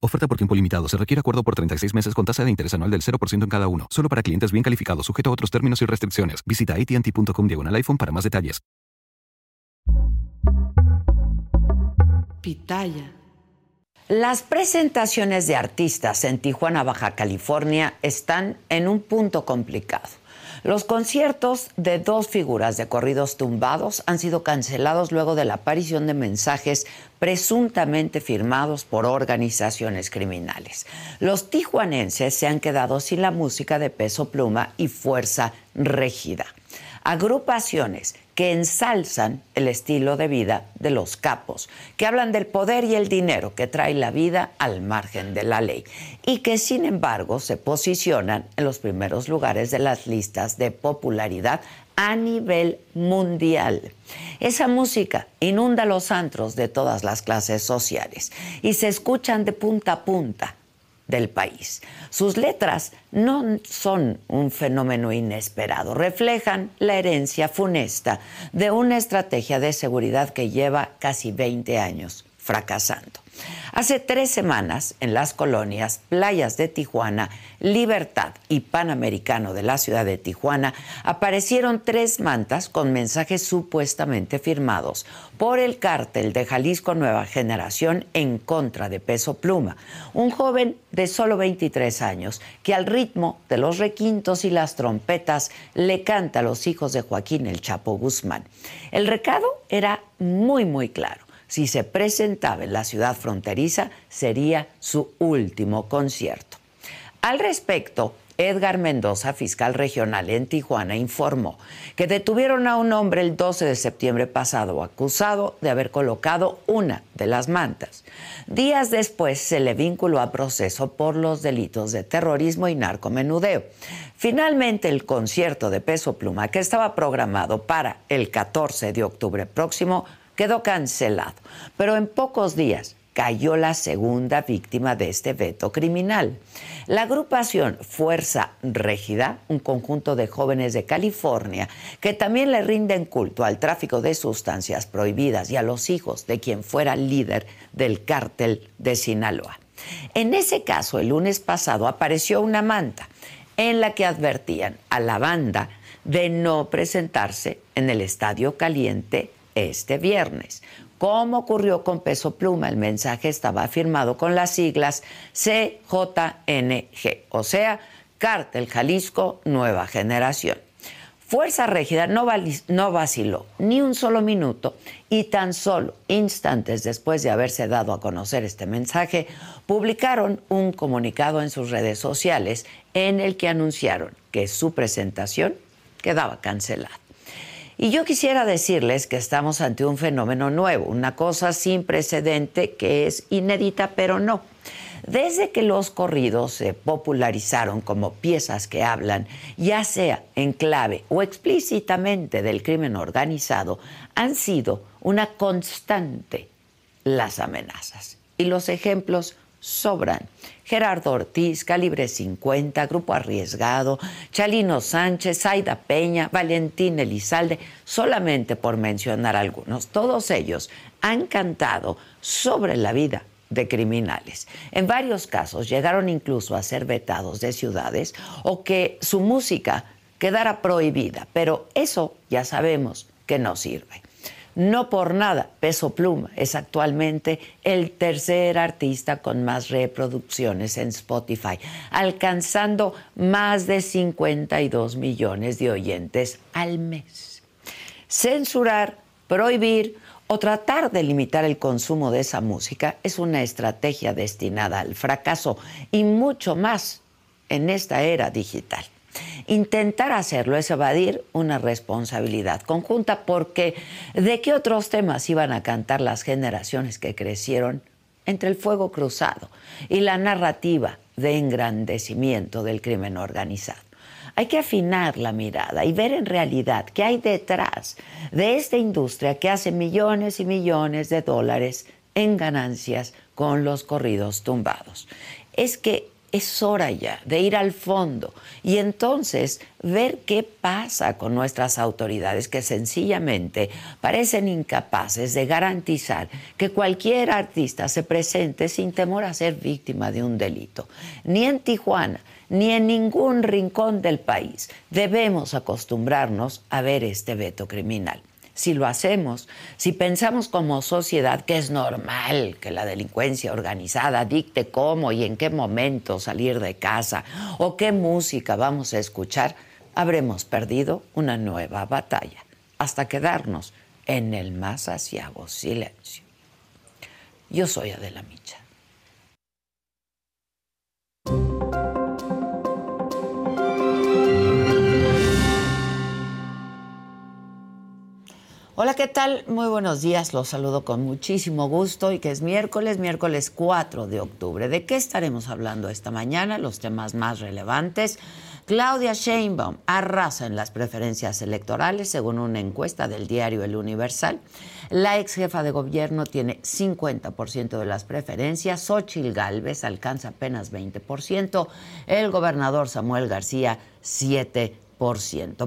Oferta por tiempo limitado. Se requiere acuerdo por 36 meses con tasa de interés anual del 0% en cada uno. Solo para clientes bien calificados, sujeto a otros términos y restricciones. Visita AT&T.com diagonal iPhone para más detalles. Pitaya. Las presentaciones de artistas en Tijuana, Baja California, están en un punto complicado. Los conciertos de dos figuras de corridos tumbados han sido cancelados luego de la aparición de mensajes presuntamente firmados por organizaciones criminales. Los tijuanenses se han quedado sin la música de peso pluma y fuerza rígida. Agrupaciones que ensalzan el estilo de vida de los capos, que hablan del poder y el dinero que trae la vida al margen de la ley y que sin embargo se posicionan en los primeros lugares de las listas de popularidad a nivel mundial. Esa música inunda los antros de todas las clases sociales y se escuchan de punta a punta del país. Sus letras no son un fenómeno inesperado, reflejan la herencia funesta de una estrategia de seguridad que lleva casi 20 años fracasando. Hace tres semanas, en las colonias Playas de Tijuana, Libertad y Panamericano de la ciudad de Tijuana, aparecieron tres mantas con mensajes supuestamente firmados por el cártel de Jalisco Nueva Generación en contra de Peso Pluma, un joven de solo 23 años que al ritmo de los requintos y las trompetas le canta a los hijos de Joaquín el Chapo Guzmán. El recado era muy, muy claro si se presentaba en la ciudad fronteriza, sería su último concierto. Al respecto, Edgar Mendoza, fiscal regional en Tijuana, informó que detuvieron a un hombre el 12 de septiembre pasado acusado de haber colocado una de las mantas. Días después se le vinculó a proceso por los delitos de terrorismo y narcomenudeo. Finalmente, el concierto de Peso Pluma, que estaba programado para el 14 de octubre próximo, quedó cancelado, pero en pocos días cayó la segunda víctima de este veto criminal. La agrupación Fuerza Régida, un conjunto de jóvenes de California que también le rinden culto al tráfico de sustancias prohibidas y a los hijos de quien fuera líder del cártel de Sinaloa. En ese caso, el lunes pasado apareció una manta en la que advertían a la banda de no presentarse en el Estadio Caliente este viernes. Como ocurrió con Peso Pluma, el mensaje estaba firmado con las siglas CJNG, o sea, Cártel Jalisco Nueva Generación. Fuerza Régida no, no, vaciló ni un solo minuto y tan solo instantes después de haberse dado a conocer este mensaje, publicaron un comunicado en sus redes sociales en el que anunciaron que su presentación quedaba cancelada. Y yo quisiera decirles que estamos ante un fenómeno nuevo, una cosa sin precedente que es inédita, pero no. Desde que los corridos se popularizaron como piezas que hablan, ya sea en clave o explícitamente del crimen organizado, han sido una constante las amenazas. Y los ejemplos sobran. Gerardo Ortiz, Calibre 50, Grupo Arriesgado, Chalino Sánchez, Aida Peña, Valentín Elizalde, solamente por mencionar algunos. Todos ellos han cantado sobre la vida de criminales. En varios casos llegaron incluso a ser vetados de ciudades o que su música quedara prohibida, pero eso ya sabemos que no sirve. No por nada, Peso Pluma es actualmente el tercer artista con más reproducciones en Spotify, alcanzando más de 52 millones de oyentes al mes. Censurar, prohibir o tratar de limitar el consumo de esa música es una estrategia destinada al fracaso y mucho más en esta era digital. Intentar hacerlo es evadir una responsabilidad conjunta porque ¿de qué otros temas iban a cantar las generaciones que crecieron entre el fuego cruzado y la narrativa de engrandecimiento del crimen organizado? Hay que afinar la mirada y ver en realidad qué hay detrás de esta industria que hace millones y millones de dólares en ganancias con los corridos tumbados. Es que es hora ya de ir al fondo y entonces ver qué pasa con nuestras autoridades que sencillamente parecen incapaces de garantizar que cualquier artista se presente sin temor a ser víctima de un delito. Ni en Tijuana, ni en ningún rincón del país debemos acostumbrarnos a ver este veto criminal si lo hacemos, si pensamos como sociedad que es normal que la delincuencia organizada dicte cómo y en qué momento salir de casa o qué música vamos a escuchar, habremos perdido una nueva batalla hasta quedarnos en el más asiago silencio. Yo soy Adela Micha. Hola, ¿qué tal? Muy buenos días, los saludo con muchísimo gusto y que es miércoles, miércoles 4 de octubre. ¿De qué estaremos hablando esta mañana? Los temas más relevantes. Claudia Sheinbaum arrasa en las preferencias electorales según una encuesta del diario El Universal. La ex jefa de gobierno tiene 50% de las preferencias, Xochil Gálvez alcanza apenas 20%, el gobernador Samuel García 7%.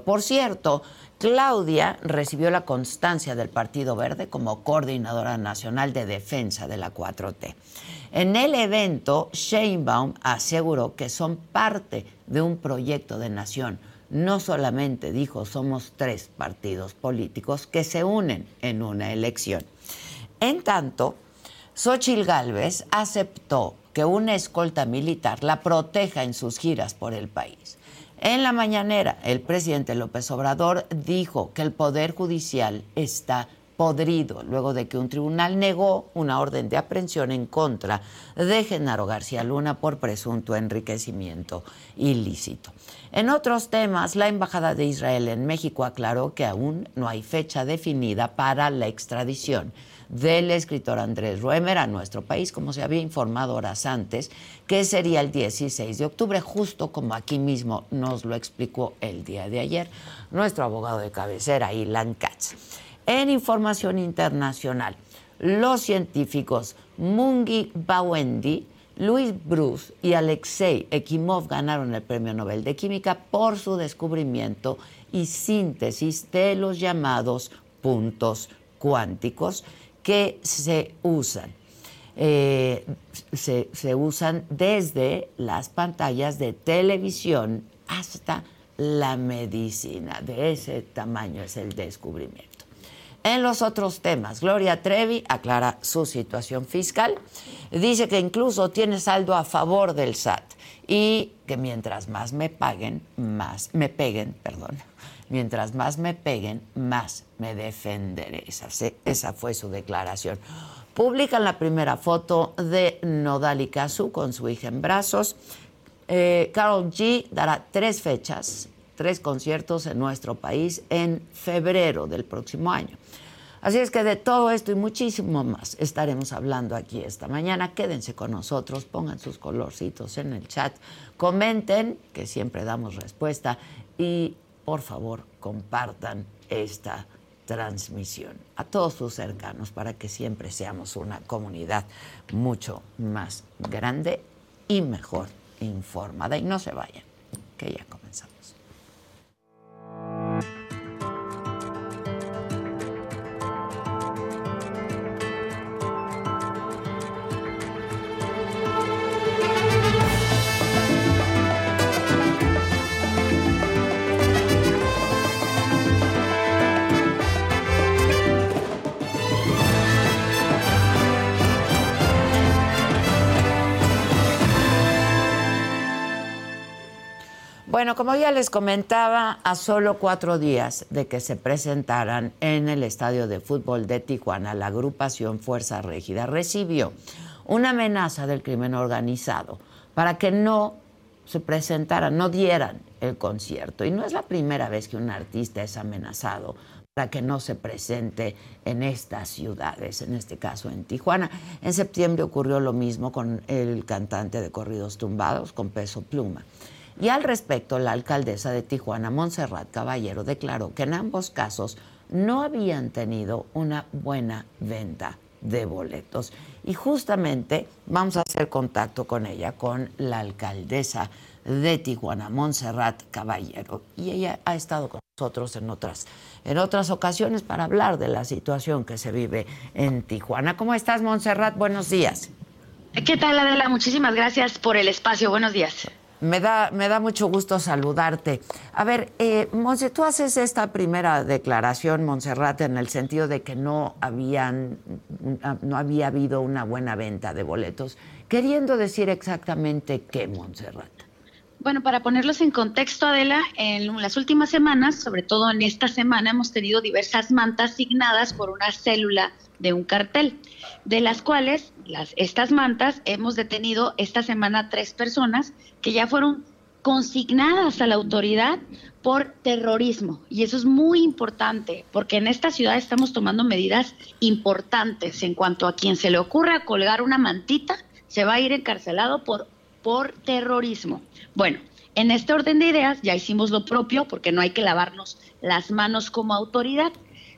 Por cierto, Claudia recibió la constancia del Partido Verde como coordinadora nacional de defensa de la 4T. En el evento, Sheinbaum aseguró que son parte de un proyecto de nación. No solamente dijo somos tres partidos políticos que se unen en una elección. En tanto, Xochil Gálvez aceptó que una escolta militar la proteja en sus giras por el país. En la mañanera, el presidente López Obrador dijo que el Poder Judicial está podrido luego de que un tribunal negó una orden de aprehensión en contra de Genaro García Luna por presunto enriquecimiento ilícito. En otros temas, la Embajada de Israel en México aclaró que aún no hay fecha definida para la extradición del escritor Andrés Ruemer a nuestro país, como se había informado horas antes, que sería el 16 de octubre, justo como aquí mismo nos lo explicó el día de ayer nuestro abogado de cabecera, Ilan Katz. En información internacional, los científicos Mungi Bawendi, Luis Bruce y Alexei Ekimov ganaron el Premio Nobel de Química por su descubrimiento y síntesis de los llamados puntos cuánticos que se usan. Eh, se, se, usan desde las pantallas de televisión hasta la medicina. De ese tamaño es el descubrimiento. En los otros temas, Gloria Trevi aclara su situación fiscal. Dice que incluso tiene saldo a favor del SAT y que mientras más me paguen, más me peguen, perdón, mientras más me peguen, más me defenderé. Esa, esa fue su declaración. Publican la primera foto de Nodal y Kazu con su hija en brazos. Eh, Carol G dará tres fechas, tres conciertos en nuestro país en febrero del próximo año. Así es que de todo esto y muchísimo más estaremos hablando aquí esta mañana. Quédense con nosotros, pongan sus colorcitos en el chat, comenten, que siempre damos respuesta, y por favor compartan esta transmisión a todos sus cercanos para que siempre seamos una comunidad mucho más grande y mejor informada. Y no se vayan, que ya Bueno, como ya les comentaba, a solo cuatro días de que se presentaran en el estadio de fútbol de Tijuana, la agrupación Fuerza Régida recibió una amenaza del crimen organizado para que no se presentaran, no dieran el concierto. Y no es la primera vez que un artista es amenazado para que no se presente en estas ciudades, en este caso en Tijuana. En septiembre ocurrió lo mismo con el cantante de corridos tumbados, con peso pluma. Y al respecto, la alcaldesa de Tijuana, Montserrat Caballero, declaró que en ambos casos no habían tenido una buena venta de boletos. Y justamente vamos a hacer contacto con ella, con la alcaldesa de Tijuana, Montserrat Caballero. Y ella ha estado con nosotros en otras, en otras ocasiones para hablar de la situación que se vive en Tijuana. ¿Cómo estás, Montserrat? Buenos días. ¿Qué tal, Adela? Muchísimas gracias por el espacio. Buenos días. Me da, me da mucho gusto saludarte. A ver, eh, Monse, tú haces esta primera declaración, Montserrat, en el sentido de que no, habían, no había habido una buena venta de boletos, queriendo decir exactamente qué, Montserrat. Bueno, para ponerlos en contexto, Adela, en las últimas semanas, sobre todo en esta semana, hemos tenido diversas mantas signadas por una célula de un cartel, de las cuales las, estas mantas hemos detenido esta semana tres personas que ya fueron consignadas a la autoridad por terrorismo. Y eso es muy importante, porque en esta ciudad estamos tomando medidas importantes en cuanto a quien se le ocurra colgar una mantita, se va a ir encarcelado por, por terrorismo. Bueno, en este orden de ideas ya hicimos lo propio porque no hay que lavarnos las manos como autoridad,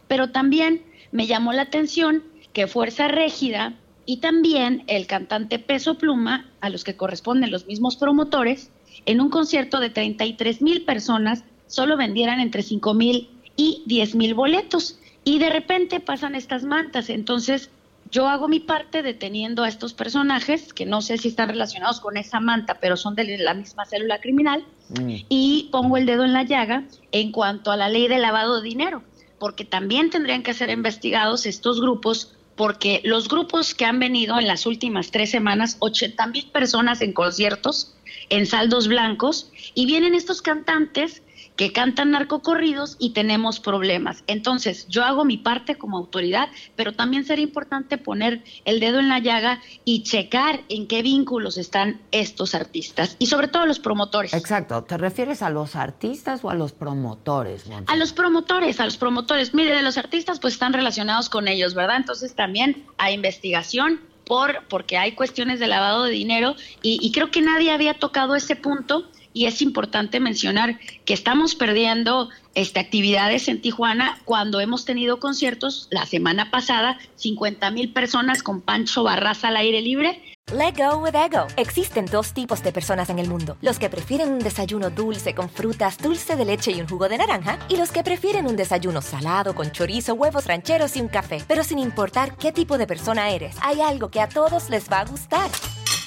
pero también me llamó la atención que Fuerza Régida y también el cantante Peso Pluma, a los que corresponden los mismos promotores, en un concierto de 33 mil personas solo vendieran entre 5 mil y 10 mil boletos. Y de repente pasan estas mantas. Entonces, yo hago mi parte deteniendo a estos personajes, que no sé si están relacionados con esa manta, pero son de la misma célula criminal, mm. y pongo el dedo en la llaga en cuanto a la ley de lavado de dinero, porque también tendrían que ser investigados estos grupos, porque los grupos que han venido en las últimas tres semanas, 80 mil personas en conciertos, en saldos blancos, y vienen estos cantantes que cantan narcocorridos y tenemos problemas. Entonces, yo hago mi parte como autoridad, pero también sería importante poner el dedo en la llaga y checar en qué vínculos están estos artistas y sobre todo los promotores. Exacto, ¿te refieres a los artistas o a los promotores? A los promotores, a los promotores. Mire, de los artistas pues están relacionados con ellos, ¿verdad? Entonces también a investigación por porque hay cuestiones de lavado de dinero y, y creo que nadie había tocado ese punto y es importante mencionar que estamos perdiendo este, actividades en Tijuana cuando hemos tenido conciertos la semana pasada, 50 mil personas con Pancho Barraza al aire libre. Let go with ego. Existen dos tipos de personas en el mundo: los que prefieren un desayuno dulce con frutas, dulce de leche y un jugo de naranja, y los que prefieren un desayuno salado con chorizo, huevos rancheros y un café. Pero sin importar qué tipo de persona eres, hay algo que a todos les va a gustar.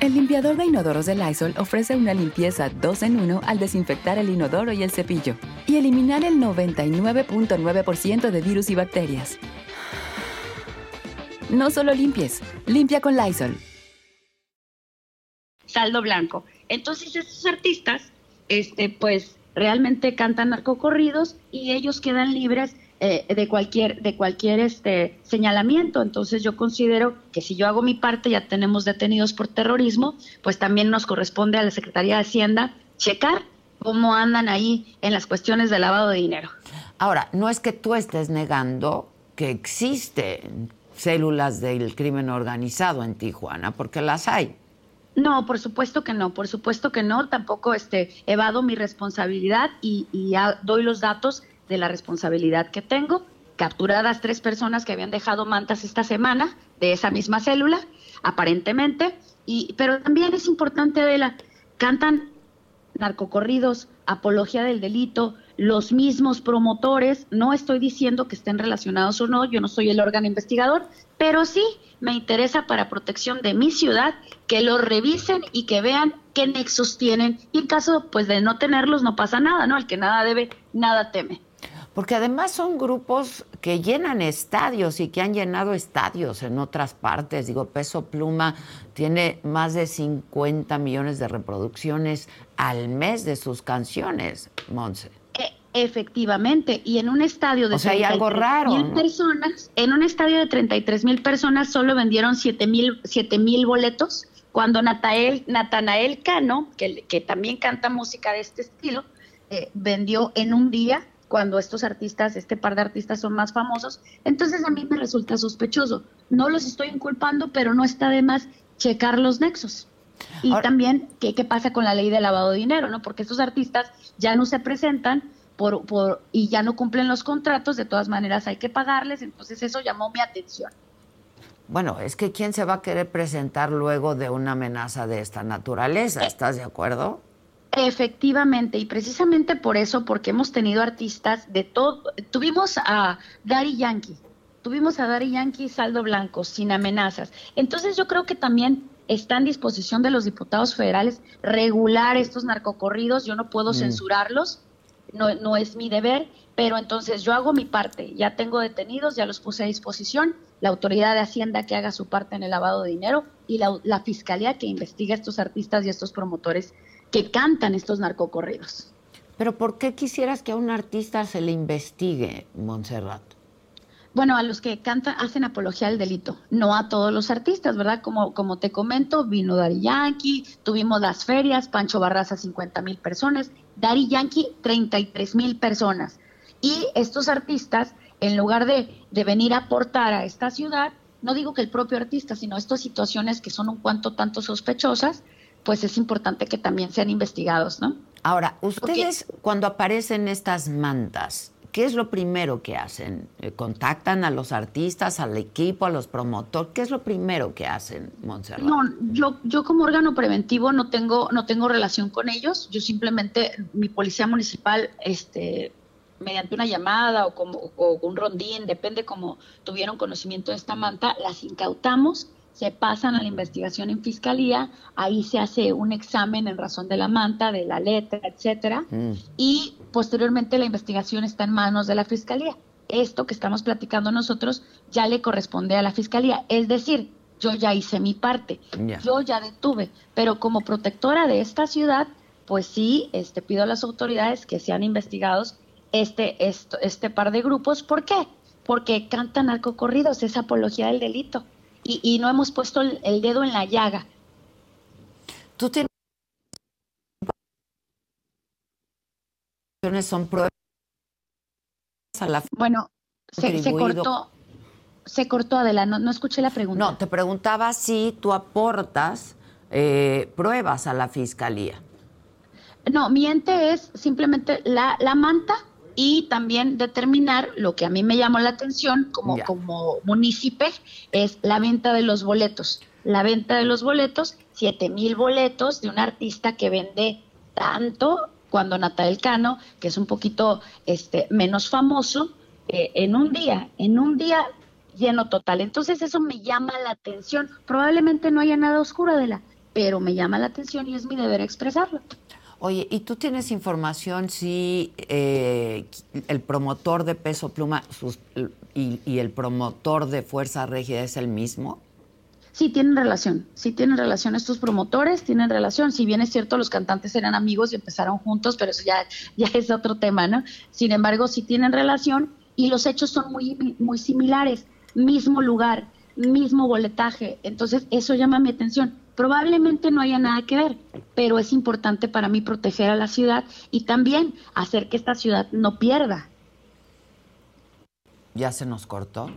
El limpiador de inodoros de Lysol ofrece una limpieza 2 en 1 al desinfectar el inodoro y el cepillo y eliminar el 99.9% de virus y bacterias. No solo limpies, limpia con Lysol. Saldo blanco. Entonces estos artistas, este, pues realmente cantan narcocorridos y ellos quedan libres eh, de cualquier, de cualquier este, señalamiento. Entonces yo considero que si yo hago mi parte, ya tenemos detenidos por terrorismo, pues también nos corresponde a la Secretaría de Hacienda checar cómo andan ahí en las cuestiones de lavado de dinero. Ahora, no es que tú estés negando que existen células del crimen organizado en Tijuana, porque las hay. No, por supuesto que no, por supuesto que no, tampoco este, evado mi responsabilidad y, y doy los datos de la responsabilidad que tengo. Capturadas tres personas que habían dejado mantas esta semana de esa misma célula, aparentemente. Y, pero también es importante, Adela, cantan narcocorridos, apología del delito, los mismos promotores, no estoy diciendo que estén relacionados o no, yo no soy el órgano investigador, pero sí me interesa para protección de mi ciudad que lo revisen y que vean qué nexos tienen y en caso pues de no tenerlos no pasa nada, ¿no? El que nada debe, nada teme. Porque además son grupos que llenan estadios y que han llenado estadios en otras partes. Digo, Peso Pluma tiene más de 50 millones de reproducciones al mes de sus canciones, Monse. E, efectivamente, y en un estadio de o sea, hay algo raro, mil personas, en un estadio de 33 mil personas solo vendieron 7 mil boletos, cuando Natanael, Natanael Cano, que, que, también canta música de este estilo, eh, vendió en un día cuando estos artistas, este par de artistas son más famosos, entonces a mí me resulta sospechoso. No los estoy inculpando, pero no está de más checar los nexos. Y también ¿qué, qué pasa con la ley de lavado de dinero, ¿no? Porque estos artistas ya no se presentan por, por, y ya no cumplen los contratos, de todas maneras hay que pagarles, entonces eso llamó mi atención. Bueno, es que ¿quién se va a querer presentar luego de una amenaza de esta naturaleza? ¿Estás de acuerdo? Efectivamente, y precisamente por eso, porque hemos tenido artistas de todo, tuvimos a Dari Yankee, tuvimos a Dari Yankee saldo blanco, sin amenazas. Entonces yo creo que también está en disposición de los diputados federales regular estos narcocorridos, yo no puedo mm. censurarlos, no, no es mi deber, pero entonces yo hago mi parte, ya tengo detenidos, ya los puse a disposición, la autoridad de Hacienda que haga su parte en el lavado de dinero y la, la fiscalía que investigue a estos artistas y a estos promotores que cantan estos narcocorridos. Pero ¿por qué quisieras que a un artista se le investigue, Montserrat? Bueno, a los que cantan, hacen apología al delito, no a todos los artistas, ¿verdad? Como, como te comento, vino Dari Yankee, tuvimos las ferias, Pancho Barraza 50 mil personas, Dari Yankee 33 mil personas. Y estos artistas, en lugar de, de venir a aportar a esta ciudad, no digo que el propio artista, sino estas situaciones que son un cuanto tanto sospechosas, pues es importante que también sean investigados, ¿no? Ahora, ustedes cuando aparecen estas mantas, ¿qué es lo primero que hacen? Eh, ¿Contactan a los artistas, al equipo, a los promotores? ¿Qué es lo primero que hacen, Montserrat? No, yo, yo como órgano preventivo no tengo, no tengo relación con ellos. Yo simplemente, mi policía municipal, este, mediante una llamada o como o un rondín, depende cómo tuvieron conocimiento de esta manta, las incautamos se pasan a la investigación en fiscalía, ahí se hace un examen en razón de la manta, de la letra, etcétera, mm. y posteriormente la investigación está en manos de la fiscalía. Esto que estamos platicando nosotros ya le corresponde a la fiscalía, es decir, yo ya hice mi parte, yo ya detuve, pero como protectora de esta ciudad, pues sí, este pido a las autoridades que sean investigados este, esto, este par de grupos. ¿Por qué? Porque cantan narcocorridos, es apología del delito y, no hemos puesto el, dedo en la llaga. Tú tienes son pruebas bueno se, cortó se cortó adelante no, escuché la pregunta. No te preguntaba si tú aportas eh, pruebas a la fiscalía. No mi ente es simplemente la, la manta y también determinar lo que a mí me llamó la atención como, como municipio es la venta de los boletos. La venta de los boletos, siete mil boletos de un artista que vende tanto cuando Natal Cano, que es un poquito este, menos famoso, eh, en un día, en un día lleno total. Entonces eso me llama la atención. Probablemente no haya nada oscuro de la, pero me llama la atención y es mi deber expresarlo. Oye, ¿y tú tienes información si eh, el promotor de Peso Pluma y, el promotor de Fuerza Regia es el mismo? Sí, tienen relación, sí tienen relación estos promotores, tienen relación. Si bien es cierto, los cantantes eran amigos y empezaron juntos, pero eso ya, ya es otro tema, ¿no? Sin embargo, sí tienen relación y los hechos son muy, muy similares. Mismo lugar, mismo boletaje. Entonces, eso llama mi atención Probablemente no haya nada que ver, pero es importante para mí proteger a la ciudad y también hacer que esta ciudad no pierda. ¿Ya se nos cortó?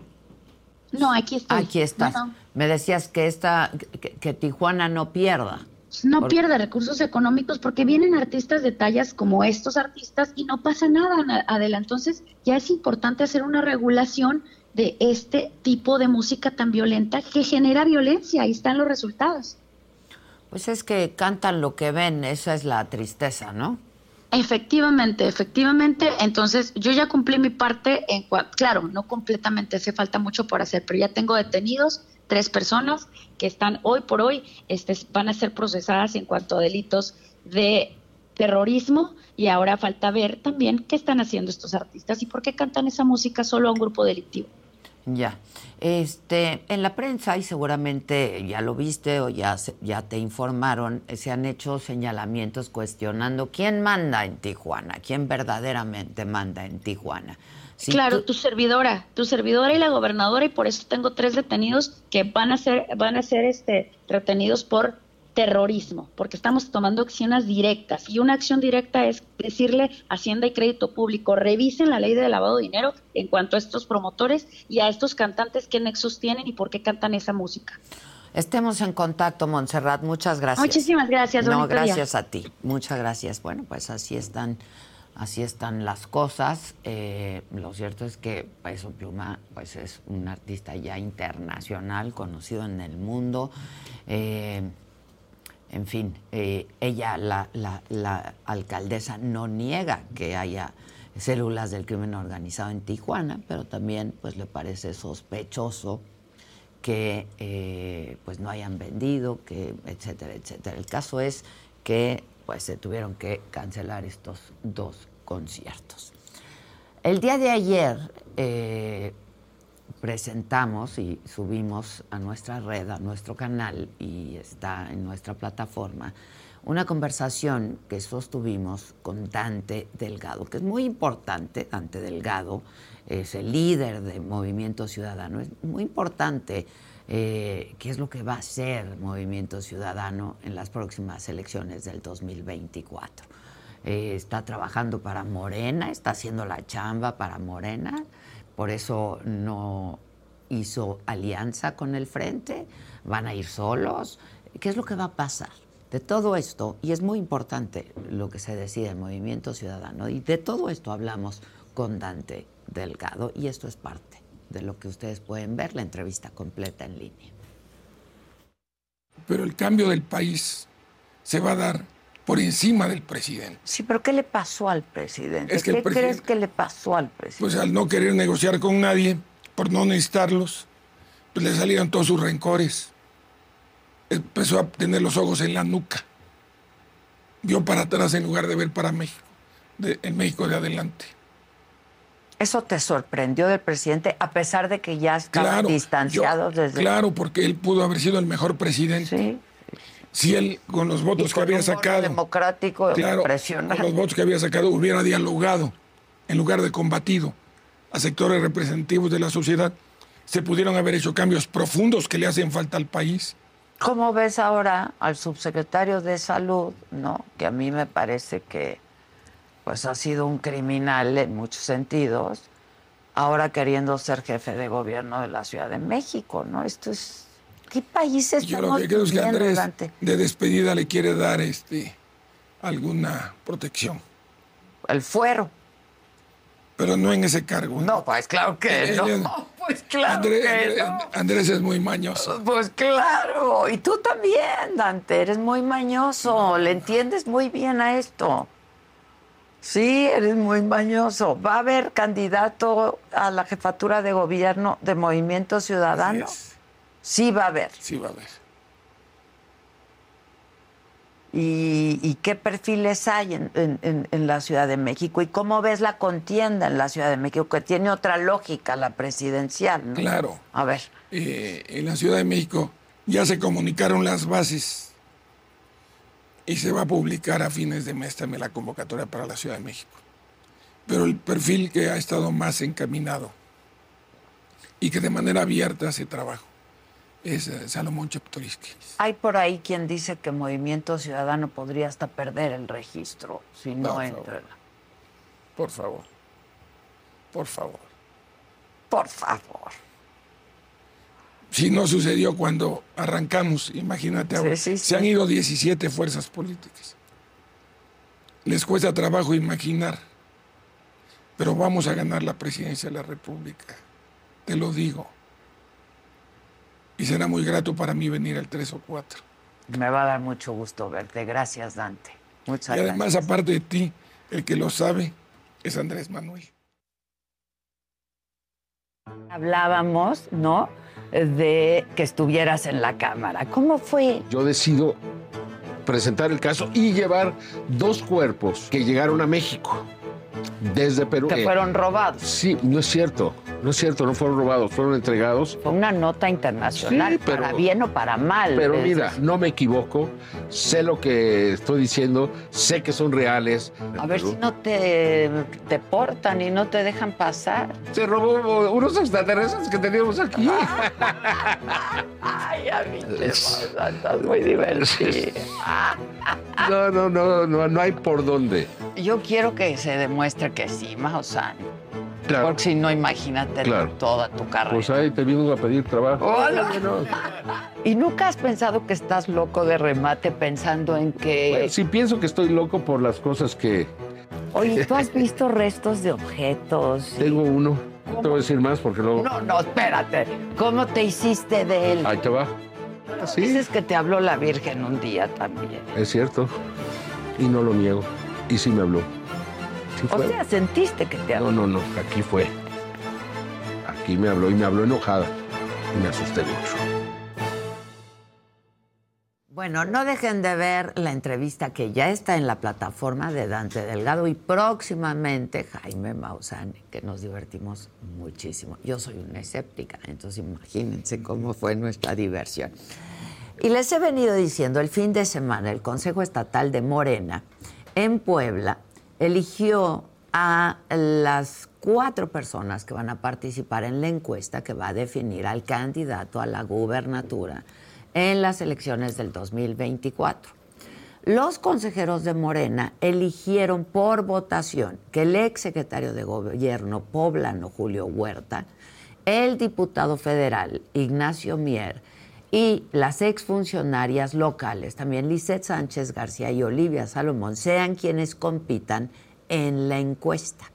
No, aquí estoy. Aquí estás. Me decías que, esta, que, Tijuana no pierda. No pierda recursos económicos porque vienen artistas de tallas como estos artistas y no pasa nada, Adela. Entonces ya es importante hacer una regulación de este tipo de música tan violenta que genera violencia. Ahí están los resultados. Pues es que cantan lo que ven, esa es la tristeza, ¿no? Efectivamente, efectivamente. Entonces, yo ya cumplí mi parte. En claro, no completamente, hace falta mucho por hacer, pero ya tengo detenidos tres personas que están hoy por hoy, este, van a ser procesadas en cuanto a delitos de terrorismo y ahora falta ver también qué están haciendo estos artistas y por qué cantan esa música solo a un grupo delictivo. Ya. Este, en la prensa, y seguramente ya lo viste o ya, ya te informaron, se han hecho señalamientos cuestionando quién manda en Tijuana, quién verdaderamente manda en Tijuana. claro, tu servidora, tu servidora y la gobernadora, y por eso tengo tres detenidos que van a ser, van a ser este, retenidos por terrorismo, porque estamos tomando acciones directas y una acción directa es decirle Hacienda y Crédito Público, revisen la ley de lavado de dinero en cuanto a estos promotores y a estos cantantes qué nexos tienen y por qué cantan esa música. Estemos en contacto, Montserrat. Muchas gracias. Muchísimas gracias. No, gracias a ti. Muchas gracias. Bueno, pues así están, así están las cosas. Eh, lo cierto es que Peso Pluma, pues es un artista ya internacional, conocido en el mundo. Eh, en fin, eh, ella, la, alcaldesa, no niega que haya células del crimen organizado en Tijuana, pero también pues le parece sospechoso que eh, pues no hayan vendido, que etcétera, etcétera. El caso es que pues se tuvieron que cancelar estos dos conciertos. El día de ayer eh, presentamos y subimos a nuestra red, a nuestro canal y está en nuestra plataforma, una conversación que sostuvimos con Dante Delgado, que es muy importante, Dante Delgado es el líder de Movimiento Ciudadano, es muy importante eh, qué es lo que va a hacer Movimiento Ciudadano en las próximas elecciones del 2024. Eh, está trabajando para Morena, está haciendo la chamba para Morena por eso no hizo alianza con el frente, van a ir solos. ¿Qué es lo que va a pasar? De todo esto, y es muy importante lo que se decide en Movimiento Ciudadano, y de todo esto hablamos con Dante Delgado, y esto es parte de lo que ustedes pueden ver, la entrevista completa en línea. Pero el cambio del país se va a dar por encima del presidente. Sí, pero ¿qué le pasó al presidente? ¿Qué crees que le pasó al presidente? Pues al no querer negociar con nadie, por no necesitarlos, pues le salieron todos sus rencores. Empezó a tener los ojos en la nuca. Vio para atrás en lugar de ver para México, de, en México de adelante. ¿Eso te sorprendió del presidente a pesar de que ya estaban distanciados desde... Claro, porque él pudo haber sido el mejor presidente. Sí si él con los votos que había sacado democrático claro, con los votos que había sacado hubiera dialogado en lugar de combatido a sectores representativos de la sociedad se pudieron haber hecho cambios profundos que le hacen falta al país. ¿Cómo ves ahora al subsecretario de salud no que a mí me parece que pues ha sido un criminal en muchos sentidos ahora queriendo ser jefe de gobierno de la Ciudad de México no esto es ¿Qué países Yo lo que creo es que Andrés de despedida le quiere dar este alguna protección. El fuero. Pero no en ese cargo. No, pues claro que no. Pues claro Andrés, que no. Andrés es muy mañoso. Pues claro. Y tú también, Dante, eres muy mañoso. Le entiendes muy bien a esto. Sí, eres muy mañoso. ¿Va a haber candidato a la jefatura de gobierno de Movimiento Ciudadano? Sí va a haber. Sí va a haber. ¿Y, qué perfiles hay en, la Ciudad de México? ¿Y cómo ves la contienda en la Ciudad de México? Que tiene otra lógica, la presidencial, ¿no? Claro. A ver. Eh, en la Ciudad de México ya se comunicaron las bases y se va a publicar a fines de mes también la convocatoria para la Ciudad de México. Pero el perfil que ha estado más encaminado y que de manera abierta hace trabajo es eh, Salomón Cheptoriski. Hay por ahí quien dice que Movimiento Ciudadano podría hasta perder el registro si no entra. Por favor. Por favor. Por favor. Si no sucedió cuando arrancamos, imagínate ahora. Se han ido 17 fuerzas políticas. Les cuesta trabajo imaginar, pero vamos a ganar la presidencia de la República. Te lo digo y será muy grato para mí venir el 3 o 4. Me va a dar mucho gusto verte. Gracias, Dante. Muchas y además, gracias. aparte de ti, el que lo sabe es Andrés Manuel. Hablábamos, ¿no? De que estuvieras en la cámara. ¿Cómo fue? Yo decido presentar el caso y llevar dos cuerpos que llegaron a México desde Perú. Que Eh, fueron robados. Sí, no es cierto. No es cierto, no fueron robados, fueron entregados. Fue una nota internacional, Sí, pero- para bien o para mal. Pero Es mira, no me equivoco, sé lo que estoy diciendo, sé que son reales. A ver si no te, te portan y no te dejan pasar. Se robó unos extraterrestres que teníamos aquí. Ay, a mí te estás muy divertido. No, no, no, no, no hay por dónde. Yo quiero que se demuestre que sí, Maussan. Claro. Porque si no, imagínate Claro. toda tu carrera. Pues ahí te vino a pedir trabajo. Hola. Bueno, ¿Y nunca has pensado que estás loco de remate pensando en que... bueno, sí pienso que estoy loco por las cosas que Oye, ¿tú has visto restos de objetos? tengo uno. No te voy a decir más porque luego... No, no, espérate. ¿Cómo te hiciste de él? Ahí te va. Sí, Dices que te habló la Virgen un día también. es cierto. Y no lo niego. Y sí me habló. Sí O sea, sentiste que te habló. No, no, no. Aquí fue. Aquí me habló y me habló enojada. Y me asusté mucho. Bueno, no dejen de ver la entrevista que ya está en la plataforma de Dante Delgado y próximamente Jaime Maussan, que nos divertimos muchísimo. Yo soy una escéptica, entonces imagínense cómo fue nuestra diversión. Y les he venido diciendo, el fin de semana el Consejo Estatal de Morena en Puebla eligió a las cuatro personas que van a participar en la encuesta que va a definir al candidato a la gubernatura en las elecciones del 2024. Los consejeros de Morena eligieron por votación que el ex secretario de gobierno poblano Julio Huerta, el diputado federal Ignacio Mier y las exfuncionarias locales, también Lisette Sánchez García y Olivia Salomón, sean quienes compitan en la encuesta.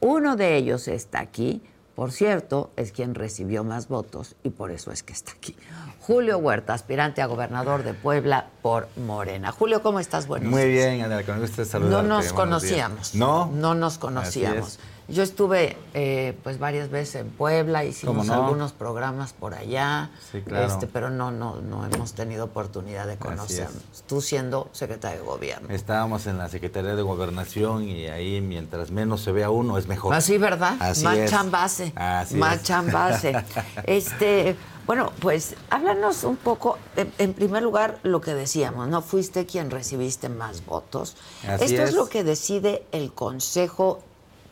Uno de ellos está aquí, por cierto, es quien recibió más votos y por eso es que está aquí. Julio Huerta, aspirante a gobernador de Puebla por Morena. Julio, ¿cómo estás? Buenos Muy días. bien, Adela, con gusto No saludarte. nos buenos conocíamos. días. ¿No? No nos conocíamos. Yo estuve eh, pues varias veces en Puebla, hicimos algunos programas por allá, Sí, claro. este, pero no, no, no hemos tenido oportunidad de conocernos. Tú siendo secretario de gobierno. Estábamos en la Secretaría de Gobernación y ahí mientras menos se vea uno es mejor. Así, ¿verdad? Así Más es. chambase. Así Más es. chambase. Este, bueno, pues háblanos un poco, en, en primer lugar, lo que decíamos, ¿no? Fuiste quien recibiste más votos. Así Esto es. es. lo que decide el Consejo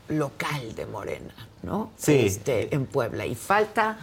Local de Morena, ¿no? Sí. Este, en Puebla. Y falta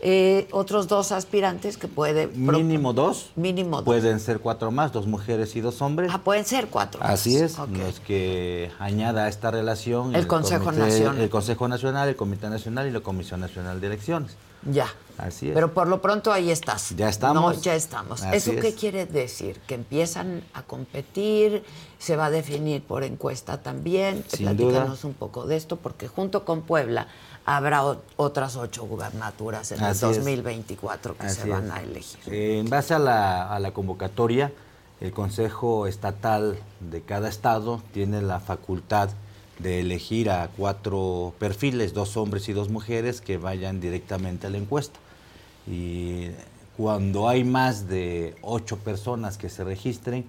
eh, otros dos aspirantes que puede... Mínimo dos. Mínimo dos. Pueden ser cuatro más, dos mujeres y dos hombres. Ah, pueden ser cuatro. Así es, Ok. los que añada a esta relación El Consejo Nacional. el Consejo Nacional, el Comité Nacional y la Comisión Nacional de Elecciones. Ya. Así es. Pero por lo pronto ahí estás. Ya estamos. No, ya estamos. Así ¿Eso qué es. quiere decir? Que empiezan a competir, se va a definir por encuesta también. Sin Platícanos duda. un poco de esto, porque junto con Puebla habrá otras ocho gubernaturas en Así el es. 2024 que se van es. a elegir. Eh, En base a la, a la convocatoria, el Consejo Estatal de cada estado tiene la facultad de elegir a cuatro perfiles, dos hombres y dos mujeres, que vayan directamente a la encuesta. Y cuando hay más de ocho personas que se registren,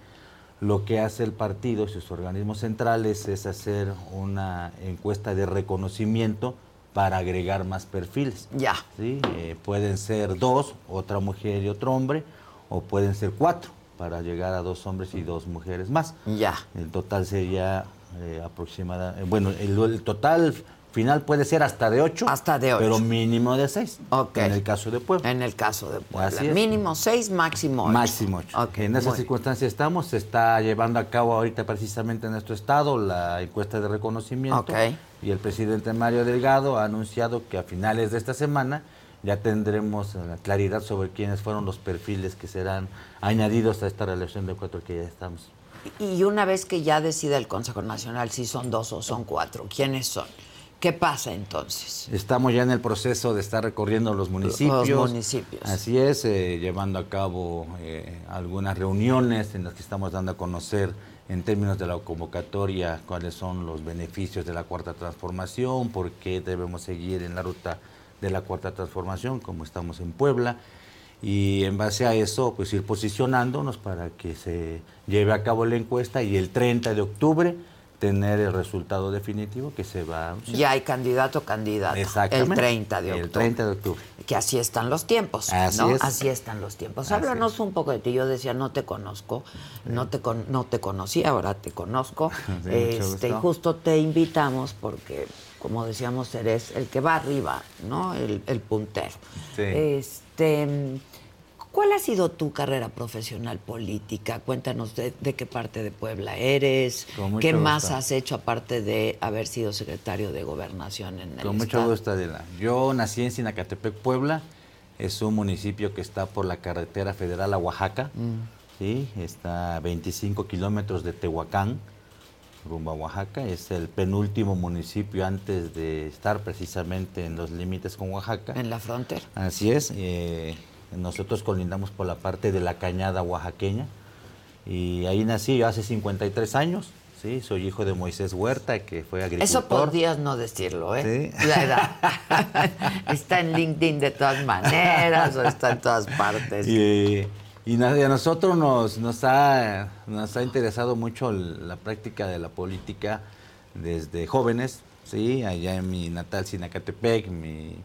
lo que hace el partido y sus organismos centrales es hacer una encuesta de reconocimiento para agregar más perfiles. Ya. ¿sí? Eh, pueden ser dos, otra mujer y otro hombre, o pueden ser cuatro para llegar a dos hombres y dos mujeres más. Ya. El total sería eh, aproximadamente, bueno, el, el total final puede ser hasta de ocho. Hasta de ocho. Pero mínimo de seis. Ok. En el caso de Puebla. En el caso de Puebla. Así es. Mínimo seis, máximo ocho. Máximo ocho. Ok, en esas circunstancias estamos. Se está llevando a cabo ahorita precisamente en nuestro estado la encuesta de reconocimiento. Y el presidente Mario Delgado ha anunciado que a finales de esta semana ya tendremos eh, la claridad sobre quiénes fueron los perfiles que serán añadidos a esta relación de cuatro que ya estamos. Y una vez que ya decida el Consejo Nacional si son dos o son cuatro, ¿quiénes son? ¿Qué pasa entonces? Estamos ya en el proceso de estar recorriendo los municipios. Los municipios. Así es, eh, llevando a cabo eh, algunas reuniones en las que estamos dando a conocer en términos de la convocatoria cuáles son los beneficios de la cuarta transformación, por qué debemos seguir en la ruta de la cuarta transformación, como estamos en Puebla, y en base a eso, pues ir posicionándonos para que se lleve a cabo la encuesta y el 30 de octubre tener el resultado definitivo que se va anunciar. Ya hay candidato candidato. Exactamente. El 30 de octubre. El 30 de octubre. Que así están los tiempos. Así ¿no? es. Así están los tiempos. Así Háblanos es. un poco de ti. Yo decía, no te conozco, no te con- no te conocí, ahora te conozco. Sí, este, y justo te invitamos porque, como decíamos, eres el que va arriba, ¿no? El, el puntero. Sí. Este, ¿Cuál ha sido tu carrera profesional política? Cuéntanos de, de qué parte de Puebla eres, qué más has hecho aparte de haber sido secretario de gobernación en el Con mucho estado? gusto, Adela. Yo nací en Sinacatepec, Puebla. Es un municipio que está por la carretera federal a Oaxaca. ¿sí? Está a 25 kilómetros de Tehuacán, rumbo a Oaxaca. Es el penúltimo municipio antes de estar precisamente en los límites con Oaxaca. En la frontera. Así es. eh, nosotros colindamos por la parte de la cañada oaxaqueña. Y ahí nací yo hace 53 años. Sí, soy hijo de Moisés Huerta, que fue agricultor. Eso podrías no decirlo, ¿eh? Sí. La edad. está en LinkedIn de todas maneras o está en todas partes. Y, y a nosotros nos, nos, ha, nos ha interesado mucho la práctica de la política desde jóvenes, ¿sí? Allá en mi natal Sinacatepec, mi,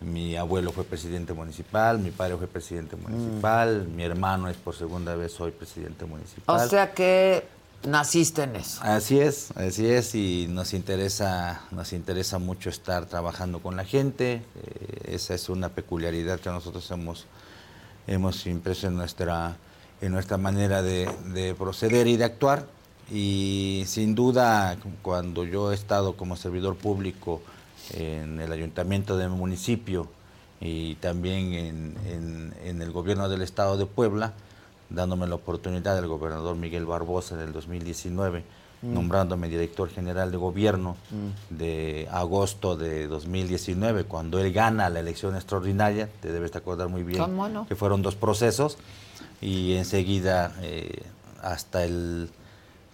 mi abuelo fue presidente municipal, mi padre fue presidente municipal, mi hermano es por segunda vez hoy presidente municipal. O sea que naciste en eso. Así es, así es, y nos interesa, nos interesa mucho estar trabajando con la gente. eh, esa es una peculiaridad que nosotros hemos, hemos impreso en nuestra, en nuestra manera de, de proceder y de actuar. Y sin duda, cuando yo he estado como servidor público en el ayuntamiento de municipio y también en, en- en el gobierno del estado de Puebla, dándome la oportunidad del gobernador Miguel Barbosa en el 2019, nombrándome director general de gobierno de agosto de 2019, cuando él gana la elección extraordinaria, te debes de acordar muy bien que fueron dos procesos, y enseguida eh, hasta el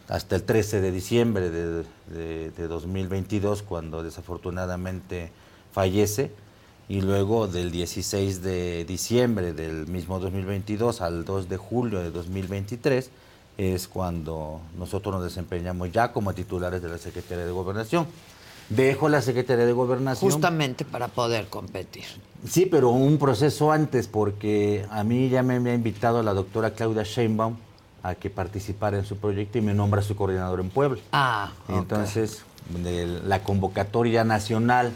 hasta el 13 de diciembre de, de- de 2022, cuando desafortunadamente fallece, y luego del 16 de diciembre del mismo 2022 al 2 de julio de 2023 es cuando nosotros nos desempeñamos ya como titulares de la Secretaría de Gobernación. Dejo la Secretaría de Gobernación. Justamente para poder competir. Sí, pero un proceso antes, porque a mí ya me, me ha invitado la doctora Claudia Sheinbaum a que participara en su proyecto y me nombra su coordinador en Puebla. Ah, ok. Entonces, la convocatoria nacional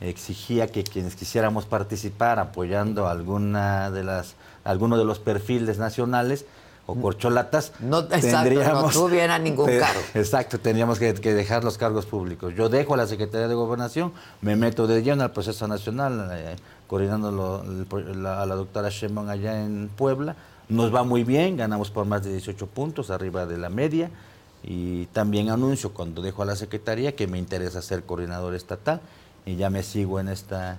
exigía que quienes quisiéramos participar apoyando alguna de las, alguno de los perfiles nacionales o corcholatas, No, exacto, no tuviera ningún cargo. Exacto, tendríamos que, que dejar los cargos públicos. Yo dejo a la Secretaría de Gobernación, me meto de lleno al proceso nacional, eh, coordinando lo- el pro- la- a la doctora Sheinbaum allá en Puebla. Nos va muy bien, ganamos por más de 18 puntos, arriba de la media. Y también anuncio cuando dejo a la Secretaría que me interesa ser coordinador estatal y ya me sigo en esta,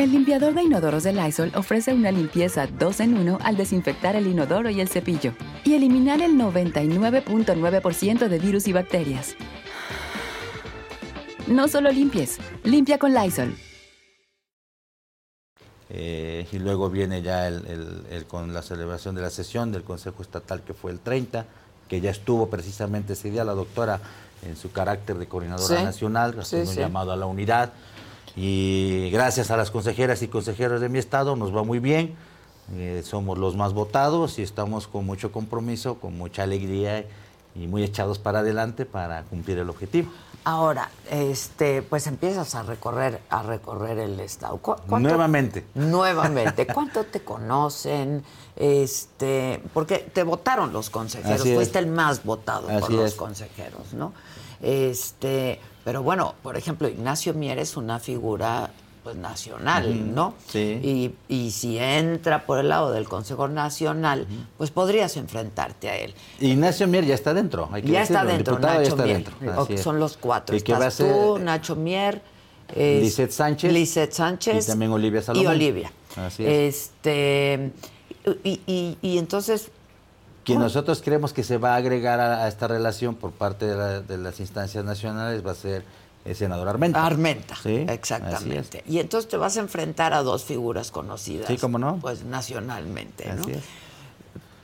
El limpiador de inodoros de Lysol ofrece una limpieza 2 en 1 al desinfectar el inodoro y el cepillo y eliminar el 99.9% de virus y bacterias. No solo limpies, limpia con Lysol. Eh, y luego viene ya el, el- el- con la celebración de la sesión del Consejo Estatal que fue el 30, que ya estuvo precisamente ese día la doctora en su carácter de coordinadora Sí. nacional, haciendo sí. un llamado a la unidad. Y gracias a las consejeras y consejeros de mi estado nos va muy bien. Eh, somos los más votados y estamos con mucho compromiso, con mucha alegría y muy echados para adelante para cumplir el objetivo. Ahora, este, pues empiezas a recorrer, a recorrer el estado. ¿Cu- cuánto- Nuevamente. Nuevamente. ¿Cuánto te conocen? Este, porque te votaron los consejeros, Así es. fuiste el más votado por los es. consejeros, ¿no? Este, pero bueno, por ejemplo, Ignacio Mier es una figura pues nacional, ¿no? sí. Y, y si entra por el lado del Consejo Nacional, pues podrías enfrentarte a él. Ignacio Mier ya está dentro. hay que Ya está el dentro, Nacho ya está Mier. dentro. Son los cuatro. Y que va a Estás ser tú, Nacho Mier, es- Lisette Sánchez. Lisette Sánchez. Y también Olivia Y Salomón. Olivia. Así es. Este, y, y- y entonces, Quien nosotros creemos que se va a agregar a, a esta relación por parte de, la- de las instancias nacionales va a ser el senador Armenta. Armenta, Sí, exactamente. Y entonces te vas a enfrentar a dos figuras conocidas. Sí, cómo no. Pues nacionalmente, ¿no? Así es.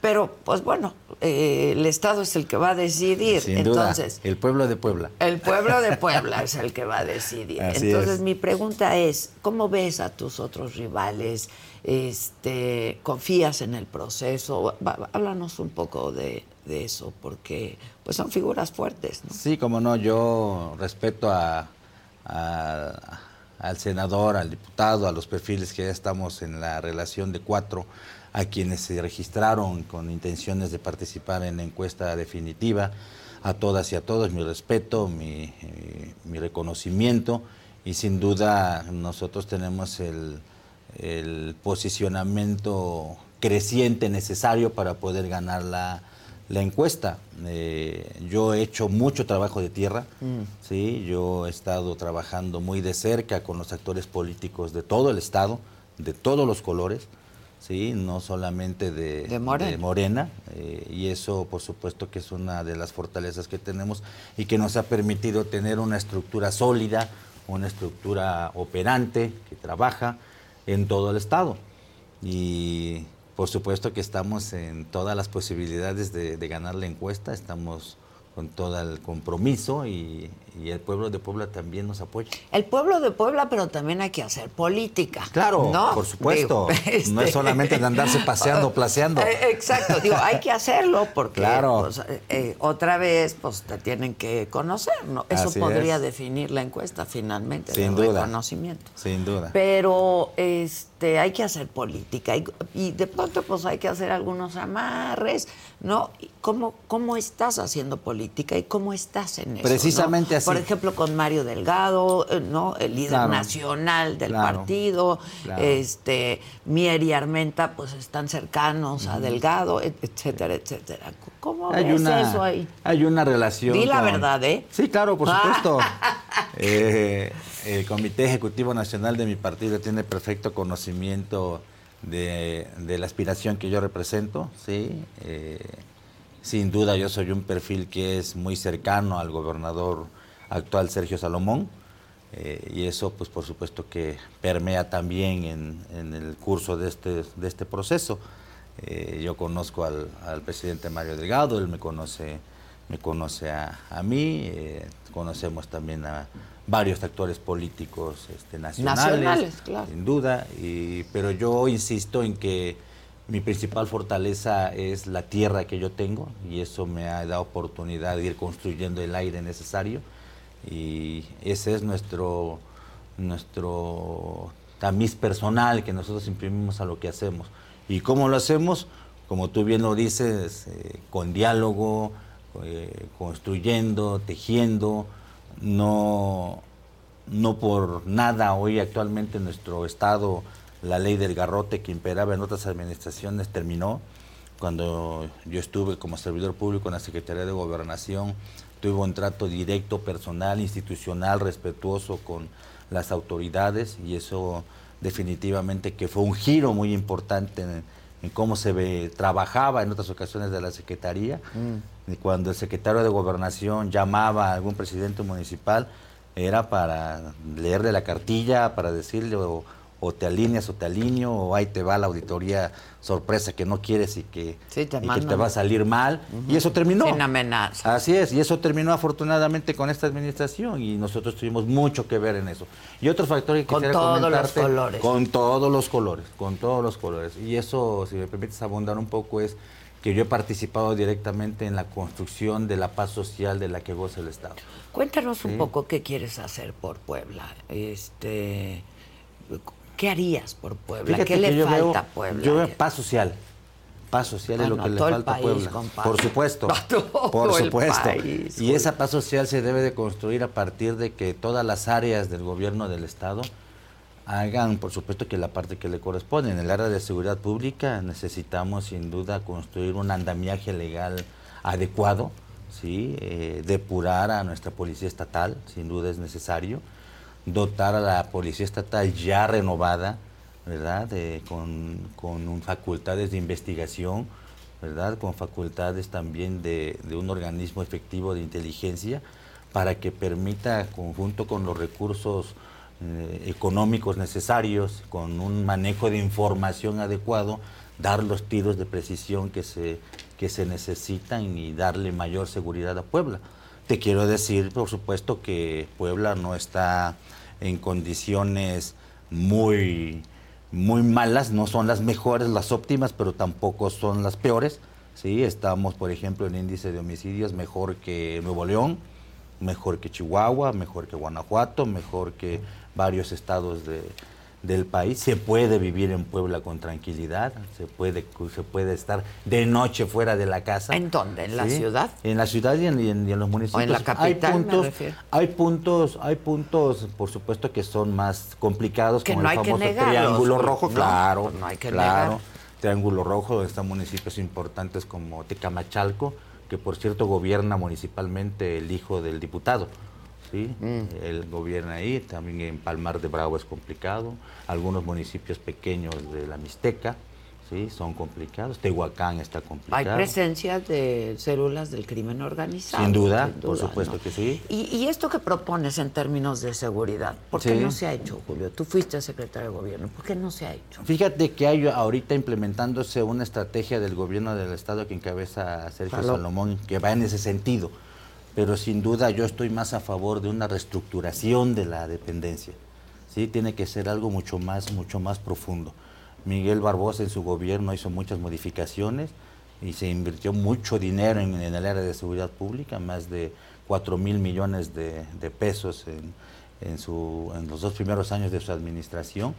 Pero, pues bueno, eh, el Estado es el que va a decidir. Sin entonces, duda, el pueblo de Puebla. El pueblo de Puebla es el que va a decidir. Así Entonces es. mi pregunta es, ¿cómo ves a tus otros rivales? Este, ¿Confías en el proceso? Háblanos un poco de, eso, porque pues son figuras fuertes, ¿no? Sí, como no, yo respeto a, al senador, al diputado, a los perfiles que ya estamos en la relación de cuatro, a quienes se registraron con intenciones de participar en la encuesta definitiva, a todas y a todos mi respeto, mi reconocimiento y sin duda nosotros tenemos el, el posicionamiento creciente necesario para poder ganar la, la encuesta. Eh, yo he hecho mucho trabajo de tierra, ¿sí? yo he estado trabajando muy de cerca con los actores políticos de todo el estado, de todos los colores, ¿sí? no solamente de, De Morena. Morena, eh, y eso por supuesto que es una de las fortalezas que tenemos y que nos ha permitido tener una estructura sólida, una estructura operante que trabaja en todo el estado. Y por supuesto que estamos en todas las posibilidades de, de ganar la encuesta, estamos con todo el compromiso y, y el pueblo de Puebla también nos apoya. El pueblo de Puebla, pero también hay que hacer política. Claro, ¿no? por supuesto. Digo, No es solamente de andarse paseando, placeando. Eh, Exacto, digo, hay que hacerlo porque Claro. pues, eh, otra vez pues te tienen que conocer, ¿no? Eso Así podría es. definir la encuesta finalmente, Sin el duda. reconocimiento. Sin duda. Pero este hay que hacer política y, y de pronto pues hay que hacer algunos amarres, ¿no? ¿Y ¿Cómo, ¿Cómo estás haciendo política y cómo estás en eso? Precisamente no? así. Por ejemplo, con Mario Delgado, eh, ¿no? El líder Claro. nacional del Claro. partido, Claro. este Mier y Armenta pues están cercanos a Delgado, et- etcétera, etcétera. ¿Cómo Hay ves una, eso ahí? hay una relación. Di la con- verdad, ¿eh? Sí, claro, por supuesto. Eh, el Comité Ejecutivo Nacional de mi partido tiene perfecto conocimiento de, de la aspiración que yo represento, ¿sí? Eh, sin duda yo soy un perfil que es muy cercano al gobernador actual Sergio Salomón. eh, y eso, pues por supuesto que permea también en, en el curso de este, de este proceso. Eh, yo conozco al, al presidente Mario Delgado, él me conoce, me conoce a, a mí, eh, conocemos también a varios actores políticos este, nacionales, Nacionales, claro. sin duda, y- pero yo insisto en que mi principal fortaleza es la tierra que yo tengo y eso me ha dado oportunidad de ir construyendo el aire necesario y ese es nuestro, nuestro tamiz personal que nosotros imprimimos a lo que hacemos. ¿Y cómo lo hacemos? Como tú bien lo dices, eh, con diálogo, eh, construyendo, tejiendo, no, no por nada hoy actualmente en nuestro estado la ley del garrote que imperaba en otras administraciones terminó. Cuando yo estuve como servidor público en la Secretaría de Gobernación, tuve un trato directo, personal, institucional, respetuoso con las autoridades y eso definitivamente que fue un giro muy importante en, en cómo se ve- trabajaba en otras ocasiones de la Secretaría. Y cuando el secretario de Gobernación llamaba a algún presidente municipal, era para leerle la cartilla, para decirle o, o te alineas o te alineo, o ahí te va la auditoría sorpresa que no quieres y que, Sí, te y que te va a salir mal. Y eso terminó. Sin amenaza. Así es, y eso terminó afortunadamente con esta administración y nosotros tuvimos mucho que ver en eso. Y otro factor que Con quisiera todos los colores. Con todos los colores, con todos los colores. Y eso, si me permites abundar un poco, es que yo he participado directamente en la construcción de la paz social de la que goza el Estado. Cuéntanos un poco qué quieres hacer por Puebla. Este, ¿Qué harías por Puebla? Fíjate ¿Qué le falta veo- a Puebla? Yo veo paz social. Paz social es lo que le falta a Puebla. compadre. Por supuesto. Por el supuesto. país, y esa paz social se debe de construir a partir de que todas las áreas del gobierno del Estado hagan, por supuesto, que la parte que le corresponde. En el área de seguridad pública necesitamos, sin duda, construir un andamiaje legal adecuado, ¿sí? Eh, depurar a nuestra policía estatal, sin duda es necesario, dotar a la policía estatal ya renovada, ¿verdad? Con, con facultades de investigación, ¿verdad? Con facultades también de, de un organismo efectivo de inteligencia para que permita, conjunto con los recursos eh, económicos necesarios, con un manejo de información adecuado, dar los tiros de precisión que se, que se necesitan y darle mayor seguridad a Puebla. Te quiero decir, por supuesto, que Puebla no está en condiciones muy, muy malas, no son las mejores, las óptimas, pero tampoco son las peores. ¿sí? Estamos, por ejemplo, en índice de homicidios mejor que Nuevo León, mejor que Chihuahua, mejor que Guanajuato, mejor que varios estados de- del país. Se puede vivir en Puebla con tranquilidad, se puede, se puede estar de noche fuera de la casa. ¿En dónde? ¿En la ciudad? En la ciudad y en, y en- y en los municipios. ¿O en la capital, hay puntos, hay puntos, hay puntos, por supuesto, que son más complicados, Que como no el hay que famoso negarlos, Triángulo Rojo, no, claro, no hay que claro. negar. Triángulo Rojo, están municipios importantes como Tecamachalco, que por cierto gobierna municipalmente el hijo del diputado. ¿Sí? Mm. Él gobierna ahí, también en Palmar de Bravo es complicado, algunos municipios pequeños de la Mixteca, ¿sí? son complicados, Tehuacán está Hay complicado. presencia de células del crimen organizado. Sin duda, por supuesto que sí. Y, y esto que propones en términos de seguridad, ¿por qué Sí. no se ha hecho, Julio? Tú fuiste secretario de gobierno, ¿por qué no se ha hecho? Fíjate que hay ahorita implementándose una estrategia del gobierno del estado que encabeza Sergio. Salomón que va en ese sentido. Pero sin duda yo estoy más a favor de una reestructuración de la dependencia. Sí, tiene que ser algo mucho más, mucho más profundo. Miguel Barbosa en su gobierno hizo muchas modificaciones y se invirtió mucho dinero en, el área de seguridad pública, más de 4 mil millones de, pesos en, en los dos primeros años de su administración.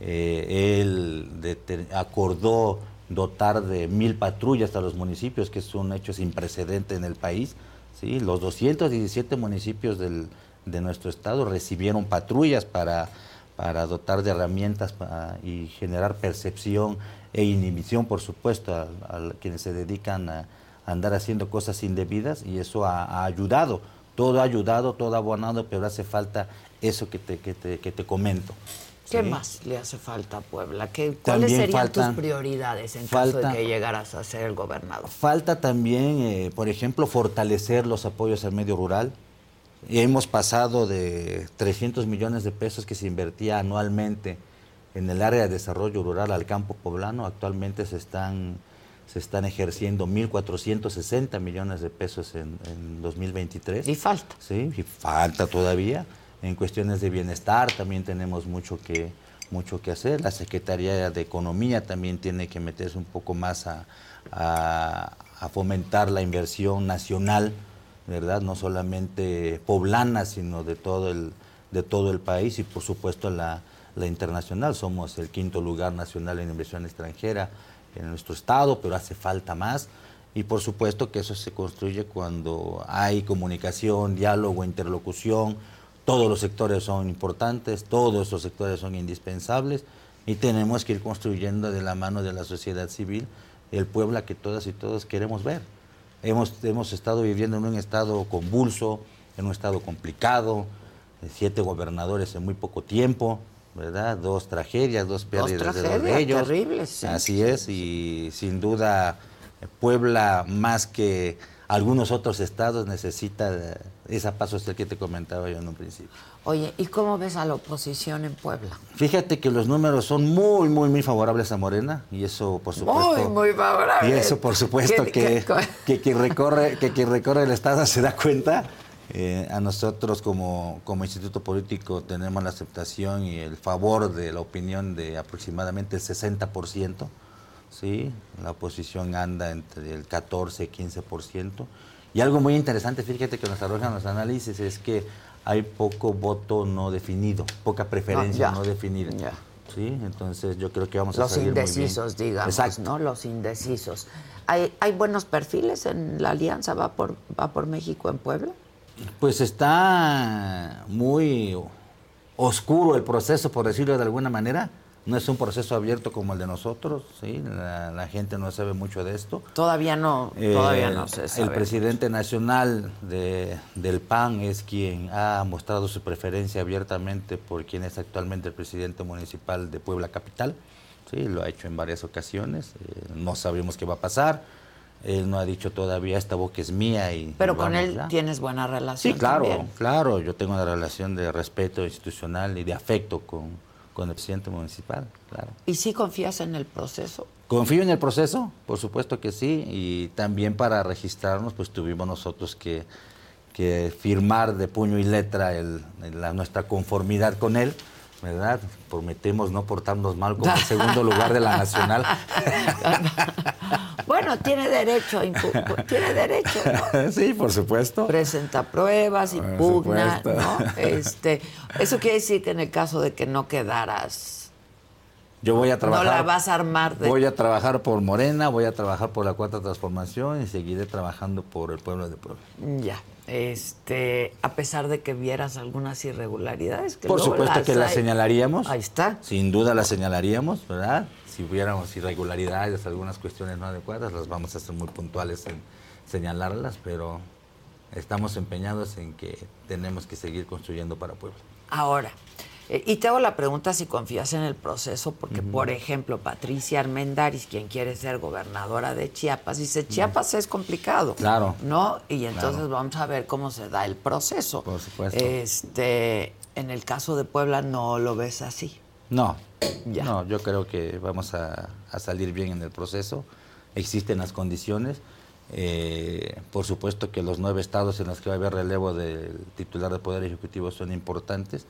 Eh, él acordó dotar de mil patrullas a los municipios, que es un hecho sin precedente en el país. ¿Sí? Los 217 municipios del- de nuestro estado recibieron patrullas para, para dotar de herramientas y generar percepción e inhibición, por supuesto, a, quienes se dedican a, a andar haciendo cosas indebidas y eso ha, ha ayudado. Todo ha ayudado, todo ha abonado, pero hace falta eso que te, que te, que te comento. ¿Qué ¿sí? más le hace falta a Puebla? ¿Qué, ¿Cuáles serían tus prioridades en caso de que llegaras a ser el gobernador? Falta también, eh, por ejemplo, fortalecer los apoyos al medio rural. Hemos pasado de 300 millones de pesos que se invertía anualmente en el área de desarrollo rural al campo poblano. Actualmente se están, se están ejerciendo 1.460 millones de pesos en, en 2023. Y falta. Sí, y falta todavía. En cuestiones de bienestar también tenemos mucho que, mucho que hacer. La Secretaría de Economía también tiene que meterse un poco más a, a- a fomentar la inversión nacional, ¿verdad? No solamente poblana, sino de todo el, de todo el país y por supuesto la, la internacional. Somos el quinto lugar nacional en inversión extranjera en nuestro estado, pero hace falta más. Y por supuesto que eso se construye cuando hay comunicación, diálogo, interlocución. Todos los sectores son importantes, todos los sectores son indispensables y tenemos que ir construyendo de la mano de la sociedad civil el Puebla que todas y todos queremos ver. Hemos, hemos estado viviendo en un estado convulso, en un estado complicado, siete gobernadores en muy poco tiempo, ¿verdad? Dos tragedias, dos pérdidas de dos de tragedias ellos. terribles, sí. Así es, y sin duda Puebla, más que algunos otros estados, necesita de, ese paso que te comentaba yo en un principio. Oye, ¿y cómo ves a la oposición en Puebla? Fíjate que los números son muy, muy, muy favorables a Morena y eso, por supuesto. Muy, muy favorables. Y eso, por supuesto, ¿Qué- que, qué- que quien recorre, que quien recorre el Estado se da cuenta. Eh, a nosotros como, como instituto político tenemos la aceptación y el favor de la opinión de aproximadamente el 60%. ¿Sí? La oposición anda entre el 14 y 15%. Y algo muy interesante, fíjate que nos arrojan los análisis, es que hay poco voto no definido, poca preferencia Ah, ya, no definida. ya. ¿sí? Entonces yo creo que vamos a Los salir muy bien. indecisos, digamos, Exacto. ¿no? Los indecisos. ¿Hay, ¿Hay buenos perfiles en la alianza? ¿Va por, ¿Va por México en Puebla? Pues está muy oscuro el proceso, por decirlo de alguna manera. No es un proceso abierto como el de nosotros, ¿sí? La, la gente no sabe mucho de esto. Todavía no, Eh, todavía no se sabe. El presidente nacional de- del PAN es quien ha mostrado su preferencia abiertamente por quien es actualmente el presidente municipal de Puebla Capital. Sí, lo ha hecho en varias ocasiones. eh, no sabemos qué va a pasar. Él no ha dicho todavía esta boca es mía y Pero con él ya". tienes buena relación. Sí, claro, también. claro. Yo tengo una relación de respeto institucional y de afecto con, con el presidente municipal, claro. ¿Y sí confías en el proceso? Confío en el proceso, por supuesto que sí, y también para registrarnos, pues tuvimos nosotros que, que firmar de puño y letra el- la- nuestra conformidad con él, ¿verdad? Prometemos no portarnos mal como el segundo lugar de la nacional. Bueno, tiene derecho, tiene derecho, ¿no? sí, por supuesto. Presenta pruebas, impugna. ¿no? Este, eso quiere decir que en el caso de que no quedaras, Yo voy a trabajar. no la vas a armar de... Voy a trabajar por Morena, voy a trabajar por la Cuarta Transformación y seguiré trabajando por el pueblo de Puebla. Ya, este, a pesar de que vieras algunas irregularidades. Que Por supuesto las que la hay. señalaríamos. Ahí está. Sin duda la señalaríamos, ¿verdad? Si hubiéramos irregularidades, algunas cuestiones no adecuadas, las vamos a ser muy puntuales en señalarlas, pero estamos empeñados en que tenemos que seguir construyendo para Puebla. Ahora, eh, y te hago la pregunta si confías en el proceso, porque, por ejemplo, Patricia Armendaris, quien quiere ser gobernadora de Chiapas, dice, Chiapas es complicado. Claro. ¿No? Y entonces Claro. vamos a ver cómo se da el proceso. Por supuesto. Este, en el caso de Puebla no lo ves así. No, Ya. no, yo creo que vamos a, a salir bien en el proceso. Existen las condiciones. Eh, por supuesto que los nueve estados en los que va a haber relevo del titular del Poder Ejecutivo son importantes.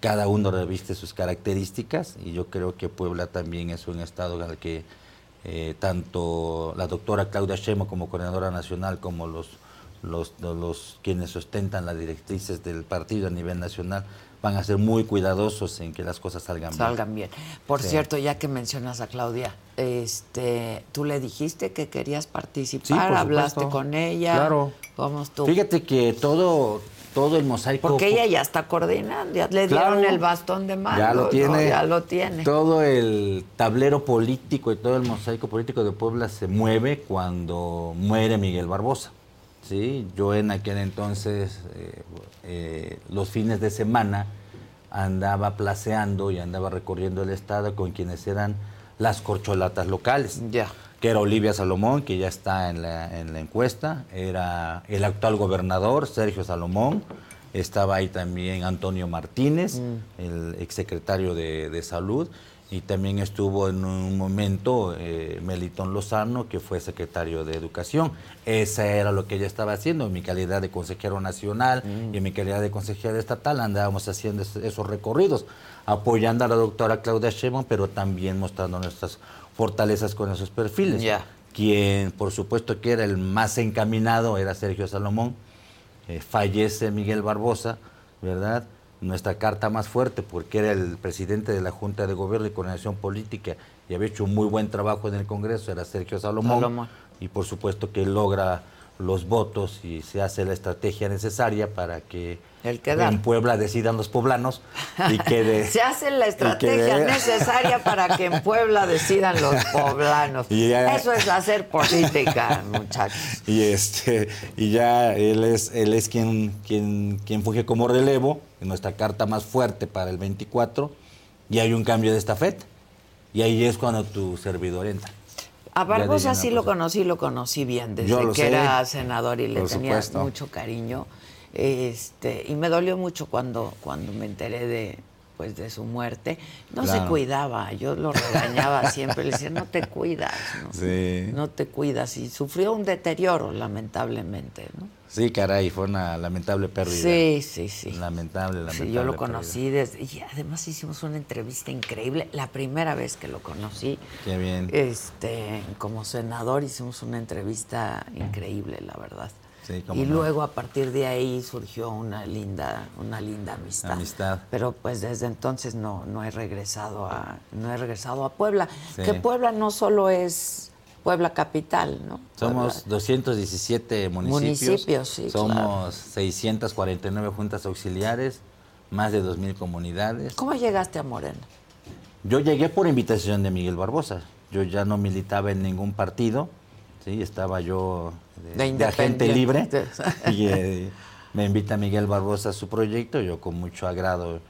Cada uno reviste sus características y yo creo que Puebla también es un estado al que eh, tanto la doctora Claudia Sheinbaum como coordinadora nacional como los, los, los quienes sustentan las directrices del partido a nivel nacional van a ser muy cuidadosos en que las cosas salgan, bien. Salgan bien. Por Sí. cierto, ya que mencionas a Claudia, este, tú le dijiste que querías participar, hablaste con ella. Claro. ¿Cómo estuvo? Fíjate que todo, todo el mosaico... Porque ella ya está coordinando, ya le Claro. dieron el bastón de mando. Ya lo ¿no? tiene. Ya lo tiene. Todo el tablero político y todo el mosaico político de Puebla se mueve cuando muere Miguel Barbosa. ¿sí? Yo en aquel entonces, eh, eh, los fines de semana, andaba placeando y andaba recorriendo el estado con quienes eran las corcholatas locales. Ya. Que era Olivia Salomón, que ya está en la, en la encuesta, era el actual gobernador, Sergio Salomón, estaba ahí también Antonio Martínez, el exsecretario de, de Salud, y también estuvo en un momento eh, Melitón Lozano, que fue secretario de Educación. Esa era lo que ella estaba haciendo, en mi calidad de consejero nacional y en mi calidad de consejera estatal andábamos haciendo es- esos recorridos, apoyando a la doctora Claudia Sheinbaum, pero también mostrando nuestras fortalezas con esos perfiles. Quien, por supuesto, que era el más encaminado era Sergio Salomón. Eh, fallece Miguel Barbosa, ¿verdad? Nuestra carta más fuerte, porque era el presidente de la Junta de Gobierno y Coordinación Política y había hecho un muy buen trabajo en el Congreso, era Sergio Salomón. Salomón. Y por supuesto que logra los votos y se hace la estrategia necesaria para que El quedar. en Puebla decidan los poblanos y quede... Se hace la estrategia quede- necesaria para que en Puebla decidan los poblanos. Y ya- Eso es hacer política, muchachos. Y este y ya él es él es quien quien quien funge como relevo en nuestra carta más fuerte para el 24 y hay un cambio de estafeta. Y ahí es cuando tu servidor entra. A Barbosa sí lo conocí, lo conocí bien desde que sé. era senador y le tenía supuesto. mucho cariño. Este, y me dolió mucho cuando, cuando me enteré de, pues, de su muerte. No se cuidaba, yo lo regañaba siempre, le decía, no te cuidas, no, Sí. no te cuidas. Y sufrió un deterioro, lamentablemente, ¿no? Sí, caray, fue una lamentable pérdida. Sí, sí, sí. Lamentable, lamentable. Sí, yo lo pérdida. conocí desde, y además hicimos una entrevista increíble. La primera vez que lo conocí, Qué bien. este, como senador hicimos una entrevista increíble, la verdad. Sí, y no. luego a partir de ahí surgió una linda, una linda amistad. Amistad. Pero pues desde entonces no, no he regresado a, no he regresado a Puebla. Sí. Que Puebla no solo es Puebla capital, ¿no? Somos Puebla- 217 municipios. Municipios, sí, Somos claro. 649 juntas auxiliares, más de 2.000 comunidades. ¿Cómo llegaste a Morena? Yo llegué por invitación de Miguel Barbosa. Yo ya no militaba en ningún partido. Sí, estaba yo De de, agente libre. Y eh, me invita Miguel Barbosa a su proyecto. Yo con mucho agrado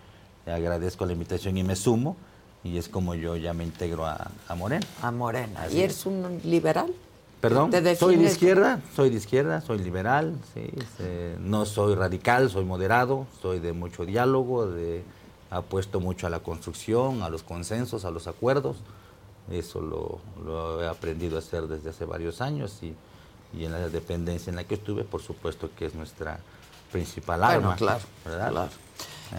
agradezco la invitación y me sumo. Y es como yo ya me integro a, a Morena. A Morena. Así ¿Y es. eres un liberal? Perdón, ¿Te soy de izquierda, soy de izquierda, soy liberal, sí, no soy radical, soy moderado, soy de mucho diálogo, de, apuesto mucho a la construcción, a los consensos, a los acuerdos. Eso lo, lo he aprendido a hacer desde hace varios años y, y en la dependencia en la que estuve, por supuesto que es nuestra principal Bueno, arma. claro, ¿verdad? claro.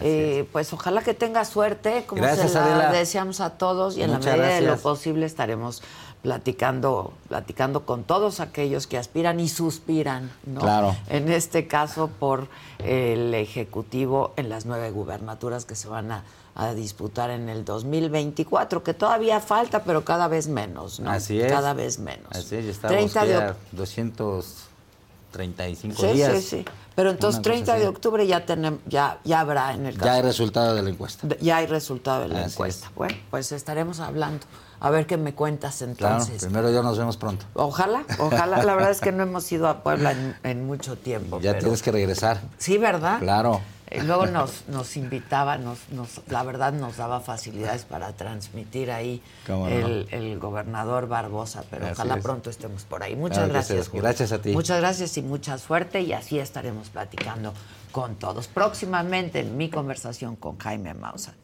Eh, pues ojalá que tenga suerte, como Gracias, se la Adela. deseamos a todos y en Muchas la medida de lo posible estaremos platicando, platicando con todos aquellos que aspiran y suspiran, ¿no? Claro. En este caso por el ejecutivo en las nueve gubernaturas que se van a, a disputar en el 2024, que todavía falta, pero cada vez menos, ¿no? Así es. Cada vez menos. Así es, ya estamos 30 de ya oc- 235 Sí, días. sí, sí. Pero entonces Una cosa 30 de octubre ya tenemos, ya, ya habrá en el caso. Ya hay resultado de la encuesta. Ya hay resultado de la Así encuesta. es. Bueno, pues estaremos hablando. A ver qué me cuentas Claro, entonces. primero ya nos vemos pronto. Ojalá, ojalá. La verdad es que no hemos ido a Puebla en, en mucho tiempo. Ya pero- tienes que regresar. Sí, ¿verdad? Claro. Y luego nos, nos invitaba, nos, nos, la verdad nos daba facilidades para transmitir ahí el, el gobernador Barbosa, pero Así ojalá es. pronto estemos por ahí. Muchas Claro gracias. Gracias a ti. Muchas gracias y mucha suerte y así estaremos platicando con todos. Próximamente en mi conversación con Jaime Maussan.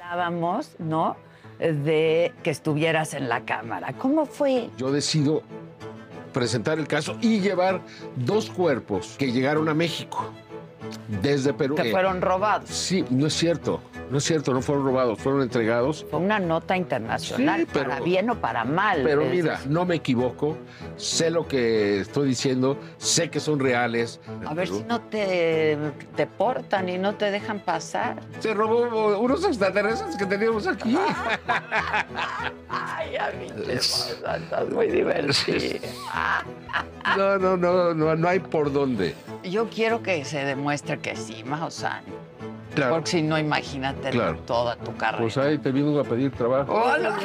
Hablábamos, ¿no? De que estuvieras en la cámara. ¿Cómo fue? Yo decido presentar el caso y llevar dos cuerpos que llegaron a México desde Perú. Que Eh, fueron robados. Sí, no es cierto. No es cierto, no fueron robados, fueron entregados. Fue una nota internacional, Sí, pero- para bien o para mal. Pero Es mira, no me equivoco, sé lo que estoy diciendo, sé que son reales. A ver si no te deportan y no te dejan pasar. Se robó unos extraterrestres que teníamos aquí. Ay, a mí te estás muy divertido. No, no, no, no, no hay por dónde. Yo quiero que se demuestre que sí, Maussan. Claro. Porque si no, imagínate Claro. toda tu carrera. Pues ahí te vino a pedir trabajo. Hola.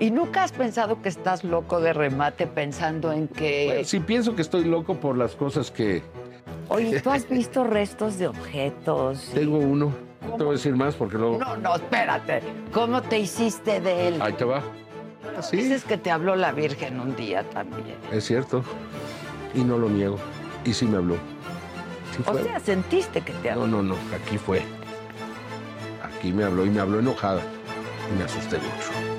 ¿Y nunca has pensado que estás loco de remate pensando en que... Bueno, sí pienso que estoy loco por las cosas que Oye, ¿tú has visto restos de objetos? tengo uno. No te voy a decir más porque luego. No, no, espérate. ¿Cómo te hiciste de él? Ahí te va. Sí, Dices que te habló la Virgen un día también. es cierto. Y no lo niego. Y sí me habló. Sí O sea, sentiste que te habló. No, no, no. Aquí fue. Aquí me habló y me habló enojada. Y me asusté mucho.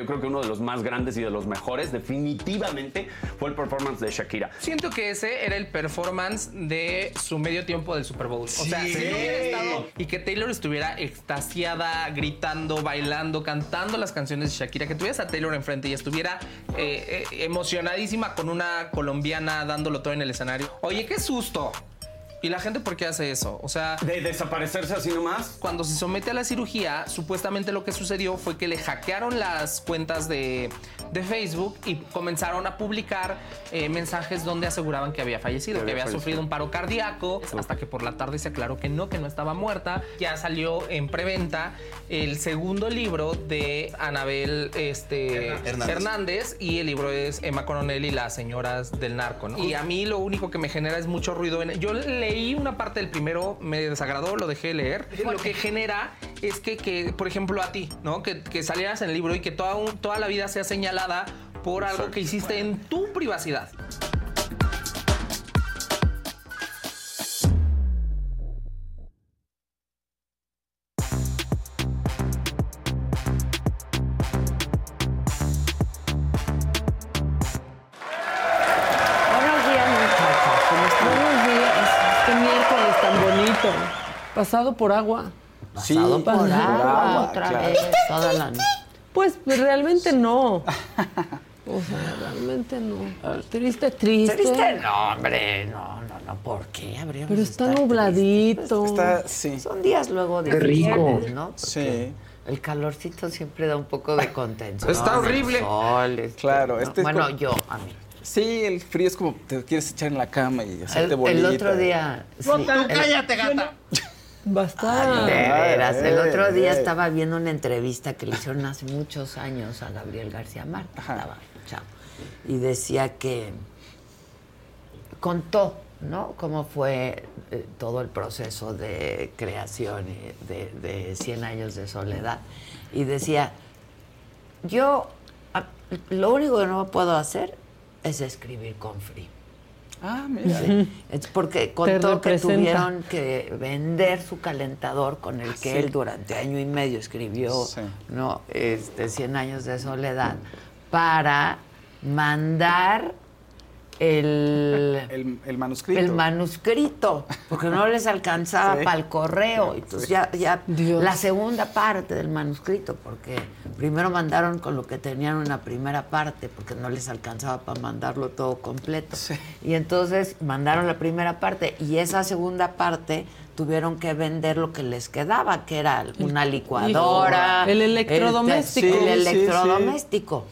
Yo creo que uno de los más grandes y de los mejores definitivamente fue el performance de Shakira. Siento que ese era el performance de su medio tiempo del Super Bowl. O sea, si no hubiera estado y que Taylor estuviera extasiada, gritando, bailando, cantando las canciones de Shakira, que tuvieras a Taylor enfrente y estuviera eh, eh, emocionadísima con una colombiana dándolo todo en el escenario. Oye, qué susto. ¿Y la gente por qué hace eso? O sea, De desaparecerse así nomás. cuando se somete a la cirugía, supuestamente lo que sucedió fue que le hackearon las cuentas de, de Facebook y comenzaron a publicar eh, mensajes donde aseguraban que había fallecido, que había, sufrido un paro cardíaco, hasta que por la tarde se aclaró que no, que no estaba muerta. Ya salió en preventa el segundo libro de Anabel este, Hernández. Hernández. y el libro es Emma Coronel y las señoras del narco. ¿no? Y a mí lo único que me genera es mucho ruido. En, yo leí una parte del primero, me desagradó, lo dejé de leer. Lo que genera es que, que, por ejemplo, a ti, ¿no? Que, que salieras en el libro y que toda, un- toda la vida sea señalada por algo que hiciste en tu privacidad. Pasado por agua. Sí, Pasado por por agua, agua, otra claro. vez, toda la noche. Pues realmente no. O sea, realmente no. Triste, triste. Triste, no, hombre, no, no, no, ¿por qué habríamos Pero de está nubladito. Está, sí. Son días luego Qué rico. ¿no? Porque Sí. El calorcito siempre da un poco de contención. Está horrible. sol, este, Claro, ¿no? este es Bueno, como- yo, a mí. Sí, el frío es como te quieres echar en la cama y hacerte El, el bolita. otro día. sí, el- gata. Bastante. De veras, el otro día estaba viendo una entrevista que le hicieron hace muchos años a Gabriel García Márquez, estaba chavo, y decía que contó, ¿no? Cómo fue eh, todo el proceso de creación y de, de 100 años de soledad. Y decía, yo a- lo único que no puedo hacer es escribir con frío. Ah, mira. Sí. Es porque contó que tuvieron que vender su calentador con el que Sí. él durante año y medio escribió Sí. no este 100 años de soledad para mandar el, El, el manuscrito. el manuscrito, porque no les alcanzaba Sí. para el correo. Entonces ya, ya Dios. la segunda parte del manuscrito, porque primero mandaron con lo que tenían una primera parte, porque no les alcanzaba para mandarlo todo completo. Sí. Y entonces mandaron la primera parte y esa segunda parte tuvieron que vender lo que les quedaba, que era una licuadora, El electrodoméstico. este, el Sí, sí, sí. electrodoméstico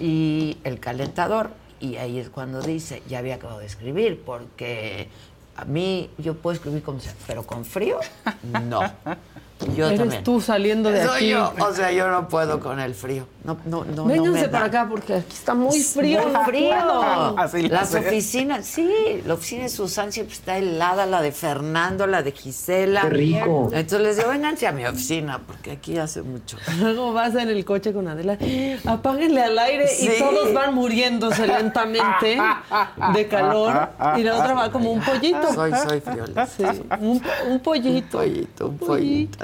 y el calentador. Y ahí es cuando dice, ya había acabado de escribir, porque a mí yo puedo escribir como sea, pero con frío, no. Yo Eres también. tú saliendo de Soy aquí. yo, o sea, yo no puedo con el frío. No, no, no, Vénganse para acá porque aquí está muy frío. Muy frío. Así Las oficinas, sí, la oficina de Susan siempre está helada, la de Fernando, la de Gisela. Qué rico. Entonces les digo, vénganse a mi oficina, porque aquí hace mucho. Luego vas en el coche con Adela, apáguenle al aire Sí. y todos van muriéndose lentamente de calor y la otra va como un pollito. Soy, soy friola. Sí, un, un pollito. pollito, un pollito,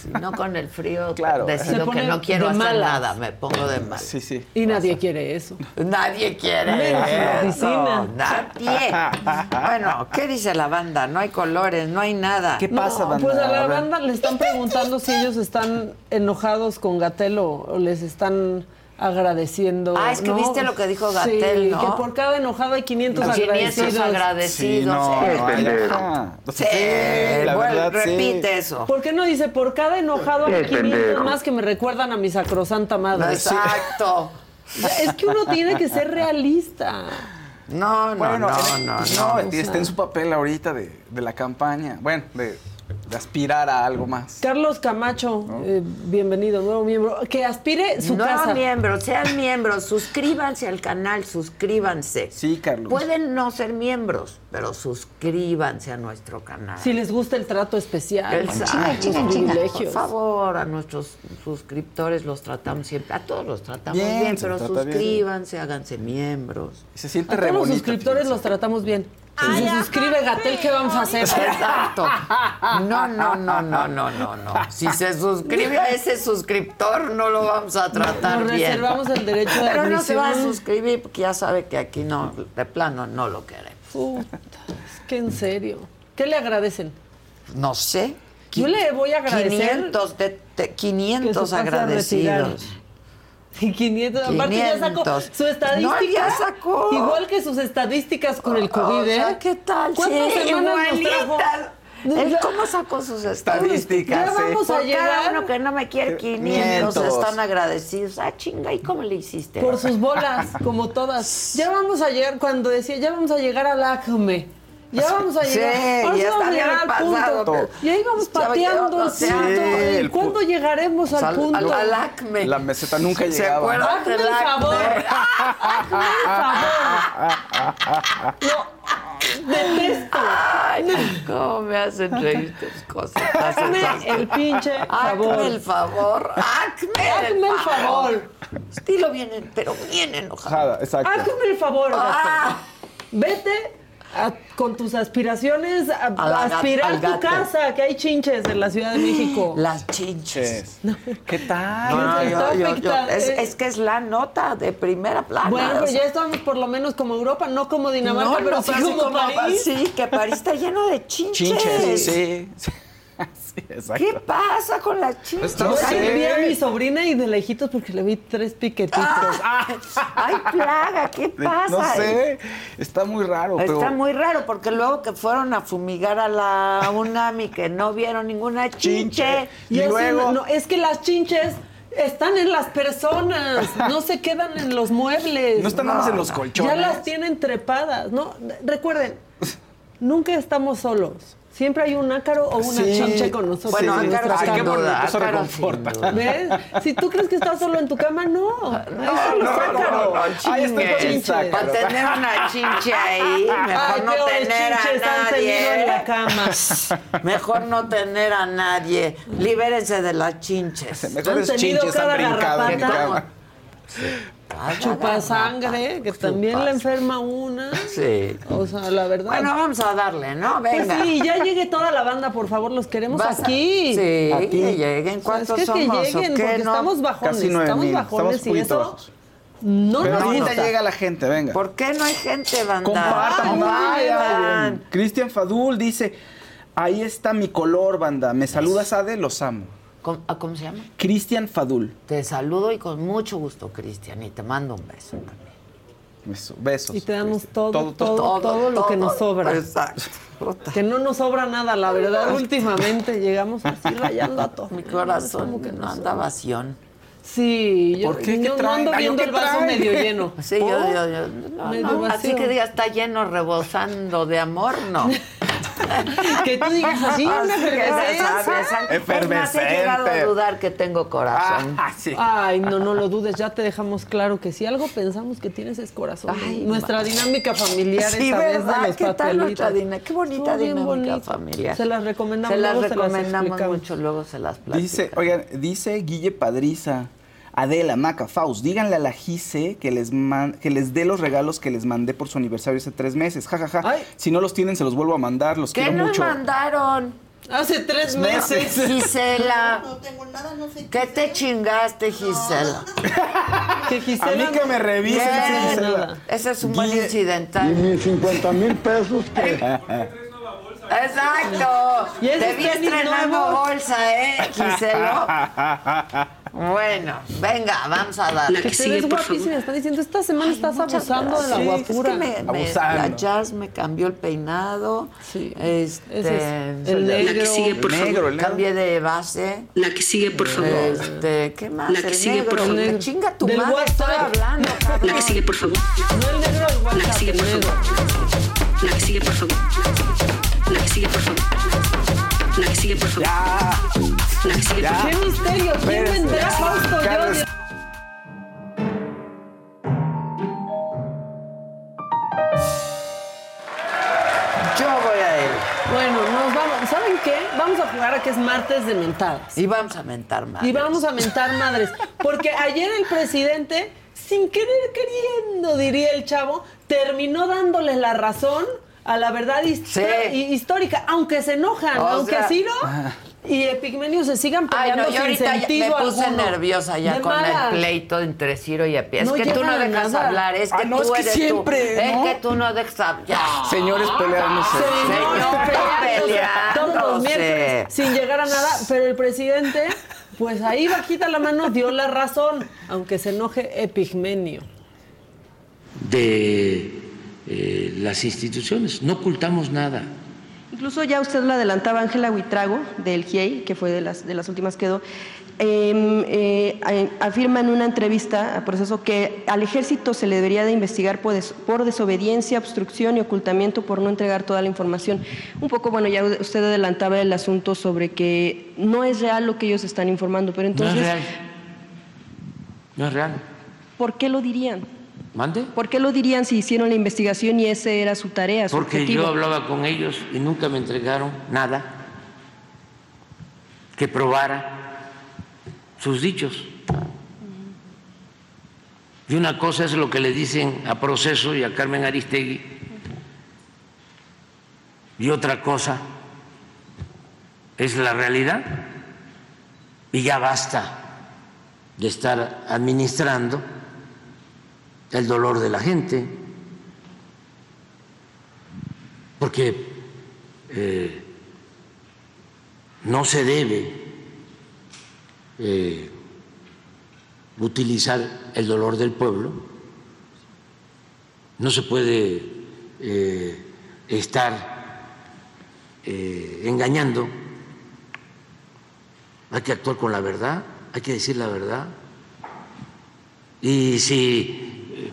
Si no con el frío, Claro. Decido que no quiero hacer malas. nada, me pongo de mal. Sí, sí. Y nadie quiere eso. Nadie quiere. Menos en la eso. Nadie. Bueno, ¿qué dice la banda? No hay colores, no hay nada. ¿Qué pasa, No, banda? Pues a la banda le están preguntando si ellos están enojados con Gatel o, o les están agradeciendo. Ah, es que ¿no? viste lo que dijo Gatell, Sí, ¿no? que por cada enojado hay 500 500 agradecidos. Sí, agradecidos. Sí, sea, sí, la bueno, verdad, sí. repite eso. ¿Por qué no dice por cada enojado hay 500 más que me recuerdan a mi sacrosanta madre? Exacto. O sea, Es que uno tiene que ser realista. No, no, Bueno, no, en- no, no, no. está en su papel ahorita de, de la campaña. Bueno, de, de aspirar a algo más. Carlos Camacho, eh, bienvenido, nuevo miembro. Que aspire su no casa. miembros, sean miembros, suscríbanse al canal, suscríbanse. Sí, Carlos. Pueden no ser miembros, pero suscríbanse a nuestro canal. Si les gusta el trato especial, Exacto. Por favor, a nuestros suscriptores los tratamos siempre, a todos los tratamos Bien, pero bien. suscríbanse, háganse miembros. Se siente A re todos los suscriptores fíjense. los tratamos bien. Si se suscribe Gatel, ¿qué vamos a hacer? Exacto. No, no, no, no, no, no, no. Si se suscribe a ese suscriptor, no lo vamos a tratar Nos bien. reservamos el derecho de Pero no se va a suscribir porque ya sabe que aquí no, de plano, no lo queremos. Puta, es que en serio. ¿Qué le agradecen? No sé. Yo le voy a agradecer 500, de, de- que 500 se pase a agradecidos. Y 500, aparte ya sacó 500. su estadística. No, ya sacó. Igual que sus estadísticas con el COVID, O sea, ¿eh? ¿qué tal? ¿Cuántas Sí, semanas? ¿Él cómo sacó sus estadísticas? Ya vamos a llegar. cada uno que no me quiere 500, 500. están agradecidos. Ah, chinga, ¿y cómo le hiciste? Por sus bolas, como todas. Ya vamos a llegar, cuando decía, ya vamos a llegar al acme. Ya vamos a Sí, llegar. Ahora sí ya vamos a llegar al pasado. punto. Y ahí vamos Ya pateando va- el sí, punto. el ¿Cuándo llegaremos al Al- punto? al- acme. La meseta nunca ¿Se llegaba. acuerdan Hazme del el acme? favor. Hazme el favor. No, detesto. Ay, cómo me hacen reír tus cosas. Hazme el pinche favor. Hazme el favor. Hazme, Hazme el favor. Estilo bien, pero bien enojado. Jada, exacto. Hazme el favor. Ah. Vete a- con tus aspiraciones a, A aspirar tu gato. casa, que hay chinches en la Ciudad de México. Las chinches. ¿Qué tal? No, yo- yo- yo- es, eh. es que es la nota de primera plana. Bueno, pero sea, ya estamos por lo menos como Europa, no como Dinamarca, no, pero sí pero como, París. Sí, que París está lleno de chinches. Chinches. Sí. sí. Exacto. ¿Qué pasa con las chinches? Yo No sí sé. vi a mi sobrina y de lejitos porque le vi tres piquetitos. Ay, plaga, ¿qué pasa? No sé. Está muy raro, pero. Está muy raro porque luego que fueron a fumigar a la UNAM y que no vieron ninguna chinche. Chinche. Y Y así, luego- no, es que las chinches están en las personas, no se quedan en los muebles. No están nada más en los colchones. Ya las tienen trepadas, ¿no? Recuerden, nunca estamos solos. Siempre hay un ácaro o una Sí. chinche con nosotros. Bueno, en ácaro Ay, qué cama. bonito, eso reconforta. ¿Ves? Si tú crees que estás solo en tu cama, no. Ahí no, no, ácaros. no, estoy con Chinches. el sácaro. Para tener una chinche ahí, mejor Ay, no tener a nadie. en la cama. Mejor no tener a nadie. Libérense de las chinches. Mejores Han tenido chinches han cada brincado en garrapata. Chupa sangre, que también le enferma una. Sí. O sea, la verdad. Bueno, vamos a darle, ¿no? Pues Venga. sí, ya llegue toda la banda, por favor, los queremos Vas a- aquí. Sí, Aquí. que lleguen. O sea, ¿Cuántos es que, lleguen, porque No. estamos bajones, Casi nueve estamos mil. bajones Estamos y eso no Pero nos ahorita gusta. llega la gente, venga. ¿Por qué no hay gente, banda? Compartan. Vayan. Cristian Fadul dice, ahí está mi color, banda. ¿Me saludas, Ade? Los amo. ¿Cómo, ah, cómo se llama? Cristian Fadul. Te saludo y con mucho gusto, Cristian, y te mando un beso también. Beso- Besos. Y te damos Cristian. todo, todo, todo, lo que nos sobra. Exacto. Que no nos sobra nada, la verdad. Últimamente llegamos así rayando a todo. Mi corazón no anda vación. Sí, yo, ¿Por qué? ¿Qué yo no ando viendo ¿qué el vaso traen? medio lleno. Sí, yo, yo, yo. no, Medio no, vacío. así que diga, está lleno, rebosando de amor, no. Que tú digas así, una efervescencia. más, he llegado a Efervescente. dudar que tengo corazón. Ah, sí. Ay, no, no lo dudes, ya te dejamos claro que si algo pensamos que tienes es corazón. Ay, nuestra dinámica familiar Sí, esa vez de ¿verdad? los ¿Qué tal nuestra? Qué bonita dinámica bonito. familiar. Se las recomendamos, Se las luego recomendamos mucho, luego se las platicamos. Dice, oigan, dice Guille Padriza, Adela, Maca, Faust, díganle a la Gise que les, man- que les dé los regalos que les mandé por su aniversario hace tres meses. Ja, ja, ja. Ay. Si no los tienen, se los vuelvo a mandar. Los ¿Qué quiero nos mucho. mandaron? Hace tres meses. Gisela. No tengo nada, no sé. ¿Qué te chingaste, Gisela? Que A Gisela mí que me revisen, Bien. Gisela. Ese es un buen Guille- incidental. mis 50 mil pesos que... Exacto. ¿Y ese Te vi estrenando nuevo? bolsa, ¿eh, Gisela? Bueno, venga, vamos a darle. Que te ves guapísima. Están diciendo, esta semana estás Muchas abusando de la gracias. guapura. Es que me- me- Abusando. la jazz me cambió el peinado. Sí. Este, es el la- negro. La que sigue, por El negro, favor. el negro. Cambié de base. La que sigue, por favor. Este, ¿qué más? La que el sigue, negro. por favor. Me chinga tu Del madre, WhatsApp. estoy hablando, cabrón. La que sigue, por favor. No el negro del La que WhatsApp, sigue, el por favor. La que sigue, por favor. La que sigue, por favor. La que sigue, por favor. La que sigue, por favor. ¡Qué misterio! ¿Quién vendrá, Fausto? Yo- Carlos. Yo voy a él. Bueno, nos vamos. ¿Saben qué? Vamos a jugar a que es martes de mentadas. Y vamos a mentar más. Y vamos a mentar madres. Porque ayer el presidente, sin querer queriendo, diría el chavo, terminó dándole la razón a la verdad hist- Sí. hi- histórica, aunque se enojan, O aunque sea- Ciro y Epigmenio se sigan Ay, peleando no, yo sin sentido me puse alguno. nerviosa ya De con malas. el pleito entre Ciro y Epi. Es No que tú no dejas nada. hablar, es que Ah, no, tú es que eres siempre, tú. ¿no? Es que tú no dejas hablar. Señores peleándose. Señor, Señores, peleándose. Todos los miércoles sin llegar a nada, pero el presidente Pues ahí bajita la mano dio la razón, aunque se enoje Epigmenio. de eh, las instituciones. No ocultamos nada. Incluso ya usted lo adelantaba, Ángela Huitrago, del GIEI, que fue de las, de las últimas que quedó, eh, eh, afirma en una entrevista a proceso que al ejército se le debería de investigar por, des- por desobediencia, obstrucción y ocultamiento por no entregar toda la información. Un poco, bueno, ya usted adelantaba el asunto sobre que no es real lo que ellos están informando, pero entonces, no es real. No es real. ¿por qué lo dirían? ¿Mande? ¿Por qué lo dirían si hicieron la investigación y esa era su tarea, su Porque objetivo? yo hablaba con ellos y nunca me entregaron nada que probara sus dichos. Y una cosa es lo que le dicen a Proceso y a Carmen Aristegui, y otra cosa es la realidad. Y ya basta de estar administrando el dolor de la gente, porque eh, no se debe eh, utilizar el dolor del pueblo, no se puede eh, estar engañando, hay que actuar con la verdad, hay que decir la verdad. Y si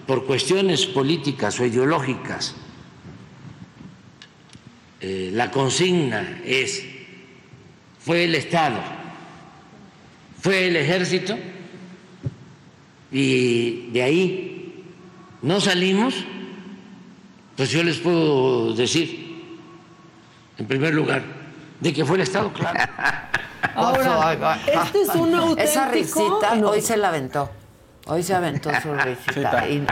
por cuestiones políticas o ideológicas eh, la consigna es, fue el Estado, fue el ejército, y de ahí no salimos, pues yo les puedo decir, en primer lugar, de que fue el Estado, claro. Ahora, este es un auténtico... Esa risita No. hoy se la aventó. Hoy se aventó su risita. Y-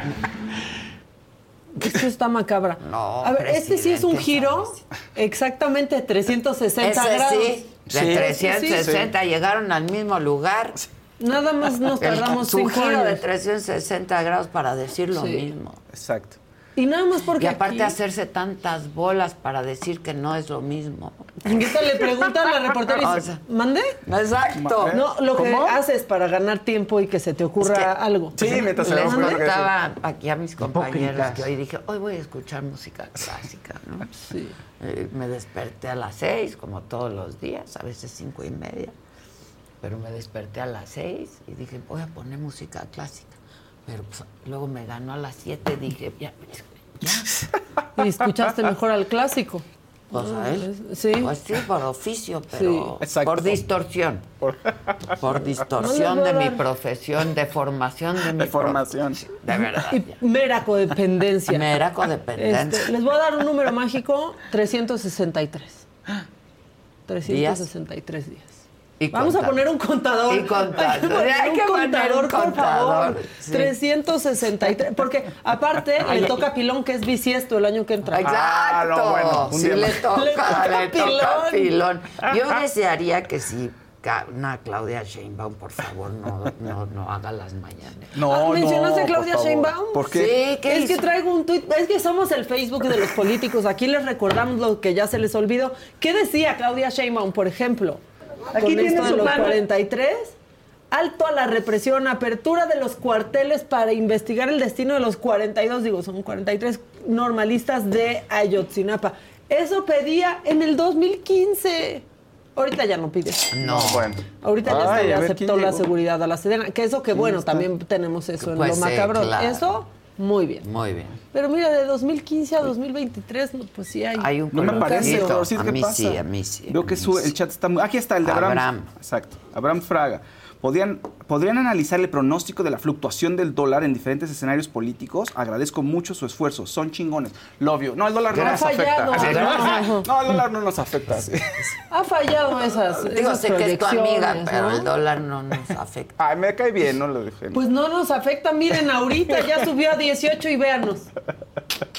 Esto está macabra. No, A ver, este sí es un giro exactamente de 360 Ese grados. sí, de 360 llegaron al mismo lugar. Nada más nos tardamos cinco giro de años. 360 grados para decir lo Sí. mismo. Exacto. Y nada más porque Y aparte aquí- hacerse tantas bolas para decir que no es lo mismo. Ahorita le pregunta a la reportera y O dice, sea, ¿mandé? Exacto. No, lo que ¿Cómo? haces para ganar tiempo y que se te ocurra Es que- algo. Sí, mientras se Les que contaba aquí a mis compañeros que hoy dije, hoy voy a escuchar música clásica, ¿no? Sí. Eh, me desperté a las seis, como todos los días, a veces cinco y media, pero me desperté a las seis y dije, voy a poner música clásica. Pero pues, luego me ganó a las siete, dije, ya, Y escuchaste mejor al clásico. pues a él. Sí. Pues sí, por oficio, pero Sí. por distorsión. Por distorsión No les de mi profesión, de formación de mi De formación. De verdad. Y mera codependencia. Mera codependencia. Este, les voy a dar un número mágico, 363. 363 días. Y Vamos a poner un contador. Y contador. Hay que poner un contador, por contador, favor. sí. 363. Porque aparte Ay, le toca a Pilón, que es bisiesto el año que entra. Exacto. Ah, no, bueno, un sí día le toca, Le toca le toca pilón. pilón. Yo desearía que sí, una Claudia Sheinbaum, por favor, no, no, no haga las mañanas. No, Ah, ¿Mencionaste no, a Claudia por favor. Sheinbaum? ¿Por qué? Sí, ¿qué es hizo? que traigo un tuit, es que somos el Facebook de los políticos. Aquí les recordamos lo que ya se les olvidó. ¿Qué decía Claudia Sheinbaum, por ejemplo? Aquí con tiene esto de su los mano. 43. Alto a la represión, apertura de los cuarteles para investigar el destino de los 42, digo, son 43 normalistas de Ayotzinapa. Eso pedía en el 2015. Ahorita ya no pide. No. Bueno. Ahorita ya Ay, hasta le a ver, aceptó ¿quién la llegó? seguridad a la Sedena. Que eso que bueno, también tenemos eso en Pues lo sí, macabro. claro. Eso, muy bien. Muy bien. Pero mira, de 2015 a 2023, no, pues sí hay. Hay un No me parece, sí, A ¿qué mí pasa? sí, a mí sí. Veo que mí su- sí. el chat está muy... Aquí está el de Abraham. Abraham. Exacto. Abraham Fraga. ¿Podrían, ¿Podrían analizar el pronóstico de la fluctuación del dólar en diferentes escenarios políticos? Agradezco mucho su esfuerzo. Son chingones. Love you. No, el dólar no nos afecta. fallado. No. No, el dólar no nos afecta. sí. Ha fallado esas. Digo, esas sé que es tu amiga, proyecciones, pero el dólar no nos afecta. Ay, me cae bien, no lo dejé. Pues no nos afecta. Miren, ahorita ya subió a 18 y véanos.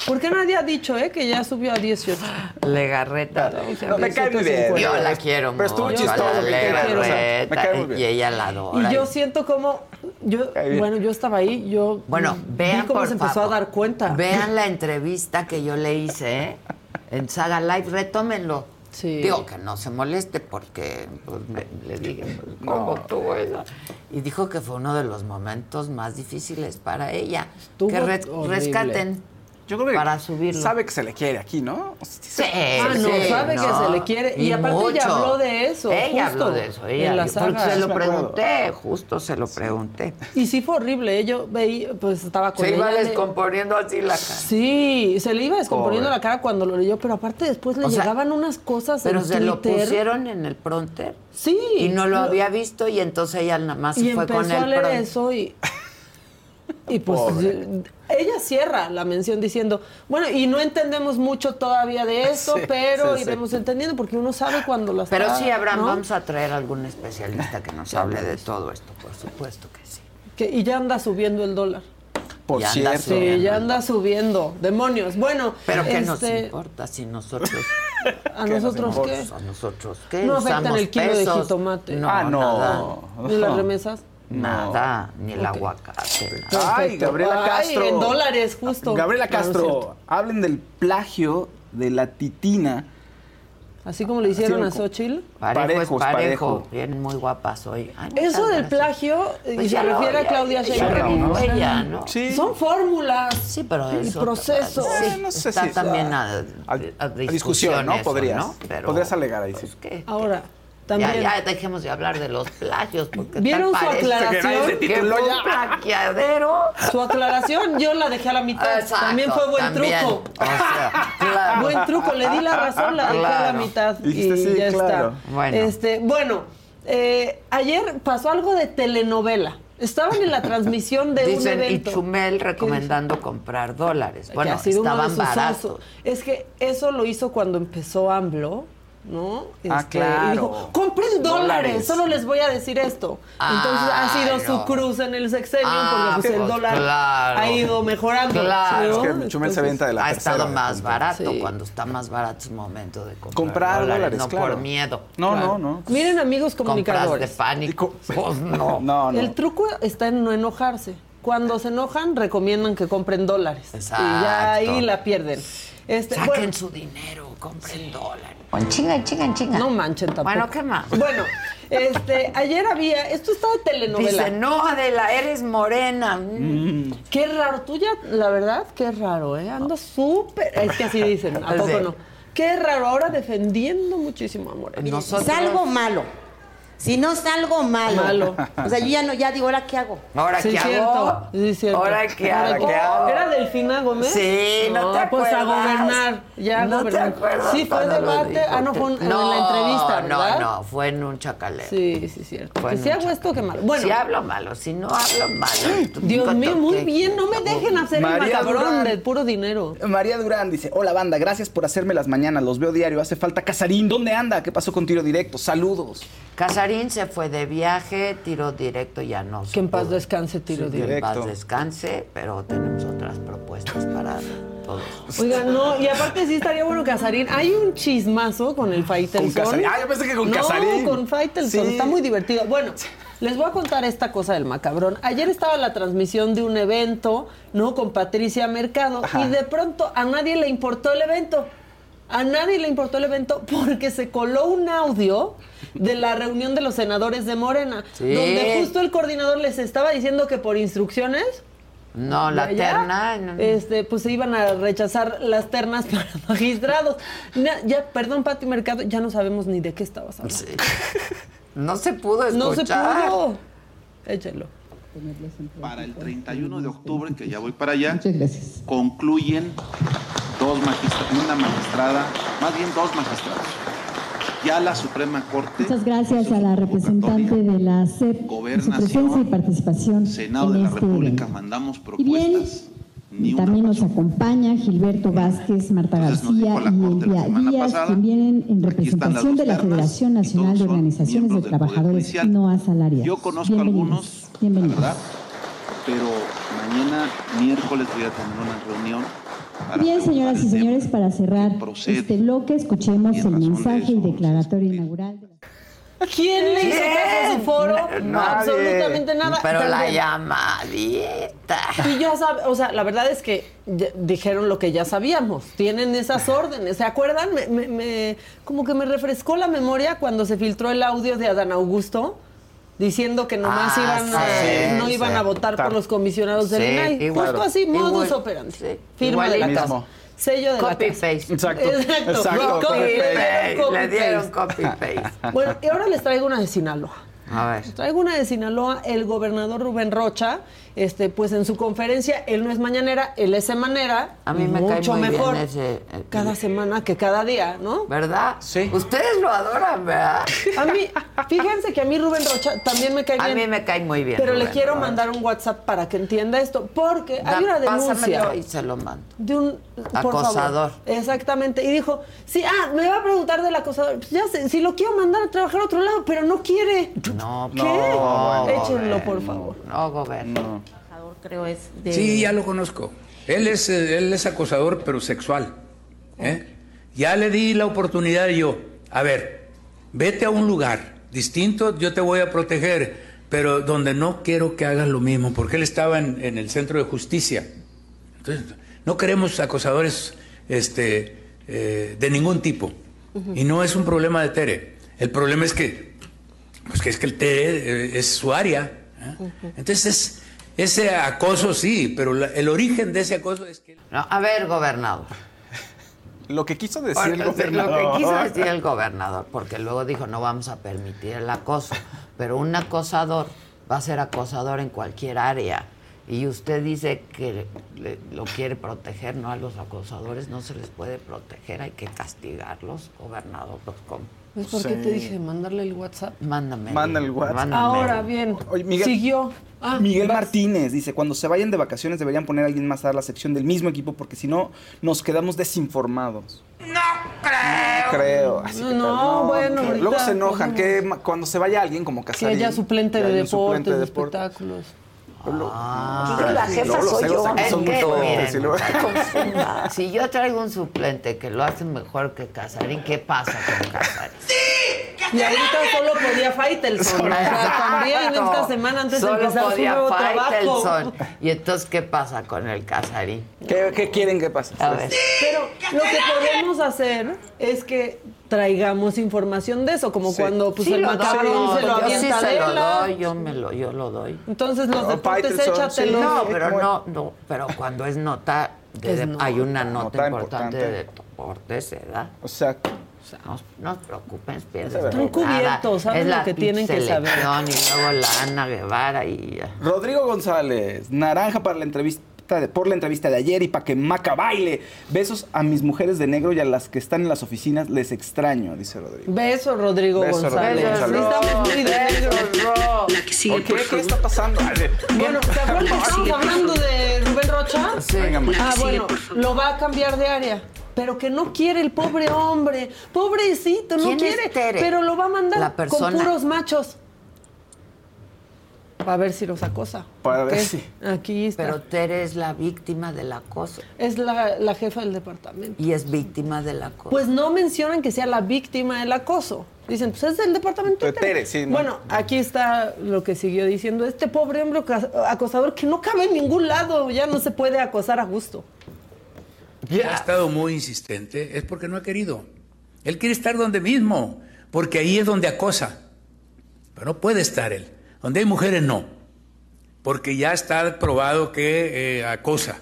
¿Por qué nadie ha dicho, eh, que ya subió a 18? Legarreta. No, me cae muy bien. Yo la quiero Pero estuvo mucho, chistoso, a la me cae bien, o sea, Legarreta, me cae muy bien. y ella la adora. Y yo siento como, yo, bueno, yo estaba ahí, yo Bueno, vi vean cómo por se empezó favor, a dar cuenta. Vean la entrevista que yo le hice ¿eh? en Saga Live, retómenlo. Sí. Digo que no se moleste porque pues, me- le dije, pues, ¿cómo tuvo eso? Y dijo que fue uno de los momentos más difíciles para ella. Estuvo que re- horrible. rescaten Yo creo que para subirlo. sabe que se le quiere aquí, ¿no? Sí, Ah, no, sí, sabe que se le quiere. Y, Y aparte ella mucho. habló de eso. Ella justo, habló de eso. en Ella, la porque saga. se lo pregunté, justo se lo pregunté. Y sí fue horrible. ¿eh? Yo veía, pues estaba con Se iba ella, descomponiendo así la cara. Sí, se le iba descomponiendo Pobre. la cara cuando lo leyó, pero aparte después le O sea, llegaban unas cosas Pero en se lo pusieron en el pronter. Sí. Y no lo Lo- había visto y entonces ella nada más y se fue empezó con a leer pronter. eso y y pues Pobre. ella cierra la mención diciendo bueno y no entendemos mucho todavía de eso Sí, pero sí, sí. iremos entendiendo porque uno sabe cuando las Pero está, sí, Abraham, ¿no? vamos a traer algún especialista que nos hable de todo esto, por supuesto que sí. Que- y ya anda subiendo el dólar Por Ya anda cierto. sí subiendo. ya anda subiendo demonios bueno Pero ¿qué nos este, importa si nosotros... a nosotros qué ¿A nosotros qué? no afectan el kilo pesos. de jitomate No, Ah, no. nada. ni las remesas Nada, ni el aguacate. nada. Ay. Gabriela Ay, Castro. en dólares, justo. Gabriela no es Castro, hablen del plagio de la titina. así como le hicieron a Xochitl Parejo parejo. parejo. Vienen muy guapas hoy. Ay, Eso del plagio, y Pues se refiere a Claudia Sheinbaum, ¿no? ¿no? Sí. Son fórmulas. Sí, pero y eso- procesos. sí, no sé está si- también a, a, a a discusión, discusión, ¿no? eso, Podrías. ¿no? Pero, Podrías alegar ahí, sí. pues, ¿qué? Ahora, también. ya dejemos de hablar de los plagios, porque ¿Vieron su aclaración? que ya. plagiadero. Su aclaración yo la dejé a la mitad. Exacto, también fue buen también. truco. O sea, claro. Buen truco, le di la razón, la dejé a la mitad y sí, ya claro. está. Bueno. Este, bueno, eh, ayer pasó algo de telenovela. Estaban en la transmisión de un Dicen, y evento. Chumel recomendando comprar dólares. Bueno, estaban baratos. Es que eso lo hizo cuando empezó AMLO, ¿no? Ah, Este, claro. y dijo, compren dólares, Dólares. solo les voy a decir esto. Entonces ha sido su no. cruz en el sexenio, Ah, porque pues, el pues, dólar claro. ha ido mejorando. Claro. ¿no? Es que Chumel se venta de la ha tercera. estado más barato. Sí. Cuando está más barato es momento de comprar, Comprar dólares, no claro. por miedo. No, Claro. no, no. Miren, amigos Compras de comunicadores, pánico. Pues no. No, no. el truco está en no enojarse. Cuando se enojan, recomiendan que compren dólares. Y Exacto. ya ahí la pierden. Este, Saquen bueno, su dinero, compren dólares. Chinga, chinga, chinga. no manchen tampoco. Bueno, ¿qué más? Bueno, este, ayer había, esto estaba de telenovela. Dice, no, Adela, eres morena. Mm. Qué raro, tú ya, la verdad, qué raro, ¿eh? Anda súper. Es que así dicen, ¿a poco Sí. no? Qué raro, ahora defendiendo muchísimo a Morena. Nosotros- Salgo malo. Si no salgo malo. Malo. O sea, yo ya no, ya digo, ¿ahora qué hago? ¿Ahora Sí, qué cierto. hago? Sí, cierto. ¿Ahora qué Ahora hago? qué hago. ¿Era Delfina Gómez? Sí, ¿no te Pues a acuerdas? gobernar. Ya ¿No te gobernar. acuerdas Sí, fue debate. Ah, no, fue un- en No, la entrevista, ¿verdad? No, no, fue en un chacalero. Sí, sí, cierto. Fue Que en si hago esto, qué mal. Bueno, Si hablo malo, si no hablo malo. Dios mío, muy bien. No me dejen hacer el María macabrón Durán. de puro dinero. María Durán dice, hola banda, gracias por hacerme las mañanas, los veo diario, hace falta Casarín, ¿dónde anda? ¿Qué pasó con tiro directo? Saludos. Casarín se fue de viaje, tiro directo ya no. se Que en paz descanse, tiro Que directo. en paz descanse, pero tenemos otras propuestas para todos. Oigan, no, y aparte sí estaría bueno Casarín. Hay un chismazo con el Faitelson. Con Casarín. Ah, yo pensé que con no, Casarín. con Faitelson. Sí. Está muy divertido. Bueno, les voy a contar esta cosa del macabrón. Ayer estaba la transmisión de un evento, ¿no? Con Patricia Mercado. Y de pronto a nadie le importó el evento. A nadie le importó el evento porque se coló un audio de la reunión de los senadores de Morena, Sí. donde justo el coordinador les estaba diciendo que por instrucciones No, la terna. no. Este, pues se iban a rechazar las ternas para magistrados. Ya, perdón, Pati Mercado, ya no sabemos ni de qué estabas hablando. Sí. No se pudo No se escuchar. pudo. Échelo. Para el 31 de octubre, que ya voy para allá, concluyen dos magistrados, una magistrada, más bien dos magistrados. Ya la Suprema Corte, Muchas gracias a la representante de la CEP presencia y participación Senado de en la este República, evento. mandamos Y bien, propuestas. Ni una también nos acompaña Gilberto Vázquez, Marta García y Elvia Díaz, pasada. quien vienen en representación de la Federación Nacional de Organizaciones de Trabajadores no asalariados. Yo conozco Bienvenidos. algunos, la Bienvenidos. verdad, pero mañana, miércoles, voy a tener una reunión Bien, señoras y señores, para cerrar procede este bloque, escuchemos el de mensaje y declaratoria inaugural. de la- ¿Quién le hizo caso a su foro? No, absolutamente nada. Pero la llamadita. Y ya sabe, o sea, la verdad es que dijeron lo que ya sabíamos. Tienen esas órdenes. ¿Se acuerdan? Me, me- me- como que me refrescó la memoria cuando se filtró el audio de Adán Augusto diciendo que nomás Ah, iban a, sí, no iban sí. a votar por los comisionados del Sí, INAI. igual. Justo así, Igual. modus operandi. Firma de la casa. Sello de la Copy casa. paste. Exacto. Exacto, Copy copy paste. copy Le dieron paste. copy paste. Bueno, y ahora les traigo una de Sinaloa. A ver. Traigo una de Sinaloa, el gobernador Rubén Rocha, este, pues en su conferencia, él no es mañanera, él es semanera. A mí me cae mucho muy bien mejor ese, eh, cada semana que cada día, ¿no? ¿Verdad? Sí. Ustedes lo adoran, ¿verdad? A mí, fíjense que a mí Rubén Rocha también me cae A bien. mí me cae muy bien. Pero le quiero mandar un WhatsApp para que entienda esto, porque Da- hay una denuncia pásamelo y se lo mando. de un por Acosador. favor. Exactamente. Y dijo, sí, ah, me va a preguntar del acosador. Pues ya sé, si lo quiero mandar a trabajar a otro lado, pero no quiere. No, ¿Qué? no, Échenlo, por favor. No, gobierno. Creo es de... Sí, ya lo conozco. Él es, eh, él es acosador, pero sexual. ¿eh? Ya le di la oportunidad yo. A ver, vete a un lugar distinto, yo te voy a proteger, pero donde no quiero que hagas lo mismo, porque él estaba en, en el centro de justicia. Entonces, no queremos acosadores este, eh, de ningún tipo. Y no es un problema de Tere. El problema es que, pues que es que el Tere eh, es su área. ¿eh? Entonces, ese acoso sí, pero la- el origen de ese acoso es que... No, a ver, gobernador. Lo que quiso decir Porque el Lo gobernador. que quiso decir el gobernador, porque luego dijo no vamos a permitir el acoso, pero un acosador va a ser acosador en cualquier área. Y usted dice que le- lo quiere proteger, ¿no? A los acosadores no se les puede proteger, hay que castigarlos, gobernador. Pues, ¿cómo? ¿Ves por qué te dije mandarle el WhatsApp? Mándame. Manda el WhatsApp. mándame. Ahora bien, Oye, Miguel- siguió. Ah, Miguel vas. Martínez dice, cuando se vayan de vacaciones deberían poner a alguien más a dar la sección del mismo equipo porque si no nos quedamos desinformados. No creo. creo. Así No, que no, bueno, ahorita Luego se enojan podemos- que cuando se vaya alguien como Que Casarín. haya suplente que de haya deportes, suplente de de deportes. espectáculos. Ah, la jefa soy yo. Es Son muy que, miren, luego- no si yo traigo un suplente que lo hace mejor que Casarín, ¿qué pasa con Casarín? Y ahorita solo podía Faitelson. O sea, también esta semana antes Solo de empezar su podía nuevo trabajo. Faitelson. Y entonces, ¿qué pasa con el Casarín? ¿Qué, qué quieren que pase? A ver. Pero lo que podemos hacer es que traigamos información de eso, como Sí. cuando pues, Sí el macabrón se lo yo sí avienta se lo doy, yo me lo, yo lo doy. Entonces los deportes Faitelson, échatelos. No, pero no, no, pero cuando es nota, de- Es hay una nota, Nota importante, importante. de deportes, ¿verdad? O sea, O sea, no, no preocupen, pierden Están cubiertos, saben es lo que tienen que saber. Y luego la Ana Guevara y ya. Rodrigo González, naranja para la entrevista de- por la entrevista de ayer y para que Maca baile. Besos a mis mujeres de negro y a las que están en las oficinas les extraño, dice Rodrigo. Beso, Rodrigo Beso, González. Sí, estamos muy de negro. La que sigue, ¿Por qué? por ¿Qué favor. está pasando? Bueno, ¿se acuerdan que estamos hablando de Rubén Rocha? Sí. Venga, Maca. Ah, bueno, lo va a cambiar de área. Pero que no quiere el pobre hombre. Pobrecito, no ¿Quién es quiere. Tere? Pero lo va a mandar La persona. con puros machos. A ver si los acosa. Para ver si- Aquí está. Pero Tere es la víctima del acoso es la, la jefa del departamento. y es víctima del acoso. Pues no mencionan que sea la víctima del acoso. Dicen, pues es del departamento de De Tere, sí, ¿no? Bueno, aquí está lo que siguió diciendo. Este pobre hombre acosador que no cabe en ningún lado. Ya no se puede acosar a gusto. Ha estado muy insistente, es porque no ha querido. Él quiere estar donde mismo, porque ahí es donde acosa. Pero no puede estar él. Donde hay mujeres, no. Porque ya está probado que eh, acosa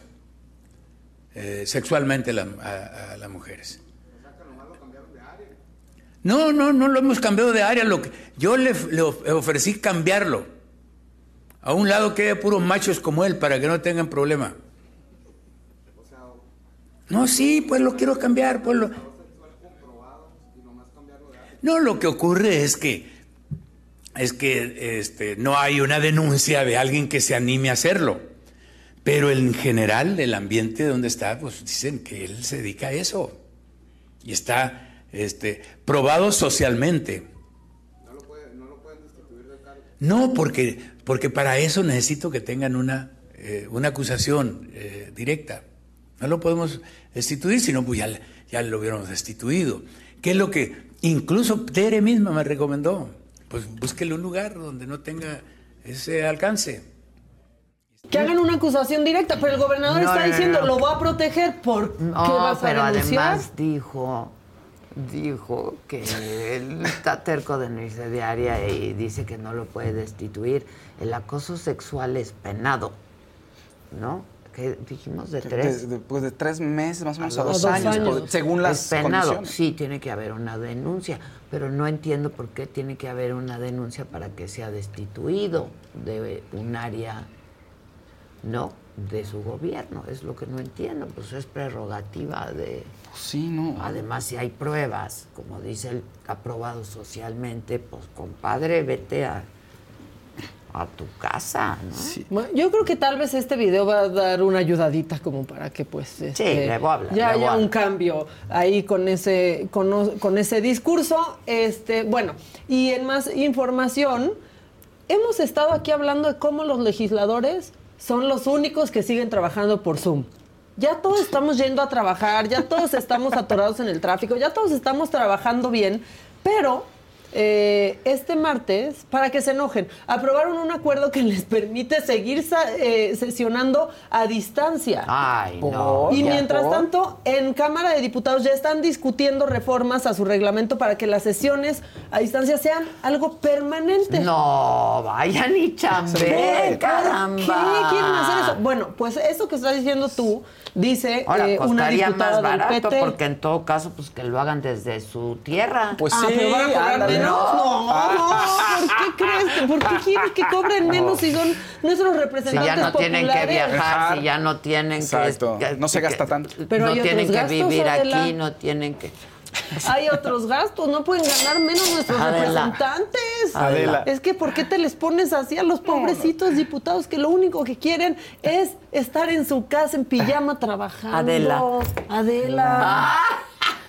eh, sexualmente la- a, a las mujeres. No, no, no lo hemos cambiado de área. Lo que, yo le, le of- ofrecí cambiarlo a un lado que haya puros machos como él para que no tengan problema. No, sí, pues lo quiero cambiar, pues lo... No, lo que ocurre es que es que este, no hay una denuncia de alguien que se anime a hacerlo. Pero en general, el ambiente donde está, pues dicen que él se dedica a eso. Y está este, probado socialmente. No, porque, porque para eso necesito que tengan una, eh, una acusación eh, directa. No lo podemos destituir, sino pues ya, ya lo hubiéramos destituido. ¿Qué es lo que incluso Tere misma me recomendó? Pues búsquele un lugar donde no tenga ese alcance. Que hagan una acusación directa, pero el gobernador No, está no, diciendo, no. lo voy a proteger, ¿por qué No, vas pero a denunciar? además dijo, dijo que él está terco de no irse de área y dice que no lo puede destituir. El acoso sexual es penado, ¿no? Que dijimos de tres. De- de- pues de tres meses, más o menos, a, A dos, dos años, años. por- según las condiciones. Sí, tiene que haber una denuncia, pero no entiendo por qué tiene que haber una denuncia para que sea destituido de un área, no, de su gobierno. Es lo que no entiendo, pues es prerrogativa de... Sí, no. Además, si hay pruebas, como dice el aprobado socialmente, pues compadre, vete a, a tu casa, ¿no? Bueno, Yo creo que tal vez este video va a dar una ayudadita como para que pues este, le voy a hablar, ya le voy a haya un cambio ahí con ese con, con ese discurso. Este, bueno, y en más información, hemos estado aquí hablando de cómo los legisladores son los únicos que siguen trabajando por Zoom. Ya todos estamos yendo a trabajar, ya todos estamos atorados en el tráfico, ya todos estamos trabajando bien, pero eh, este martes, para que se enojen, aprobaron un acuerdo que les permite seguir sa- eh, sesionando a distancia. Ay, no. Y mientras tanto, en Cámara de Diputados ya están discutiendo reformas a su reglamento para que las sesiones a distancia sean algo permanente. No, vayan y chambeen, caramba. ¿Qué quieren hacer eso? Bueno, pues eso que estás diciendo tú, dice Ahora, eh, una costaría diputada más barato del PT. porque en todo caso, pues que lo hagan desde su tierra. Pues Ah, pero van a cobrar ándale. menos. No, Ah. ¿por qué crees? ¿Por qué quieren que cobren menos si son nuestros Si representantes ya no tienen que populares? viajar, si ya no tienen Exacto. que... No se gasta tanto. Pero no tienen que vivir aquí, no tienen que... Hay otros gastos, no pueden ganar menos nuestros Adela. representantes. Adela. Es que ¿por qué te les pones así a los pobrecitos diputados que lo único que quieren es estar en su casa en pijama trabajando? Adela. Adela.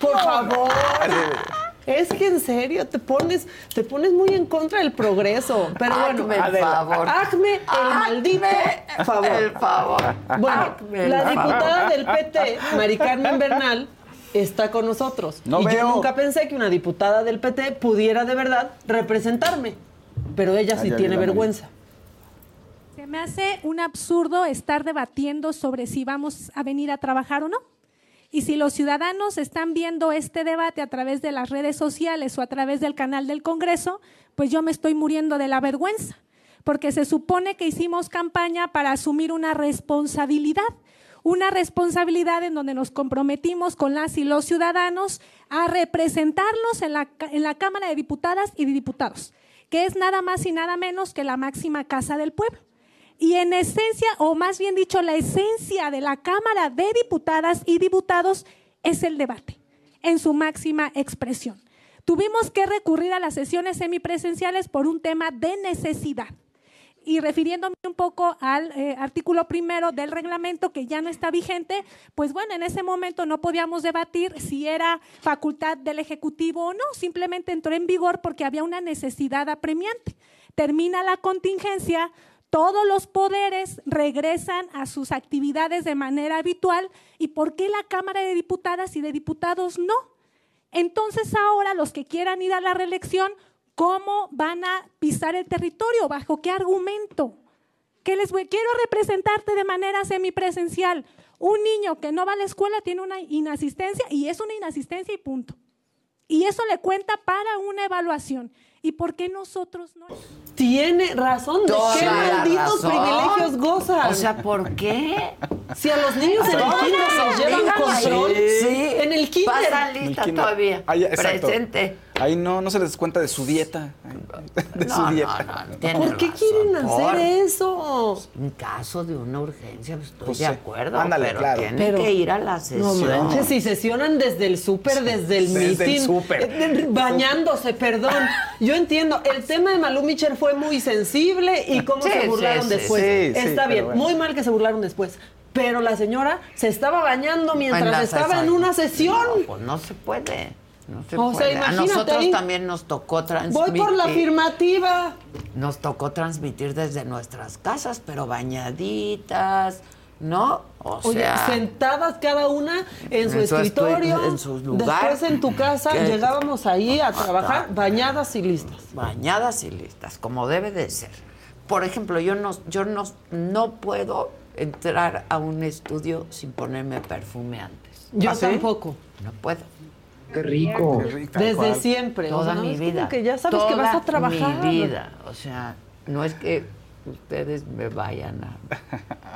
Por favor. Es que en serio te pones, te pones muy en contra del progreso. Pero bueno, Hazme el favor. hazme el maldito favor. El favor. Bueno, Hazme la favor. diputada del PT, Mari Carmen Bernal, está con nosotros. No y yo nunca pensé que una diputada del PT pudiera de verdad representarme. Pero ella sí Ay, ay, tiene vergüenza. Se me hace un absurdo estar debatiendo sobre si vamos a venir a trabajar o no. Y si los ciudadanos están viendo este debate a través de las redes sociales o a través del canal del Congreso, pues yo me estoy muriendo de la vergüenza, porque se supone que hicimos campaña para asumir una responsabilidad, una responsabilidad en donde nos comprometimos con las y los ciudadanos a representarlos en la, en la Cámara de Diputadas y Diputados, que es nada más y nada menos que la máxima casa del pueblo. Y en esencia, o más bien dicho, la esencia de la Cámara de Diputadas y Diputados es el debate, en su máxima expresión. Tuvimos que recurrir a las sesiones semipresenciales por un tema de necesidad. Y refiriéndome un poco al eh, artículo primero del reglamento que ya no está vigente, pues bueno, en ese momento no podíamos debatir si era facultad del Ejecutivo o no, simplemente entró en vigor porque había una necesidad apremiante. Termina la contingencia, todos los poderes regresan a sus actividades de manera habitual y ¿por qué la Cámara de Diputadas y de Diputados no? Entonces ahora los que quieran ir a la reelección, ¿cómo van a pisar el territorio? ¿Bajo qué argumento? ¿Qué les voy? Quiero representarte de manera semipresencial. Un niño que no va a la escuela tiene una inasistencia y es una inasistencia y punto. Y eso le cuenta para una evaluación. ¿Y por qué nosotros no? Tiene razón. ¿De Toda qué malditos razón. privilegios gozan? O sea, ¿por qué? Si a los niños en el kinder se llevan control, Sí. en el kinder. Pasa lista kinder. todavía. Ah, ya, exacto. Presente. Ahí no, no se les cuenta de su dieta. De No, su no, dieta. no, ¿Por qué razón. quieren Por- hacer eso? En caso de una urgencia, pues, estoy Pues de sí. acuerdo. Ándale, pero claro. tienen Pero- que ir a la No sesión. manches, si sesionan desde el súper, desde el Desde el súper. eh, bañándose, perdón. Yo entiendo, el tema de Malú Micher fue muy sensible y cómo Sí, se burlaron sí, después. sí, sí, Está bien, bueno. muy mal que se burlaron después. Pero la señora se estaba bañando En mientras estaba en sesión. una sesión. No, pues no se puede. No se O sea, a nosotros también nos tocó transmitir. Voy por la afirmativa. Nos tocó transmitir desde nuestras casas, pero bañaditas, ¿no? O Oye, sea, sentadas cada una en su En su escritorio, estu- en su lugar. después en tu casa, llegábamos ahí a trabajar bañadas y listas. bañadas y listas, como debe de ser. Por ejemplo, yo no, yo no, no puedo entrar a un estudio sin ponerme perfume antes. Yo ¿Ah, sí? tampoco. No puedo. Qué rico. Qué rico. Desde cual. siempre. o Toda sea, mi es como vida. que ya sabes que vas a Toda trabajar. Mi vida. O sea, no es que ustedes me vayan a,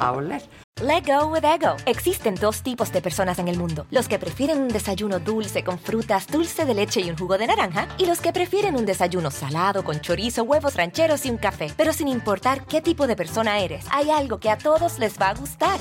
a oler. Let go with ego. Existen dos tipos de personas en el mundo: los que prefieren un desayuno dulce con frutas, dulce de leche y un jugo de naranja, y los que prefieren un desayuno salado con chorizo, huevos rancheros y un café. Pero sin importar qué tipo de persona eres, hay algo que a todos les va a gustar.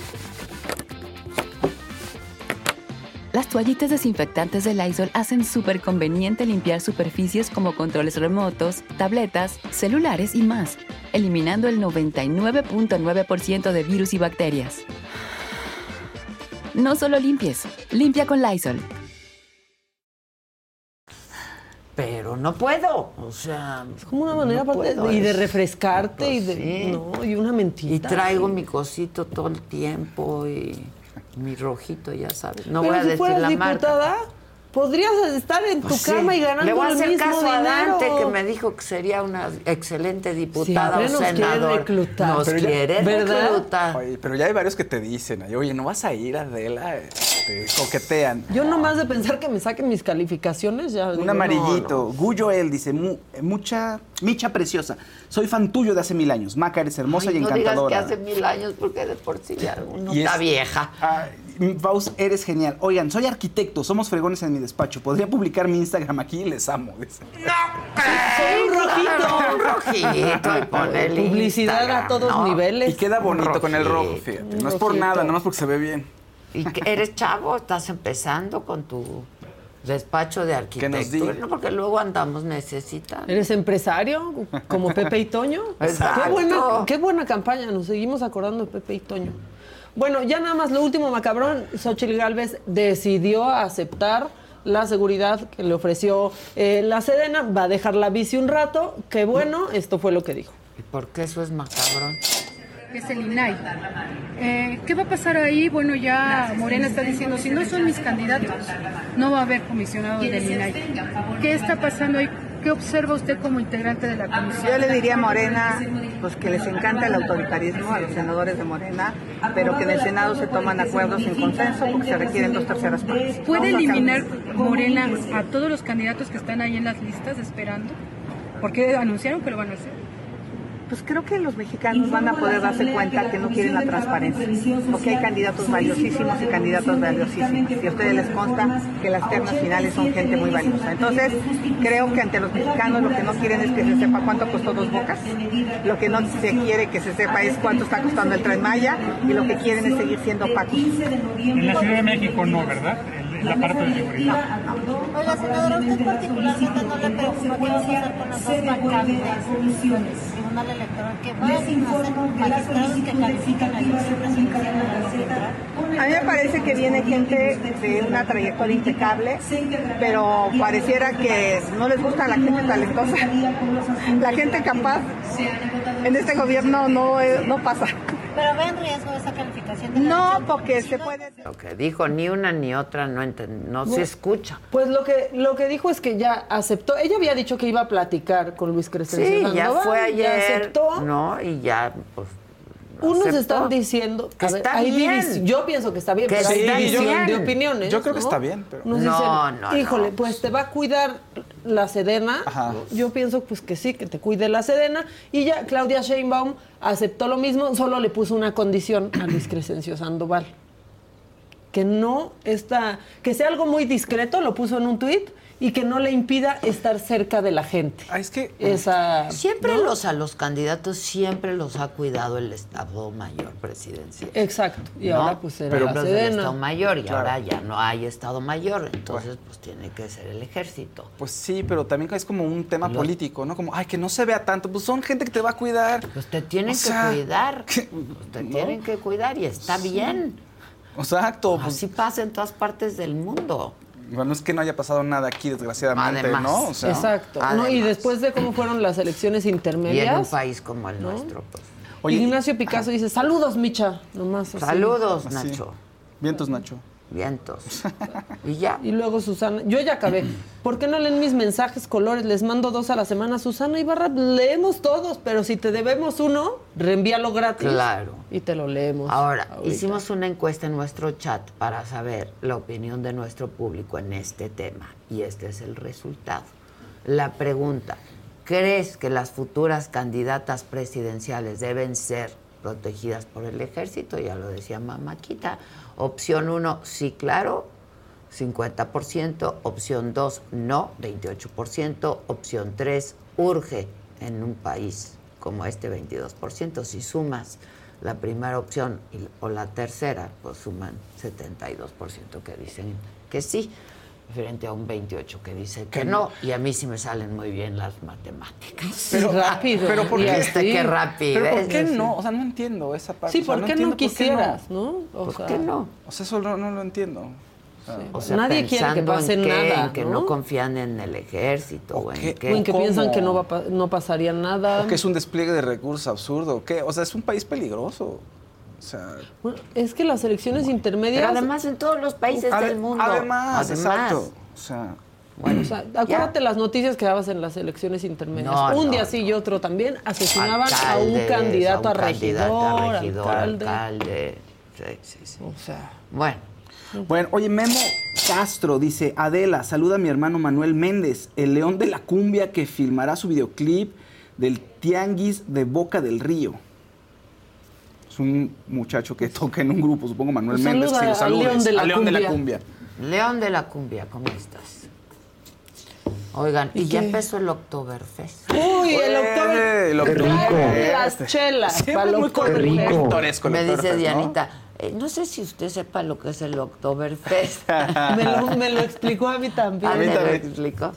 Las toallitas desinfectantes de Lysol hacen súper conveniente limpiar superficies como controles remotos, tabletas, celulares y más, eliminando el 99.9% de virus y bacterias. No solo limpies, limpia con Lysol. Pero no puedo. O sea. Es como una manera aparte y de refrescarte y de. No, y una mentira. Y traigo mi cosito todo el tiempo y mi rojito, ya sabes. No Pero voy a si decir fueras la marca. Podrías estar en tu Pues sí. cama y ganando Le voy a el hacer mismo caso a dinero. Dante, que me dijo que sería una excelente diputada o nos quiere senador. reclutar. Nos Pero quiere ¿verdad? reclutar. Oye, pero ya hay varios que te dicen, oye, no vas a ir, Adela, te coquetean. Yo nomás de pensar que me saquen mis calificaciones ya. Un amarillito. no. Guyo él dice, "Mu- mucha, Micha preciosa. Soy fan tuyo de hace mil años. Maca, eres hermosa Ay, y no digas que encantadora. hace mil años, porque de por sí ya uno Y está es- vieja. Ay, Faust, eres genial. Oigan, soy arquitecto, somos fregones en mi despacho. Podría publicar mi Instagram aquí y les amo. dice. Soy un rojito. Un rojito y Publicidad a todos ¿no? niveles. Y queda bonito con el rojo, fíjate. No es por rojito. nada, nomás porque se ve bien. Y que eres chavo, estás empezando con tu despacho de arquitectura, ¿no? porque luego andamos necesitando. ¿Eres empresario como Pepe y Toño? Exacto. Qué buena, qué buena campaña, nos seguimos acordando de Pepe y Toño. Bueno, ya nada más lo último, macabrón, Xochitl Galvez decidió aceptar la seguridad que le ofreció eh, la Sedena, va a dejar la bici un rato, qué bueno, esto fue lo que dijo. ¿Y por qué eso es macabrón? que es el INAI. Eh, ¿Qué va a pasar ahí? Bueno, ya Morena está diciendo, si no son mis candidatos, no va a haber comisionado del INAI. ¿Qué está pasando ahí? ¿Qué observa usted como integrante de la comisión? Yo le diría a Morena, pues que les encanta el autoritarismo a los senadores de Morena, pero que en el Senado se toman acuerdos en consenso porque se requieren dos terceras partes. ¿Puede eliminar. Morena a todos los candidatos que están ahí en las listas esperando? Porque anunciaron que lo van a hacer. Pues creo que los mexicanos van a poder darse cuenta que no quieren la transparencia, porque hay candidatos valiosísimos y candidatos valiosísimos, y a ustedes les consta que las ternas finales son gente muy valiosa. Entonces, creo que ante los mexicanos lo que no quieren es que se sepa cuánto costó dos bocas, lo que no se quiere que se sepa es cuánto está costando el Tren Maya, y lo que quieren es seguir siendo opacos. En la Ciudad de México no, ¿verdad? En la parte de seguridad. Oiga, senadora, ¿usted particularmente no le preocupa qué va a pasar con las dos Tribunal Electoral que van a ser magistrados que califican a los A mí me parece que viene gente de una trayectoria impecable, pero pareciera que no les gusta la gente talentosa. La gente capaz en este gobierno no, no pasa. Pero ve en riesgo esa calificación de No, porque se puede... Lo que dijo, ni una ni otra no, enten- no se escucha. Pues lo que, lo que dijo es que ya aceptó, ella había dicho que iba a platicar con Luis Crescencio Sí, ya fue ya ayer. aceptó. No, y ya, pues. Unos aceptó. están diciendo Que está hay bien. divis- Yo pienso que está bien, Que pero hay división de opiniones. Yo creo que ¿no? está bien, pero- Nos No, dicen, no, híjole, no. pues te va a cuidar la Sedena. Ajá. Yo pienso pues que sí, que te cuide la Sedena. Y ya Claudia Sheinbaum aceptó lo mismo, solo le puso una condición a Luis Crescencio Sandoval. Que no está, que sea algo muy discreto, lo puso en un tuit, y que no le impida estar cerca de la gente. Ah, es que esa Siempre ¿no? los a los candidatos siempre los ha cuidado el Estado Mayor presidencial. Exacto. Y ¿no? ahora pues era Pero la. Estado Mayor y Claro. ahora ya no hay Estado Mayor, entonces pues tiene que ser el ejército. Pues sí, pero también es como un tema Los- político, ¿no? Como, ay, que no se vea tanto. Pues son gente que te va a cuidar. Pues te tienen O sea, que cuidar. Pues te ¿no? tienen que cuidar y está Sí. bien. Exacto. pues, Así pasa en todas partes del mundo. Bueno, es que no haya pasado nada aquí, desgraciadamente, Además. ¿no? O sea, Exacto. ¿no? Y después de cómo fueron las elecciones Y en un intermedias, país como el nuestro, pues. Oye, Ignacio Picasso dice, saludos, Micha. Nomás así. Saludos, así. Nacho. Vientos, Nacho. Vientos. y ya. Y luego Susana, yo ya acabé. ¿Por qué no leen mis mensajes colores? Les mando dos a la semana. Susana Ibarra, leemos todos, pero si te debemos uno, reenvíalo gratis. Claro. Y te lo leemos. Ahora, ahorita. hicimos una encuesta en nuestro chat para saber la opinión de nuestro público en este tema y este es el resultado. La pregunta, ¿crees que las futuras candidatas presidenciales deben ser protegidas por el ejército? Ya lo decía Mamáquita. Opción 1, sí, claro, 50%. Opción 2, no, 28%. Opción 3, urge en un país como este 22%. Si sumas la primera opción o la tercera, pues suman 72% que dicen que sí, frente a un 28% que dice que no. Y a mí sí me salen muy bien las matemáticas. Pero rápido. Pero ¿por y qué? Este, así. qué rápido. Pero ¿por qué no? O sea, no entiendo esa parte. Sí, O sea, ¿por qué no quisieras, no? O ¿Por sea, qué no? O sea, eso no, no lo entiendo. O sea, O sea, Nadie quiere que pase en qué, nada, en que ¿no? no confían en el ejército o, en qué- qué. O en que ¿Cómo? piensan que no, va no pasaría nada. o que es un despliegue de recursos absurdo. ¿o ¿Qué? O sea, es un país peligroso. O sea, Bueno, es que las elecciones intermedias... Pero además en todos los países ade- del mundo. Además, exacto. O sea, o sea, acuérdate las noticias que dabas en las elecciones intermedias. No, un no, día sí y otro también asesinaban a un candidato a, un regidor, candidato a regidor, alcalde. alcalde. Sí, sí, sí. O sea, Bueno, Bueno, oye, Memo Castro dice, Adela, saluda a mi hermano Manuel Méndez, el león de la cumbia que filmará su videoclip del Tianguis de Boca del Río. Es un muchacho que toca en un grupo, supongo Manuel Pues Méndez. que lo saludes, león de la al león de la cumbia. cumbia. León de la Cumbia, ¿cómo estás? Oigan, y, ¿Y ya qué? empezó el Oktoberfest. Uy, el lo Qué rico. Las chelas. Para el muy Oktoberfest. pintoresco el Me dice Oktoberfest. Dianita, eh, no sé si usted sepa lo que es el Oktoberfest. Me lo, me lo explicó a mí también. ¿A mí te lo también. explicó?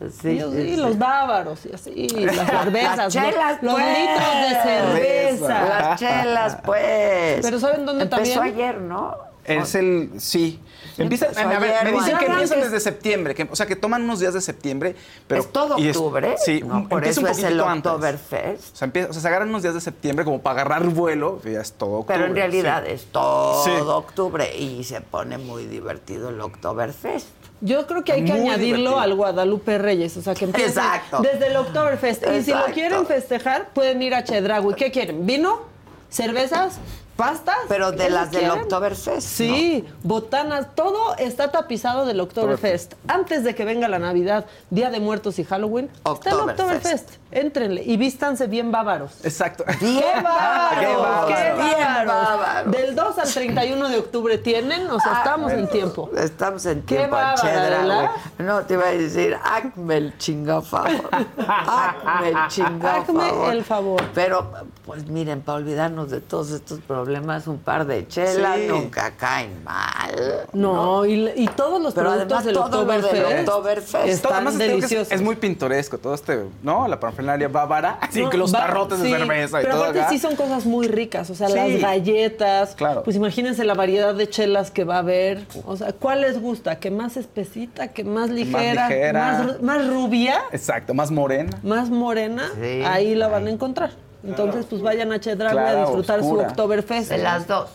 Sí, sí. los bávaros y así, las cervezas. Las los- chelas, los, pues. litros de cerveza. Las chelas, pues. Pero ¿saben dónde Empezó también? ayer, ¿no? Es el, sí. Empieza, empezó a ver, ayer, me dicen que empiezan desde septiembre, que, o sea, que toman unos días de septiembre, pero... es todo y octubre. sí, No, un- por eso un es el. Oktoberfest. O sea, empieza- o sea, se agarran unos días de septiembre como para agarrar vuelo, y ya es todo octubre. Pero en realidad sí. es todo Sí. octubre y se pone muy divertido el Oktoberfest. Yo creo que hay que Muy añadirlo divertido. al Guadalupe Reyes, o sea, que empiecen Exacto. desde el Oktoberfest. Y si lo quieren festejar, pueden ir a Chedraui. ¿Qué quieren? ¿Vino? ¿Cervezas? ¿Pastas? Pero de ¿Qué las del? Oktoberfest. Sí, botanas, todo está tapizado del Oktoberfest. Antes de que venga la Navidad, Día de Muertos y Halloween, está el Oktoberfest. Éntrenle y vístanse bien bávaros. Exacto. Bien ¡Qué bárbaros! Qué bárbaro. ¡Qué bárbaros. Del 2 al 31 de octubre tienen, o sea, estamos en tiempo. Estamos en Qué tiempo, Chedra. No, te iba a decir, hazme el chingado favor. hazme el chingado Hazme favor. el favor. Pero, pues miren, para olvidarnos de todos estos problemas, un par de chelas Sí. nunca caen mal. No, y, y todos los Pero productos además del Oktoberfest Oktoberfest. Están además, deliciosos. Es, muy pintoresco todo este, ¿no? La parafernalia bávara, así No, que los tarrotes sí, de cerveza y pero todo aparte acá. sí son cosas muy ricas, o sea, Sí. las galletas. Claro. Pues imagínense la variedad de chelas que va a haber. O sea, ¿cuál les gusta? ¿Que más espesita? ¿Que más ligera? ligera. ¿Más, más rubia? Exacto, más morena. ¿Más morena? Sí. Ahí la van a encontrar. Entonces, pues vayan a Chedraui Clara, a disfrutar oscura. su Oktoberfest. De las dos.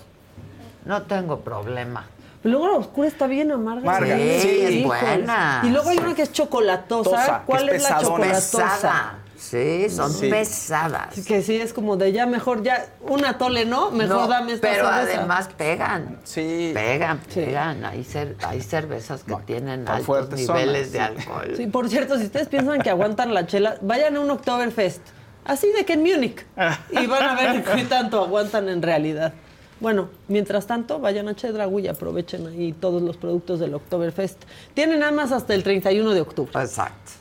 No tengo problema. Pero luego la oscura está bien amarga. Amarga, Sí, sí. es buena. Y luego hay una que es chocolatosa. Tosa, ¿Cuál es es, la chocolatosa? Pesada. Sí, son Sí. pesadas. Que sí, es como de ya mejor, ya una tole, ¿no? Mejor No, dame esta pero cerveza. además pegan. Sí. Pegan, Sí. pegan. Hay, cer- hay cervezas que No, tienen altos niveles de alcohol. Sí, por cierto, si ustedes piensan que aguantan la chela, vayan a un Oktoberfest. Así de que en Múnich. Y van a ver qué tanto aguantan en realidad. Bueno, mientras tanto, vayan a Chedraui y aprovechen ahí todos los productos del Oktoberfest. Tienen nada más hasta el 31 de octubre. Exacto.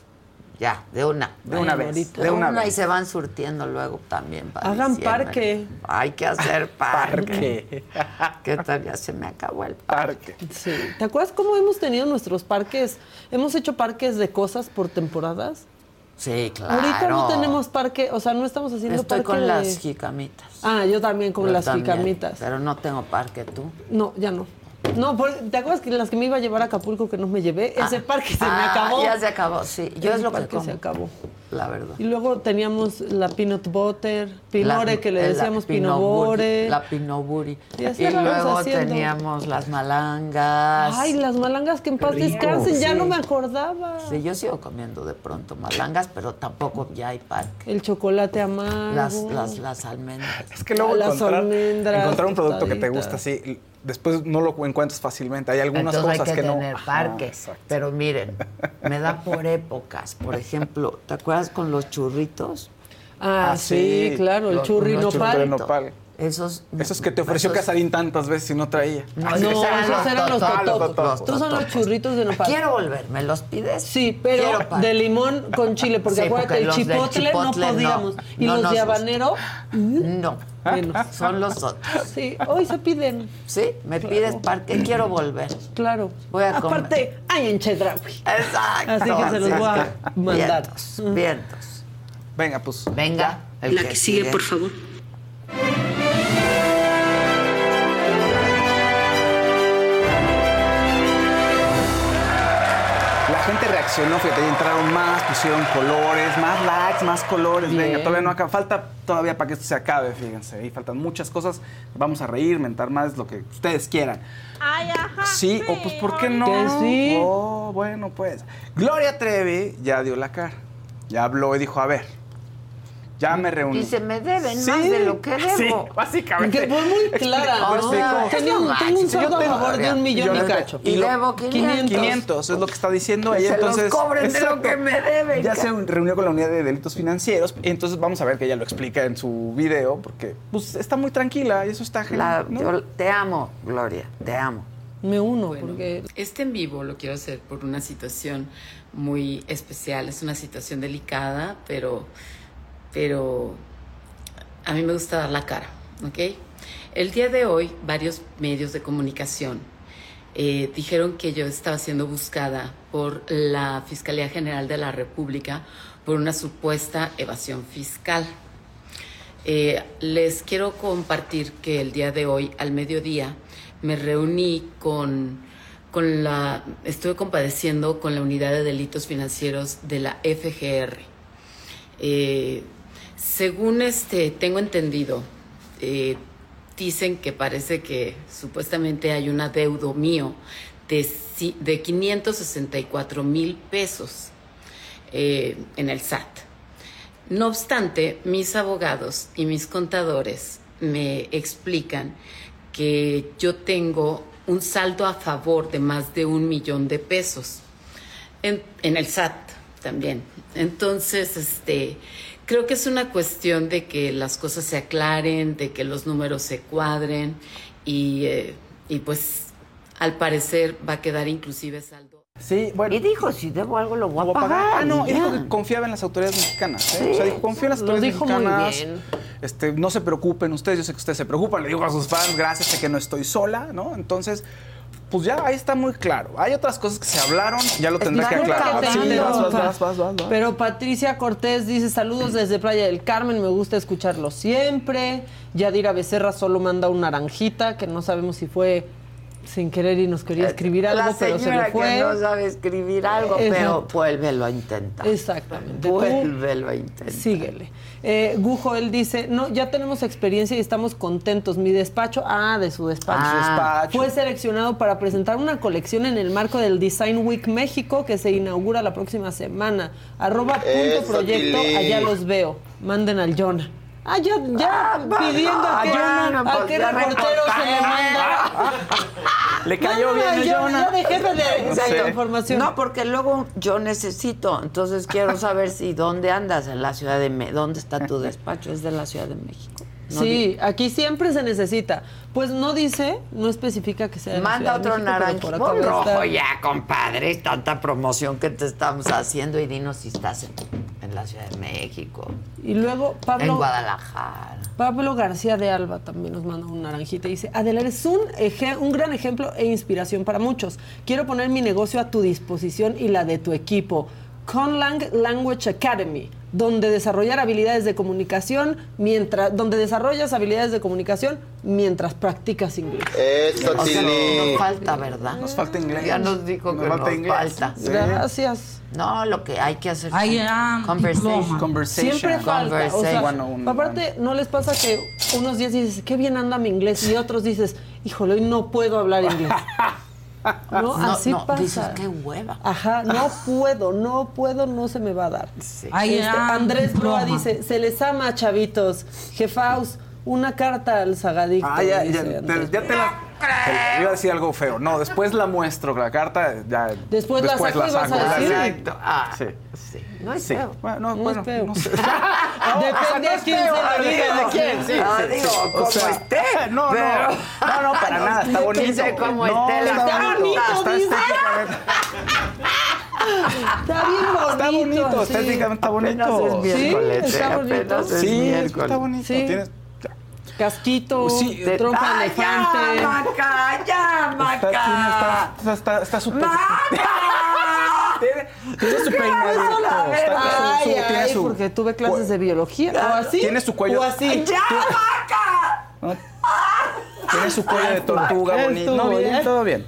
Ya, de una. De una vez, ahorita. de una una y vez. se van surtiendo luego también. para Hagan diciembre. parque. Hay que hacer parque. Parque. que todavía se me acabó el parque. Parque. Sí. ¿Te acuerdas cómo hemos tenido nuestros parques? Hemos hecho parques de cosas por temporadas. Sí, claro. Ahorita no tenemos parque, o sea, no estamos haciendo Estoy parque con de- las jicamitas. Ah, yo también con Yo las también, jicamitas. Pero no tengo parque tú. No, ya no. No, ¿te acuerdas que las que me iba a llevar a Acapulco que no me llevé? Ese parque se me Ah, acabó. Ya se acabó, sí. Yo Ese es lo que parque como. se acabó. La verdad. Y luego teníamos la peanut butter, pinore La- que le decíamos pinobore. La pinoburi. Y Y, luego haciendo. teníamos las malangas. Ay, las malangas que en paz rico. descansen, ya no me acordaba. Sí, yo sigo comiendo de pronto malangas, pero tampoco ya hay parque. El chocolate amargo. Las, las, las almendras. Es que luego Las encontrar, almendras encontrar un producto que te gusta así, después no lo encuentras fácilmente. Hay algunas Entonces cosas hay que, que, no. tener Ajá, parque. exacto. Pero miren, me da por épocas. Por ejemplo, ¿te acuerdas con los churritos? Ah, Ah, sí, sí. claro, el Los- churri nopal. nopal. Esos. Esos que te ofreció esos- Casarín tantas veces y no traía. No, No, esos eran esos eran los totopos. Tú son los churritos de nopal. Quiero volver, ¿me los pides? Sí, pero de limón con chile, porque Sí, acuérdate, porque el chipotle, chipotle no no. podíamos. Y No los de habanero, No, menos. son los otros. Sí, hoy se piden. Sí, me pides parque, quiero volver. Claro. Voy a comer. Aparte, hay en Chedraui. Exacto. Así que se los voy a mandar. Vientos, vientos. Venga, pues. Venga, el La que sigue, por favor. Reaccionó, fíjate, y entraron más, pusieron colores, más likes, más colores. Bien. Venga, todavía no acaba. Falta todavía para que esto se acabe, fíjense. Ahí faltan muchas cosas. Vamos a reír, mentar más, lo que ustedes quieran. Ay, ajá. Sí, o pues ¿por qué no? Que sí. Oh, bueno, pues. Gloria Trevi ya dio la cara. Ya habló y dijo, a ver, ya me reuní. Y se me deben Sí, más de lo que debo. Sí, básicamente. Que fue muy clara, No tengo un saldo yo a tengo- favor de un millón y cacho. Y debo 500. 500 es lo que está diciendo ella. se los entonces, cobren de lo que me deben, Ya se reunió con la unidad de delitos financieros. Entonces vamos a ver que ella lo explica en su video, porque pues, está muy tranquila y eso está La- genial. ¿no? yo te amo, Gloria, te amo. Me uno, porque Este en vivo lo quiero hacer por una situación muy especial. Es una situación delicada, pero, pero a mí me gusta dar la cara, ¿ok? El día de hoy, varios medios de comunicación eh, dijeron que yo estaba siendo buscada por la Fiscalía General de la República por una supuesta evasión fiscal. Eh, les quiero compartir que el día de hoy, al mediodía, me reuní con, con la, estuve compadeciendo con la unidad de delitos financieros de la FGR. Eh, según este, tengo entendido, eh, dicen que parece que supuestamente hay un adeudo mío de, de 564 mil pesos eh, en el SAT. No obstante, mis abogados y mis contadores me explican que yo tengo un saldo a favor de más de un millón de pesos en, en el SAT también. Entonces, este, creo que es una cuestión de que las cosas se aclaren, de que los números se cuadren y, eh, y pues al parecer va a quedar inclusive saldo. Sí, bueno. Y dijo, si debo algo lo voy a Voy a pagar. pagar. Ah, no, dijo que confiaba en las autoridades mexicanas. ¿eh? Sí. O sea, dijo, confío en las Lo autoridades dijo muy mexicanas. bien. Este, no se preocupen ustedes, yo sé que ustedes se preocupan. Le digo a sus fans, gracias, sé que no estoy sola, ¿no? Entonces, pues ya ahí está muy claro. Hay otras cosas que se hablaron, ya lo tendrás que aclarar. que Sí, tengo. vas, vas, vas, vas, vas, vas. Pero Patricia Cortés dice saludos desde Playa del Carmen, me gusta escucharlo siempre. Yadira Becerra solo manda un naranjita, que no sabemos si fue sin querer y nos quería escribir algo, Eh, La pero se le fue. que no sabe escribir algo, pero Exacto. vuélvelo a intentar. Exactamente. Vuélvelo a intentar. Síguele. Eh, Gujo, él dice, no, ya tenemos experiencia y estamos contentos. Mi despacho, ah, de su despacho. Ah. Su despacho. Fue seleccionado para presentar una colección en el marco del Design Week México que se inaugura la próxima semana. Arroba punto Eso, proyecto, allá los veo. Manden al Jonah. Ah, ya, ya Ah, pidiendo no, a, qué- Jonah, a qué ya reportero se le manda. Le cayó No, bien ya, Jonah. ya de de, información. No, porque luego yo necesito, entonces quiero saber si dónde andas en la Ciudad de México, dónde está tu despacho, es de la Ciudad de México. No sí, aquí siempre se necesita. Pues no dice, no especifica que sea. Manda otro naranjo. rojo ya, compadre. Tanta promoción que te estamos haciendo y dinos si estás en, en la Ciudad de México, Y luego Pablo. en Guadalajara. Pablo García de Alba también nos manda un naranjita y dice, Adela, eres un, eje- un gran ejemplo e inspiración para muchos. Quiero poner mi negocio a tu disposición y la de tu equipo. Conlang Language Academy, donde desarrollar habilidades de comunicación mientras, donde desarrollas habilidades de comunicación mientras practicas inglés. O sea, nos falta, ¿verdad? Nos falta inglés. Ya nos dijo Nos que falta nos inglés. falta. Sí. Gracias. No, lo que hay que hacer es am conversation. Conversation. Siempre falta. O sea, Conversation. aparte, ¿no les pasa que unos días dices, qué bien anda mi inglés? Y otros dices, híjole, hoy no puedo hablar inglés. No, No, así no, pasa. dices, qué hueva. Ajá, no puedo, no puedo, no se me va a dar. I Este, am Andrés Broa dice, se les ama, chavitos. Jefaus, una carta al sagadicto. Ah, ya, ya, te, ya te la. te- Iba a decir algo feo. No, después la muestro, la carta, ya. Después la saco y vas a ya decir. sé. Exacto. Ah, Sí. sí. No es Sí. feo. Bueno, no, No bueno, es feo. no sé. Depende a quién se lo Ah, diga. depende de quién, sí, Ah, sí, digo, sí. como O sea, esté. No, pero- no, no, no, para nada, está bonito. Dice como No, esté. está Está bonito, bonito, está dice. estéticamente. Está bien bonito. Está bonito, sí. estéticamente está bonito. Apenas es miércoles, Sí, está eh, bonito. Sí, está bonito. Casquito, Sí, Te- trompa de ¡Ay, elefante. Ya, Maca, ya, está, Maca. está, está, está, está súper. Tiene, tiene su peinadito. verdad. su- Ay, tiene ay, su- porque tuve clases de biología. O así. Tiene su cuello. O así. ¡Ya, Maca! ¿no? Tiene su cuello de tortuga bonito. No, bien, bien. todo bien.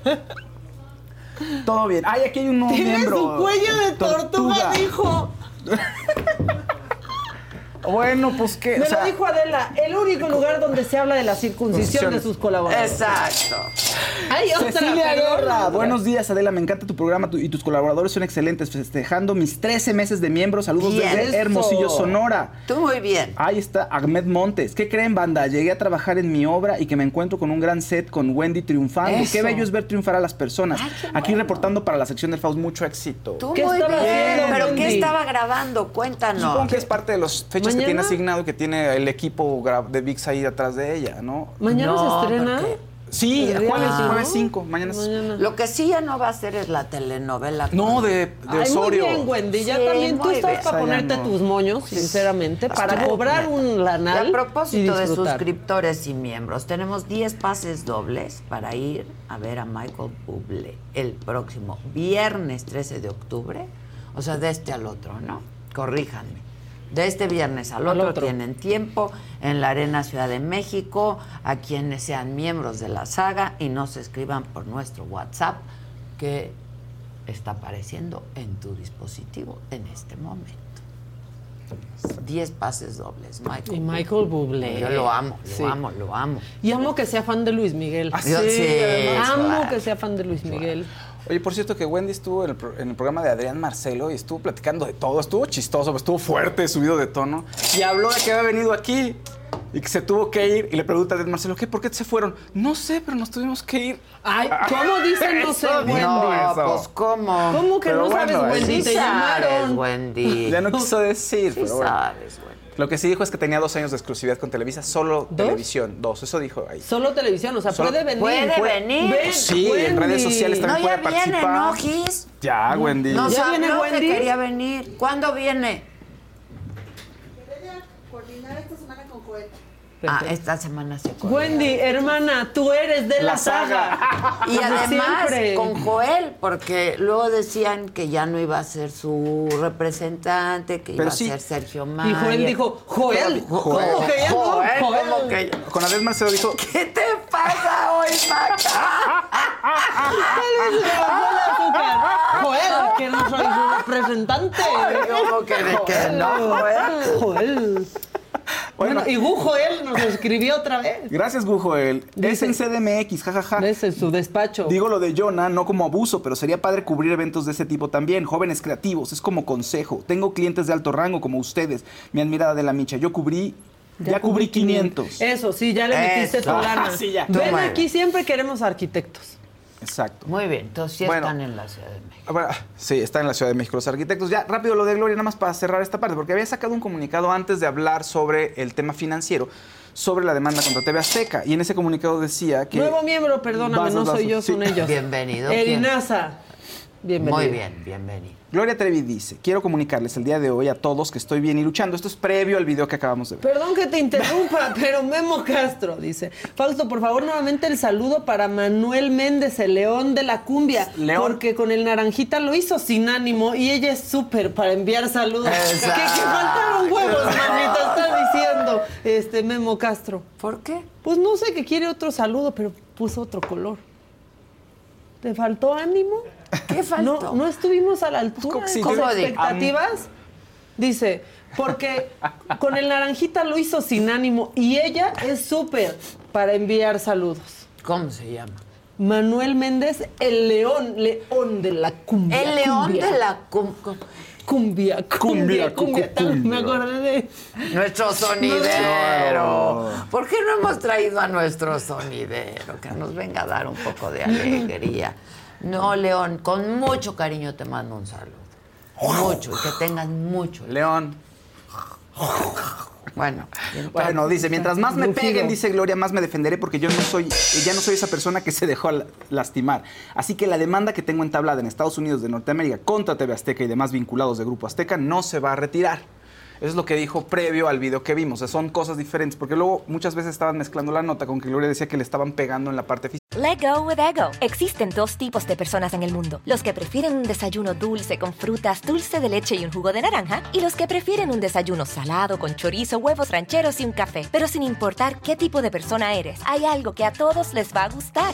Todo bien. Ay, aquí hay un nuevo Tiene miembro. su cuello de tortuga, dijo. Bueno, pues qué. Me o sea, lo dijo Adela, el único lugar donde se habla de la circuncisión de sus colaboradores. Exacto. Ay, otra, Cecilia. Guerra, buenos días Adela, me encanta tu programa tu- y tus colaboradores son excelentes, festejando mis 13 meses de miembro, saludos Bien. desde Eso. Hermosillo, Sonora. Tú muy bien. Ahí está Ahmed Montes. ¿Qué creen, banda? Llegué a trabajar en mi obra y que me encuentro con un gran set con Wendy triunfando. Eso. Qué bello es ver triunfar a las personas. Aquí reportando para la sección del Faust, mucho éxito. Tú ¿Qué muy bien. haciendo, ¿Pero Wendy? qué estaba grabando? Cuéntanos. Supongo que es parte de las fechas que ¿Mañana? tiene asignado y que tiene el equipo de VIX ahí atrás de ella, ¿no? Mañana No, se estrena. Sí, jueves, cinco. jueves 5, mañana es- Mañana. Lo que sí ya no va a hacer es la telenovela. No, de, de Ay, muy Osorio. bien, Wendy. Ya Sí, también tú estás bien. para ponerte no. tus moños, sinceramente, para cobrar bien. un Y lanal. a propósito y de suscriptores y miembros, tenemos 10 pases dobles para ir a ver a Michael Bublé el próximo viernes 13 de octubre. O sea, de este al otro, ¿no? Corríjanme. De este viernes al otro, otro. tienen tiempo en la Arena Ciudad de México, a quienes sean miembros de la saga y nos escriban por nuestro WhatsApp que está apareciendo en tu dispositivo en este momento. 10 pases dobles, Michael. Y Michael Bublé. Yo lo amo, lo Sí. amo, lo amo. Y amo que sea fan de Luis Miguel. Ah, Yo- sí, Amo que sea fan de Luis Miguel. Oye, por cierto que Wendy estuvo en el, pro- en el programa de Adrián Marcelo y estuvo platicando de todo. Estuvo chistoso, estuvo fuerte, subido de tono. Y habló de que había venido aquí y que se tuvo que ir. Y le pregunta a Adrián Marcelo, ¿qué? ¿Por qué se fueron? No sé, pero nos tuvimos que ir. Ay, ¿cómo dicen no sé, Wendy? dijo No, eso. pues ¿cómo? ¿Cómo que Pero no sabes, bueno, Wendy? Sí Te sabes, llamaron. Wendy. Ya no quiso decir, Sí pero bueno. sabes, Wendy. Lo que sí dijo es que tenía dos años de exclusividad con Televisa, solo ¿Dos? televisión. Dos, eso dijo ahí. Solo televisión, o sea, Solo- puede venir. Puede venir. Ven, Sí, en Wendy. redes sociales No, también ya puede viene, participar. ¿no, Gis? Ya, Wendy. Nos ¿Ya viene habló que Wendy? quería venir. ¿Cuándo viene? coordinar esta semana con Joel. Ah, esta semana se acuerda. Wendy, hermana, tú eres de la, La saga. saga. Y además siempre. con Joel, porque luego decían que ya no iba a ser su representante, que Pero iba sí. a ser Sergio Y Mayer. Joel dijo, Joel, Jo- ¿cómo que ya no? Joel, Joel. ¿cómo que ya? Con Adrián Marcelo dijo, ¿Qué te pasa hoy, Maca? Joel, que no soy su representante. ¿Cómo que de que no, Joel? Joel. Bueno, y Gu Joel nos escribió otra vez. gracias, Gujoel. Es Dice- en CDMX, jajaja. ¿Ves? En su despacho. Digo lo de Jonah, no como abuso, pero sería padre cubrir eventos de ese tipo también. Jóvenes creativos, es como consejo. Tengo clientes de alto rango como ustedes. Mi admirada de la Micha. Yo cubrí, ya, cubrí 500. Eso, sí, ya le metiste Eso. tu lana. Sí, ya. Ven Toma. aquí, siempre queremos arquitectos. Exacto. Muy bien, entonces sí Bueno. están en la Ciudad. Bueno, sí, está en la Ciudad de México los arquitectos. Ya, rápido lo de Gloria, nada más para cerrar esta parte, porque había sacado un comunicado antes de hablar sobre el tema financiero, sobre la demanda contra TV Azteca. Y en ese comunicado decía que... Nuevo miembro, perdóname, no soy yo, Sí. son ellos. Bienvenido. El ¿Quién? INASA. Bienvenido. Muy bien, bienvenido. Gloria Trevi dice, quiero comunicarles el día de hoy a todos que estoy bien y luchando. Esto es previo al video que acabamos de ver. Perdón que te interrumpa, pero Memo Castro dice, Fausto, por favor, nuevamente el saludo para Manuel Méndez, el león de la cumbia, León. porque con el naranjita lo hizo sin ánimo y ella es súper para enviar saludos. Que, que faltaron huevos, mamita, está diciendo este Memo Castro. ¿Por qué? Pues no sé que quiere otro saludo, pero puso otro color. ¿Te faltó ánimo? ¿Qué faltó? No, no estuvimos a la altura de tus expectativas. Dice, porque con el naranjita lo hizo sin ánimo y ella es súper para enviar saludos. ¿Cómo se llama? Manuel Méndez, el león, león de la cumbia. El león cumbia, de la cum- cum- cumbia, cumbia, Cumbia, cumbia. cu- cumbia. Me acordé de Nuestro sonidero. ¿Por qué no hemos traído a nuestro sonidero? Que nos venga a dar un poco de alegría. No, León, con mucho cariño te mando un saludo. Mucho, y que tengas mucho. León. Bueno, entonces- Bueno, dice, mientras más me peguen, dice Gloria, más me defenderé porque yo no soy, ya no soy esa persona que se dejó la- lastimar. Así que la demanda que tengo entablada en Estados Unidos de Norteamérica contra TV Azteca y demás vinculados de Grupo Azteca no se va a retirar. Eso es lo que dijo previo al video que vimos. Son cosas diferentes. Porque luego muchas veces estaban mezclando la nota con que Gloria decía que le estaban pegando en la parte física. Let go with ego. Existen dos tipos de personas en el mundo: los que prefieren un desayuno dulce con frutas, dulce de leche y un jugo de naranja, y los que prefieren un desayuno salado con chorizo, huevos rancheros y un café. Pero sin importar qué tipo de persona eres, hay algo que a todos les va a gustar.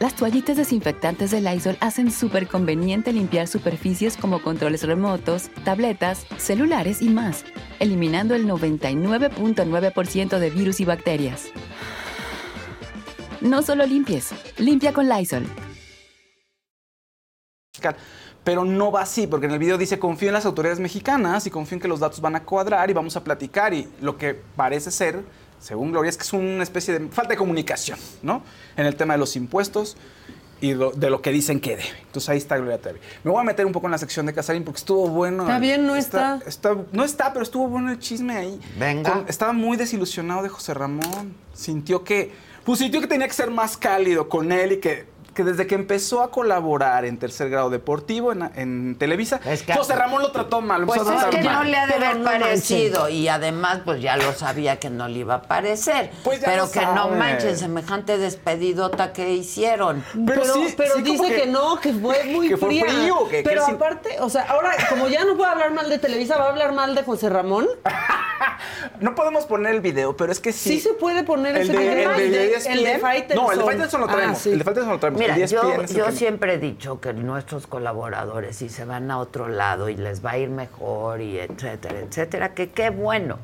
Las toallitas desinfectantes de Lysol hacen súper conveniente limpiar superficies como controles remotos, tabletas, celulares y más, eliminando el 99.9% de virus y bacterias. No solo limpies, limpia con Lysol. Pero no va así, porque en el video dice confío en las autoridades mexicanas y confío en que los datos van a cuadrar y vamos a platicar. Y lo que parece ser, según Gloria, es que es una especie de falta de comunicación, ¿no? En el tema de los impuestos y lo- de lo que dicen que debe. Entonces ahí está Gloria Trevi. Me voy a meter un poco en la sección de Casarín porque estuvo bueno. Está bien, no está. No está, pero estuvo bueno el chisme ahí. Venga. Con- estaba muy desilusionado de José Ramón. Sintió que, pues sintió que tenía que ser más cálido con él y que, que desde que empezó a colaborar en tercer grado deportivo en, en Televisa, que- José Ramón lo trató mal. Pues es que mal. no le ha de Pero haber no parecido y además pues ya lo sabía que no le iba a parecer. Pues pero que no manchen semejante despedidota que hicieron. Pero, sí- pero sí como dice que, que- no, que fue muy que fue fría. frío, que- pero aparte, o sea, ahora, como ya no puedo hablar mal de Televisa, ¿va a hablar mal de José Ramón? No podemos poner el video, pero es que sí. Sí, se puede poner el ese de, video. el de, El de- ESPN. el de. No, el de Faitelson lo Ah, traemos. sí. El de Faitelson lo traemos. Mira, de yo, el yo que siempre he dicho que nuestros colaboradores, si se van a otro lado y les va a ir mejor y etcétera, etcétera, que qué bueno.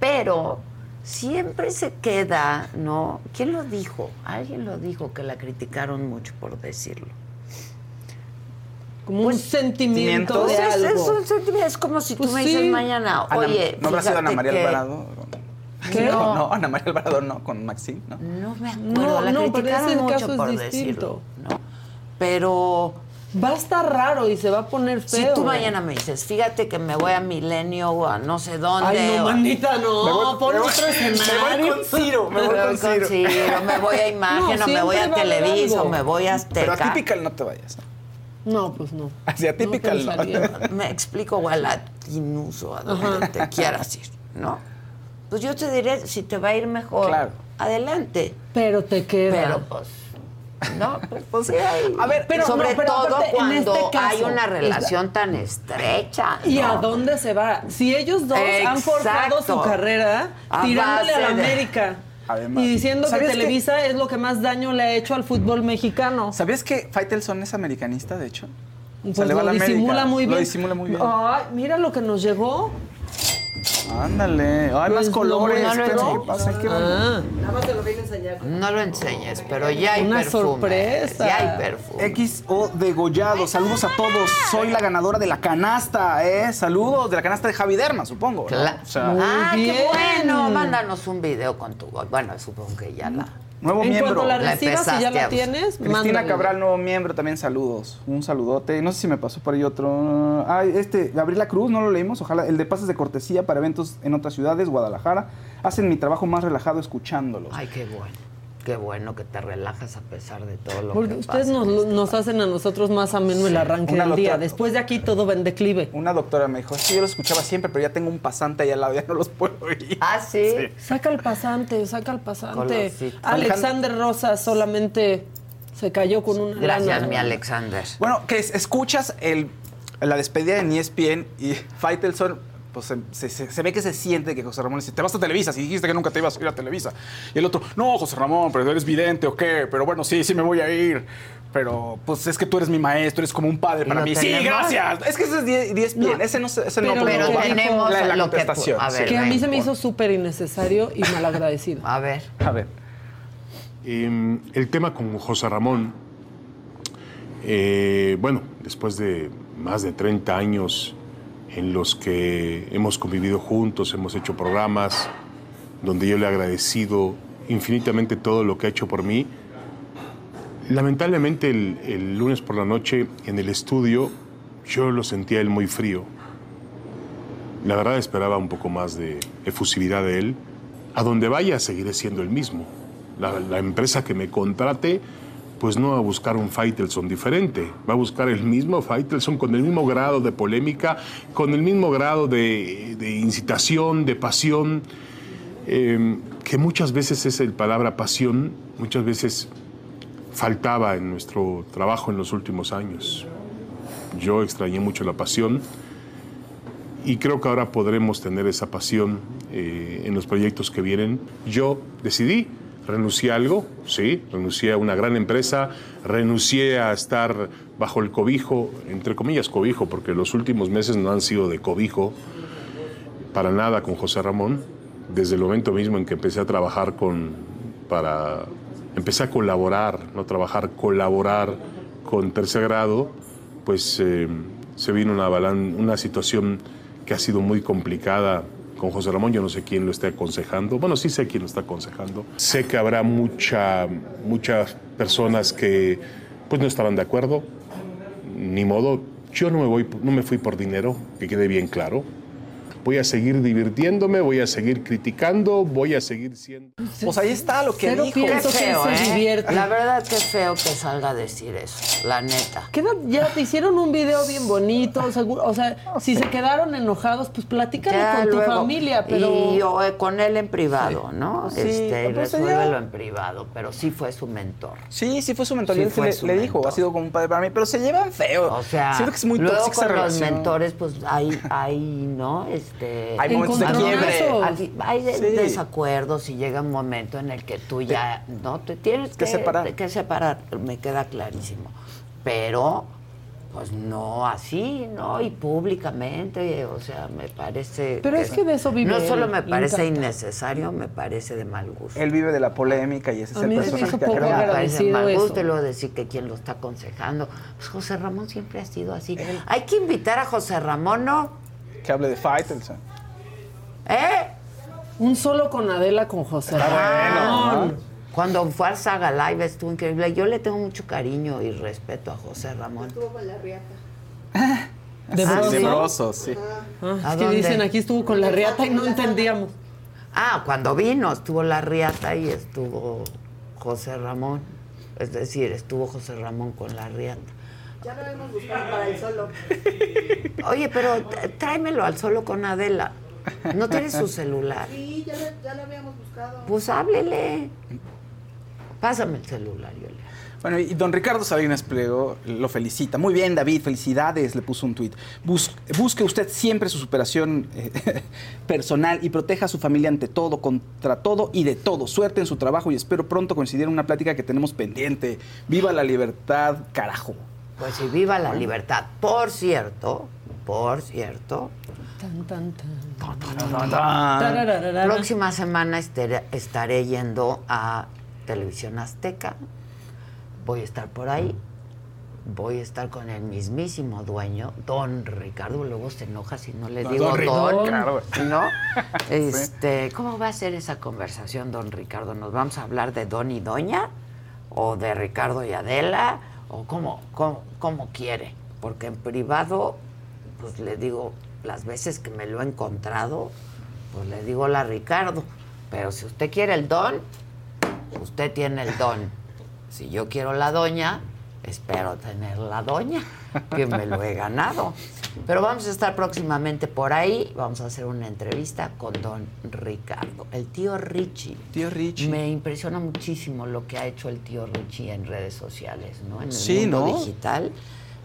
Pero siempre se queda, ¿no? ¿Quién lo dijo? Alguien lo dijo que la criticaron mucho por decirlo. Como un sentimiento ¿sentimientos? de Pues es, algo. es un sentimiento, es como si Pues tú me sí. dices mañana, Ana- oye, ¿No habrá sido Ana María que- Alvarado? ¿Qué? No, no, Ana María Alvarado no, con Maxine, ¿no? No me acuerdo, No, la no, pero criticaron ese mucho caso es por distinto. decirlo, ¿no? Pero Va a estar raro y se va a poner feo. si tú mañana me dices, fíjate que me voy a Milenio o a no sé dónde. Ay, no, o a- manita, no. Me voy- pon me voy- otro me voy con Ciro, me Me voy con Ciro. Ciro, me voy a Imagen, No, o me voy a a Televisa, o me voy a Pero Azteca. a Typical no te vayas. ¿no? No, pues no. Así a Typical no. pensaría. Me explico, o a Latinuso, a donde te quieras ir, ¿no? Pues yo te diré, si te va a ir mejor, Claro. adelante. Pero te queda. Pero pues, no, pues, pues sí hay. A ver, pero sobre no, pero todo aparte, en cuando este caso, hay una relación tan estrecha. ¿Y ¿no? a dónde se va? Si ellos dos han forjado su carrera A tirándole a la de- América Además. Y diciendo que ¿Sabías Televisa es lo que más daño le ha hecho al fútbol mexicano. ¿Sabías que Faitelson es americanista, de hecho? Pues Se le va lo a la América. disimula muy bien. Lo disimula muy bien. Ay, mira lo que nos llegó. Ándale. Hay más Pues, colores. no, no. ¿qué pasa? ¿Qué Ah. Nada más te lo voy a enseñar. No lo enseñes, pero ya hay Una perfume. sorpresa. Ya hay perfume. XO degollado. Saludos a todos. Soy la ganadora de la canasta, ¿eh? Saludos de la canasta de Javi Derma, supongo. ¿no? Cla- O sea, ah, bien. qué bueno. Mándanos un video con tu voz. Bueno, supongo que ya la. Nuevo En miembro. cuanto la La recibas y ya empezaste la a- tienes, Cristina. Cabral, nuevo miembro, también saludos. Un saludote. No sé si me pasó por ahí otro. Ah, este, Gabriela Cruz, no lo leímos. Ojalá. El de pases de cortesía para eventos en otras ciudades, Guadalajara. Hacen mi trabajo más relajado escuchándolos. Ay, qué bueno. Qué bueno que te relajas a pesar de todo lo Porque que ustedes pasa. nos, nos hacen a nosotros más ameno el arranque Una del día. Después de aquí todo va en declive. Una doctora me dijo, sí, yo lo escuchaba siempre, pero ya tengo un pasante ahí al lado, ya no los puedo oír. Ah, ¿sí? Saca el pasante, saca el pasante. Alexander Rosa solamente se cayó con una Gracias, lana. mi Alexander. Bueno, que es- escuchas el, la despedida en ESPN y Faitelson, pues se, se- se- se ve que se siente que José Ramón dice, te vas a Televisa, si dijiste que nunca te ibas a ir a Televisa. Y el otro, no, José Ramón, pero eres vidente o qué, pero bueno, sí, sí me voy a ir. Pero pues es que tú eres mi maestro, eres como un padre ¿Y para mí. Sí, gracias. Es que ese es die- ESPN, ese no, se- ese no pero pero lo que tenemos la, la lo que a ver, Que a mí se me hizo súper innecesario y malagradecido. A ver. A ver. Eh, el tema con José Ramón, eh, bueno, después de más de 30 años en los que hemos convivido juntos, hemos hecho programas donde yo le he agradecido infinitamente todo lo que ha hecho por mí, lamentablemente el, lunes por la noche en el estudio yo lo sentía él muy frío. La verdad esperaba un poco más de efusividad de él. A donde vaya seguiré siendo el mismo. La, la empresa que me contrate, pues no va a buscar un Faitelson diferente. Va a buscar el mismo Faitelson con el mismo grado de polémica, con el mismo grado de, de incitación, de pasión, eh, que muchas veces es el palabra pasión, muchas veces faltaba en nuestro trabajo en los últimos años. Yo extrañé mucho la pasión y creo que ahora podremos tener esa pasión eh, en los proyectos que vienen. Yo decidí, renuncié a algo, sí, renuncié a una gran empresa, renuncié a estar bajo el cobijo, entre comillas cobijo, porque los últimos meses no han sido de cobijo para nada con José Ramón. Desde el momento mismo en que empecé a trabajar con, para, empecé a colaborar, no trabajar, colaborar con tercer grado, pues eh, se vino una, una situación que ha sido muy complicada con José Ramón. Yo no sé quién lo esté aconsejando. Bueno, sí sé quién lo está aconsejando. Sé que habrá mucha, muchas personas que pues no estarán de acuerdo. Ni modo. Yo no me, voy, no me fui por dinero, que quede bien claro. Voy a seguir divirtiéndome, voy a seguir criticando, voy a seguir siendo... Pues ahí está lo que Cero dijo. Qué que feo, se ¿eh? divierte. La verdad que feo que salga a decir eso, la neta. Queda- ya te hicieron un video bien bonito, seguro. O sea, si se quedaron enojados, pues platícalo Ya con tu luego- familia, pero. Y o, eh, con él en privado, ¿no? Sí, este, y pues, ya. resuélvelo en privado, pero sí fue su mentor. Sí, sí fue su mentor. Sí y él fue le, su le dijo, mentor. ha sido como un padre para mí, pero se llevan feo. O sea, siento que es muy luego tóxica con esa los mentores, pues hay, hay, ¿no? Este, Hay momentos de quiebre. Hay, hay de- Sí. desacuerdos y llega un momento en el que tú ya no te tienes que que, separar. que separar, me queda clarísimo. Pero, pues no así, ¿no? Y públicamente, o sea, me parece. Pero es que de eso vive No solo me parece encanta. innecesario, me parece de mal gusto. Él vive de la polémica y ese es el personaje que poco ha creado. me parece mal gusto y luego decir que quien lo está aconsejando. Pues José Ramón siempre ha sido así. Hay que invitar a José Ramón, ¿no? Que hable de Faitelson. ¿Eh? Un solo con Adela con José. Está bueno, Ramón. ¿no? Cuando fue al Saga Live estuvo increíble. Yo le tengo mucho cariño y respeto a José Ramón. De Ah, broso. De brosos, sí. Ah, ¿A es que dónde? dicen aquí estuvo con la riata y no entendíamos. Ah, cuando vino estuvo la Riata y estuvo José Ramón. Es decir, estuvo José Ramón con la Riata. Ya lo hemos buscado para el solo. Oye, pero tráemelo al solo con Adela. ¿No tienes su celular? Sí, ya lo, ya lo habíamos buscado. Pues háblele. Pásame el celular, yo le Bueno, y don Ricardo Salinas Pliego lo felicita. Muy bien, David, felicidades, le puso un tuit. Bus- busque usted siempre su superación eh, personal y proteja a su familia ante todo, contra todo y de todo. Suerte en su trabajo y espero pronto coincidir en una plática que tenemos pendiente. Viva la libertad, carajo. Pues sí, viva la libertad. Por cierto, por cierto, Tan, tan, tan. tan. Tarararara. próxima semana estaré, estaré yendo a Televisión Azteca. Voy a estar por ahí. Voy a estar con el mismísimo dueño, don Ricardo. Luego se enoja si no le Don digo don, claro. ¿no? Este, ¿Cómo va a ser esa conversación, don Ricardo? ¿Nos vamos a hablar de don y doña? ¿O de Ricardo y Adela? ¿O cómo, cómo, quiere? Porque en privado, pues le digo, las veces que me lo he encontrado, pues le digo la Ricardo. Pero si usted quiere el don, usted tiene el don. Si yo quiero la doña, espero tener la doña, que me lo he ganado. Pero vamos a estar próximamente por ahí, vamos a hacer una entrevista con don Ricardo, el tío Richie. Tío Richie. Me impresiona muchísimo lo que ha hecho el tío Richie en redes sociales, ¿no? En el Sí, mundo ¿no? digital.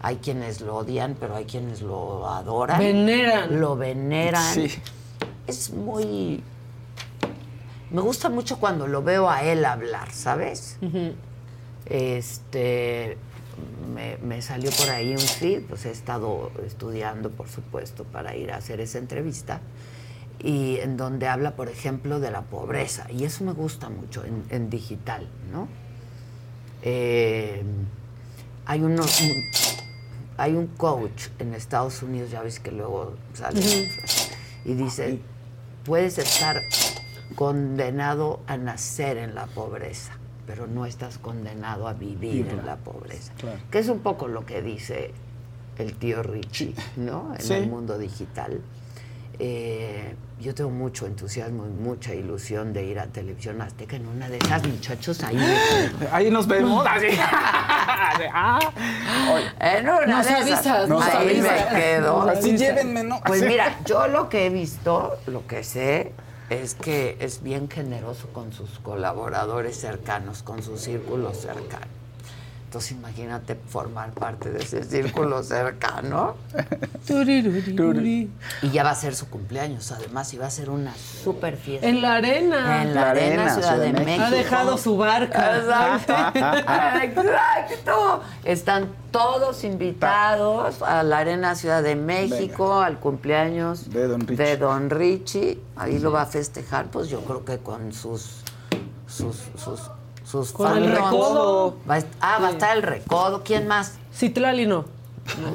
Hay quienes lo odian, pero hay quienes lo adoran. Veneran. Lo veneran. Sí. Es muy... Me gusta mucho cuando lo veo a él hablar, ¿sabes? Este, me, me salió por ahí un feed, pues he estado estudiando, por supuesto, para ir a hacer esa entrevista, y en donde habla, por ejemplo, de la pobreza, y eso me gusta mucho en, en digital, ¿no? Eh, hay uno, un- hay un coach en Estados Unidos, ya ves que luego sale, y dice, puedes estar condenado a nacer en la pobreza, pero no estás condenado a vivir en la pobreza. Claro. Que es un poco lo que dice el tío Richie, ¿no? En Sí. el mundo digital. Eh, yo tengo mucho entusiasmo y mucha ilusión de ir a Televisión Azteca en una de esas muchachos ahí. Ahí nos vemos. Así. Ah. En una Nos de esas, avisas, nos ahí avisas. me quedo. Nos Así llévenme, ¿no? Pues mira, yo lo que he visto, lo que sé, es que es bien generoso con sus colaboradores cercanos, con su círculo cercano. Entonces imagínate formar parte de ese círculo cercano. Turiruri. Y ya va a ser su cumpleaños, además, y va a ser una super fiesta. En la arena. En la arena, Ciudad de México. Ha dejado su barca. Exacto. Exacto. Están todos invitados a la Arena Ciudad de México, al cumpleaños De don Richie. de don Richie. Ahí lo va a festejar, pues yo creo que con sus sus sus sus Con el fandoms. recodo. Va a ah, va a estar el recodo. ¿Quién más? Citlali no.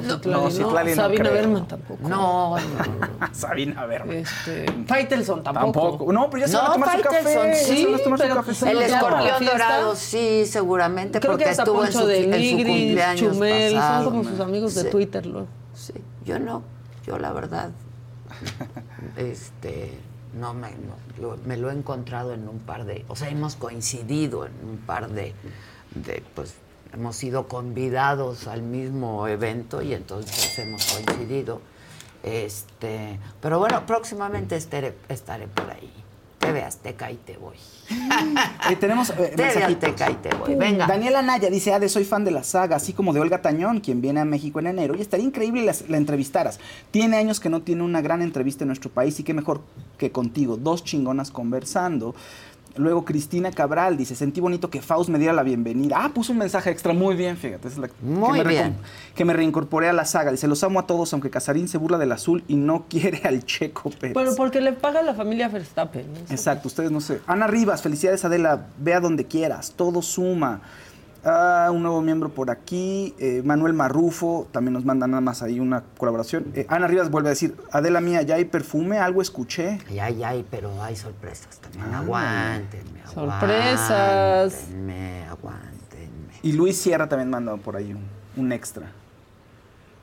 No, Citlali no, Citlali no Sabina creo. Berman tampoco. No, no. Sabina, ver. Este, Faitelson tampoco. Tampoco. No, pero ya se van a No, tomar su café. Ya se sí, van a tomar su pero café. El escorpión dorado, sí, seguramente, Creo porque que estuvo en su, de en su Nigris, cumpleaños Chumel, pasado. son como sus amigos de Sí. Twitter. luego. Sí, yo no, yo la verdad, este, no me, lo- me lo he encontrado en un par de, o sea, hemos coincidido en un par de, de, pues, hemos sido convidados al mismo evento y entonces hemos coincidido, este, pero bueno, próximamente estaré, estaré por ahí. TV Azteca y te voy. Eh, tenemos eh, mensajitos. Azteca y te voy. Venga. Daniela Naya dice, Ade, soy fan de la saga, así como de Olga Tañón, quien viene a México en enero, y estaría increíble la, la entrevistaras. Tiene años que no tiene una gran entrevista en nuestro país, y qué mejor que contigo, dos chingonas conversando. Luego Cristina Cabral dice, sentí bonito que Faust me diera la bienvenida. Ah, puso un mensaje extra, muy bien, fíjate. es la- Muy que me bien. Que me reincorporé a la saga. Dice, los amo a todos, aunque Casarín se burla del azul y no quiere al Checo Pérez. Pero porque le paga la familia Verstappen. ¿no? Exacto, ustedes no sé. Ana Rivas, felicidades Adela, vea donde quieras, todo suma. Ah, un nuevo miembro por aquí, eh, Manuel Marrufo, también nos manda nada más ahí una colaboración. Eh, Ana Rivas vuelve a decir, Adela mía, ¿ya hay perfume? ¿Algo escuché? Ya, ya, hay, pero hay sorpresas también. Ah. Aguántenme, Sorpresas. Aguántenme, aguántenme. Y Luis Sierra también manda por ahí un, un extra.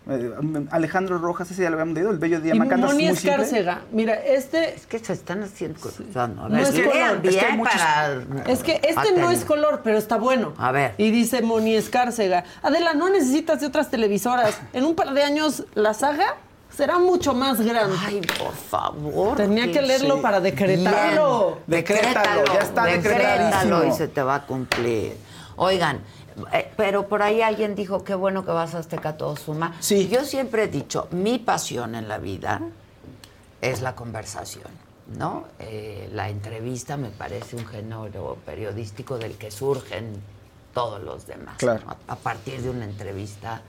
Eh, Alejandro Rojas, ese ya lo habíamos leído, el bello día Macandas, Moni muy simple. Escárcega. Mira, este... Es que se están haciendo cosas. No, No es color, es que bien hay muchos- para... Es que este no es color, pero está bueno. A ver. Y dice Moni Escárcega. Adela, no necesitas de otras televisoras. En un par de años, la saga Será mucho más grande. Ay, por favor. Tenía que leerlo Sí. para decretarlo. Bien. Decrétalo, ya está decretadísimo. y se te va a cumplir. Oigan, eh, pero por ahí alguien dijo qué bueno que vas a Azteca todo suma. Sí. Yo siempre he dicho, mi pasión en la vida es la conversación, ¿no? Eh, la entrevista me parece un género periodístico del que surgen todos los demás. Claro. ¿no? A, partir de una entrevista,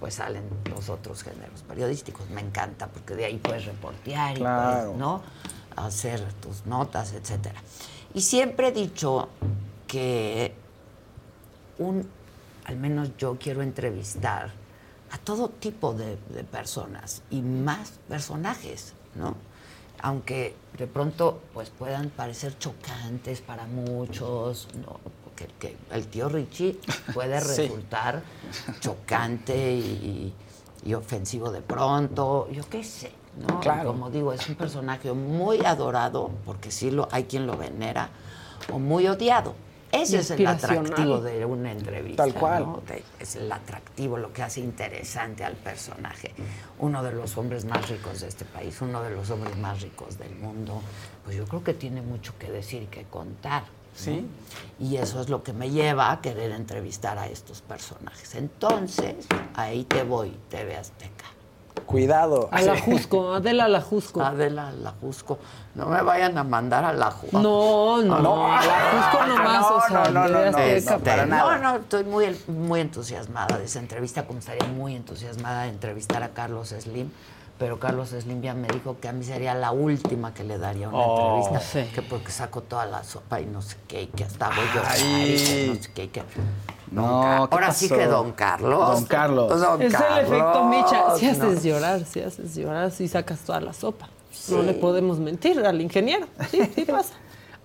pues salen los otros géneros periodísticos. Me encanta porque de ahí puedes reportear y puedes, ¿no? Hacer tus notas, etcétera. Y siempre he dicho que un, al menos yo quiero entrevistar a todo tipo de, de personas y más personajes, ¿no? Aunque de pronto pues puedan parecer chocantes para muchos, ¿no? Que el tío Richie puede Sí. resultar chocante y, y ofensivo de pronto, yo qué sé, ¿no? Claro. Como digo, es un personaje muy adorado, porque sí lo, hay quien lo venera, o muy odiado. Ese es el atractivo de una entrevista. Tal cual. ¿no? De- es el atractivo, lo que hace interesante al personaje. Uno de los hombres más ricos de este país, uno de los hombres más ricos del mundo, pues yo creo que tiene mucho que decir y que contar. ¿no? Sí. Y eso es lo que me lleva a querer entrevistar a estos personajes. Entonces, ahí te voy, TV Azteca. Cuidado. A la Jusco, Adela la Jusco. Adela la Jusco. No me vayan a mandar a la Jusco. No, no, No. a la Jusco nomás, o sea, no, no, no, no, Azteca, Este, para nada. No, no, estoy muy, muy entusiasmada de esa entrevista, como estaría muy entusiasmada de entrevistar a Carlos Slim, pero Carlos Slim ya me dijo que a mí sería la última que le daría una Oh. entrevista, Sí. que porque saco toda la sopa y no sé qué, y que hasta voy yo Ay. y no sé qué, y que... No, ¿qué Ahora sí que Don Carlos. Don Carlos. Don Es el efecto Micha. Si no. haces llorar, si haces llorar, si sacas toda la sopa. No le podemos mentir al ingeniero. Sí, sí pasa.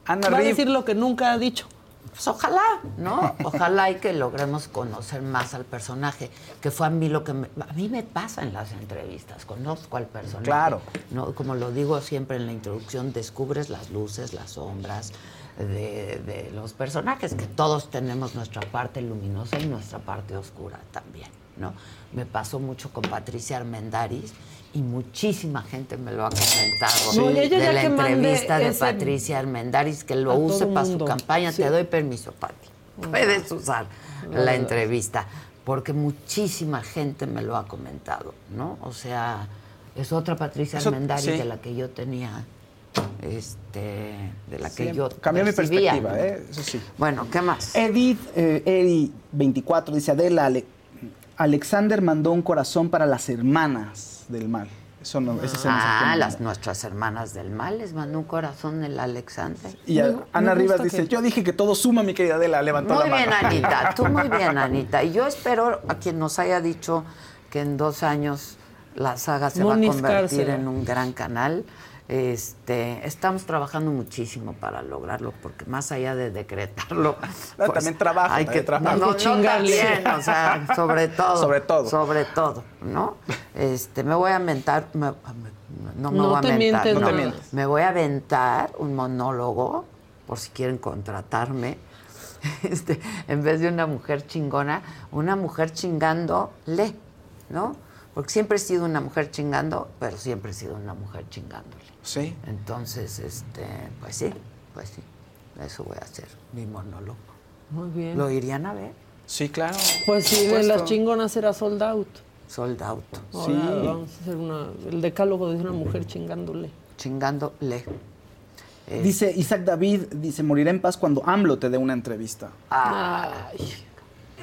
Ana Va a decir lo que nunca ha dicho. Pues ojalá, ¿no? Ojalá y que logremos conocer más al personaje, que fue a mí lo que me, a mí me pasa en las entrevistas, conozco al personaje. Claro. ¿no? Como lo digo siempre en la introducción, descubres las luces, las sombras de, de los personajes, que todos tenemos nuestra parte luminosa y nuestra parte oscura también, ¿no? Me pasó mucho con Patricia Armendaris y muchísima gente me lo ha comentado No, de la entrevista de Patricia Armendaris, que lo use para su campaña. Sí. Te doy permiso, Pati. Puedes usar la entrevista, porque muchísima gente me lo ha comentado, ¿no? O sea, es otra Patricia Eso- Armendáriz sí. de la que yo tenía, este, de la que yo Cambió mi perspectiva. ¿eh? Eso sí. Bueno, ¿qué más? Edith eh, Eri 24 dice Adela, Ale- Alexander mandó un corazón para las hermanas del mal. Eso no, ese Ah, las nuestras hermanas del mal les mandó un corazón el Alexander. Y a- Me- me Ana Rivas dice, que- yo dije que todo suma, mi querida Adela, levantó Muy la bien, mano. Anita. Tú muy bien, Anita. Y yo espero a quien nos haya dicho que en dos años la saga se va a convertir en un gran canal. Este, estamos trabajando muchísimo para lograrlo, porque más allá de decretarlo, No, también trabajo, hay también que no, Hay no, no, también, o sea, sobre todo, Sobre todo. sobre todo, ¿no? Este, me voy a aventar, me- me- no me No voy a te aventar, mientes, no, no te mientes. me voy a aventar un monólogo, por si quieren contratarme, este, en vez de una mujer chingona, una mujer chingándole, ¿no? Porque siempre he sido una mujer chingando, pero siempre he sido una mujer chingándole. Sí. Entonces, este, pues sí, pues sí, eso voy a hacer, mi monólogo. Muy bien. ¿Lo irían a ver? Sí, claro. Pues sí, de las chingonas era sold out. Sold out. Ahora Sí. vamos a hacer una, el decálogo de una mujer chingándole. Chingándole. Eh, Dice Isaac David, dice, morirá en paz cuando AMLO te dé una entrevista. Ay,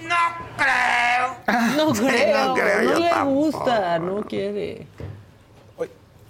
no creo. no creo. No creo, yo le tampoco. gusta, no quiere.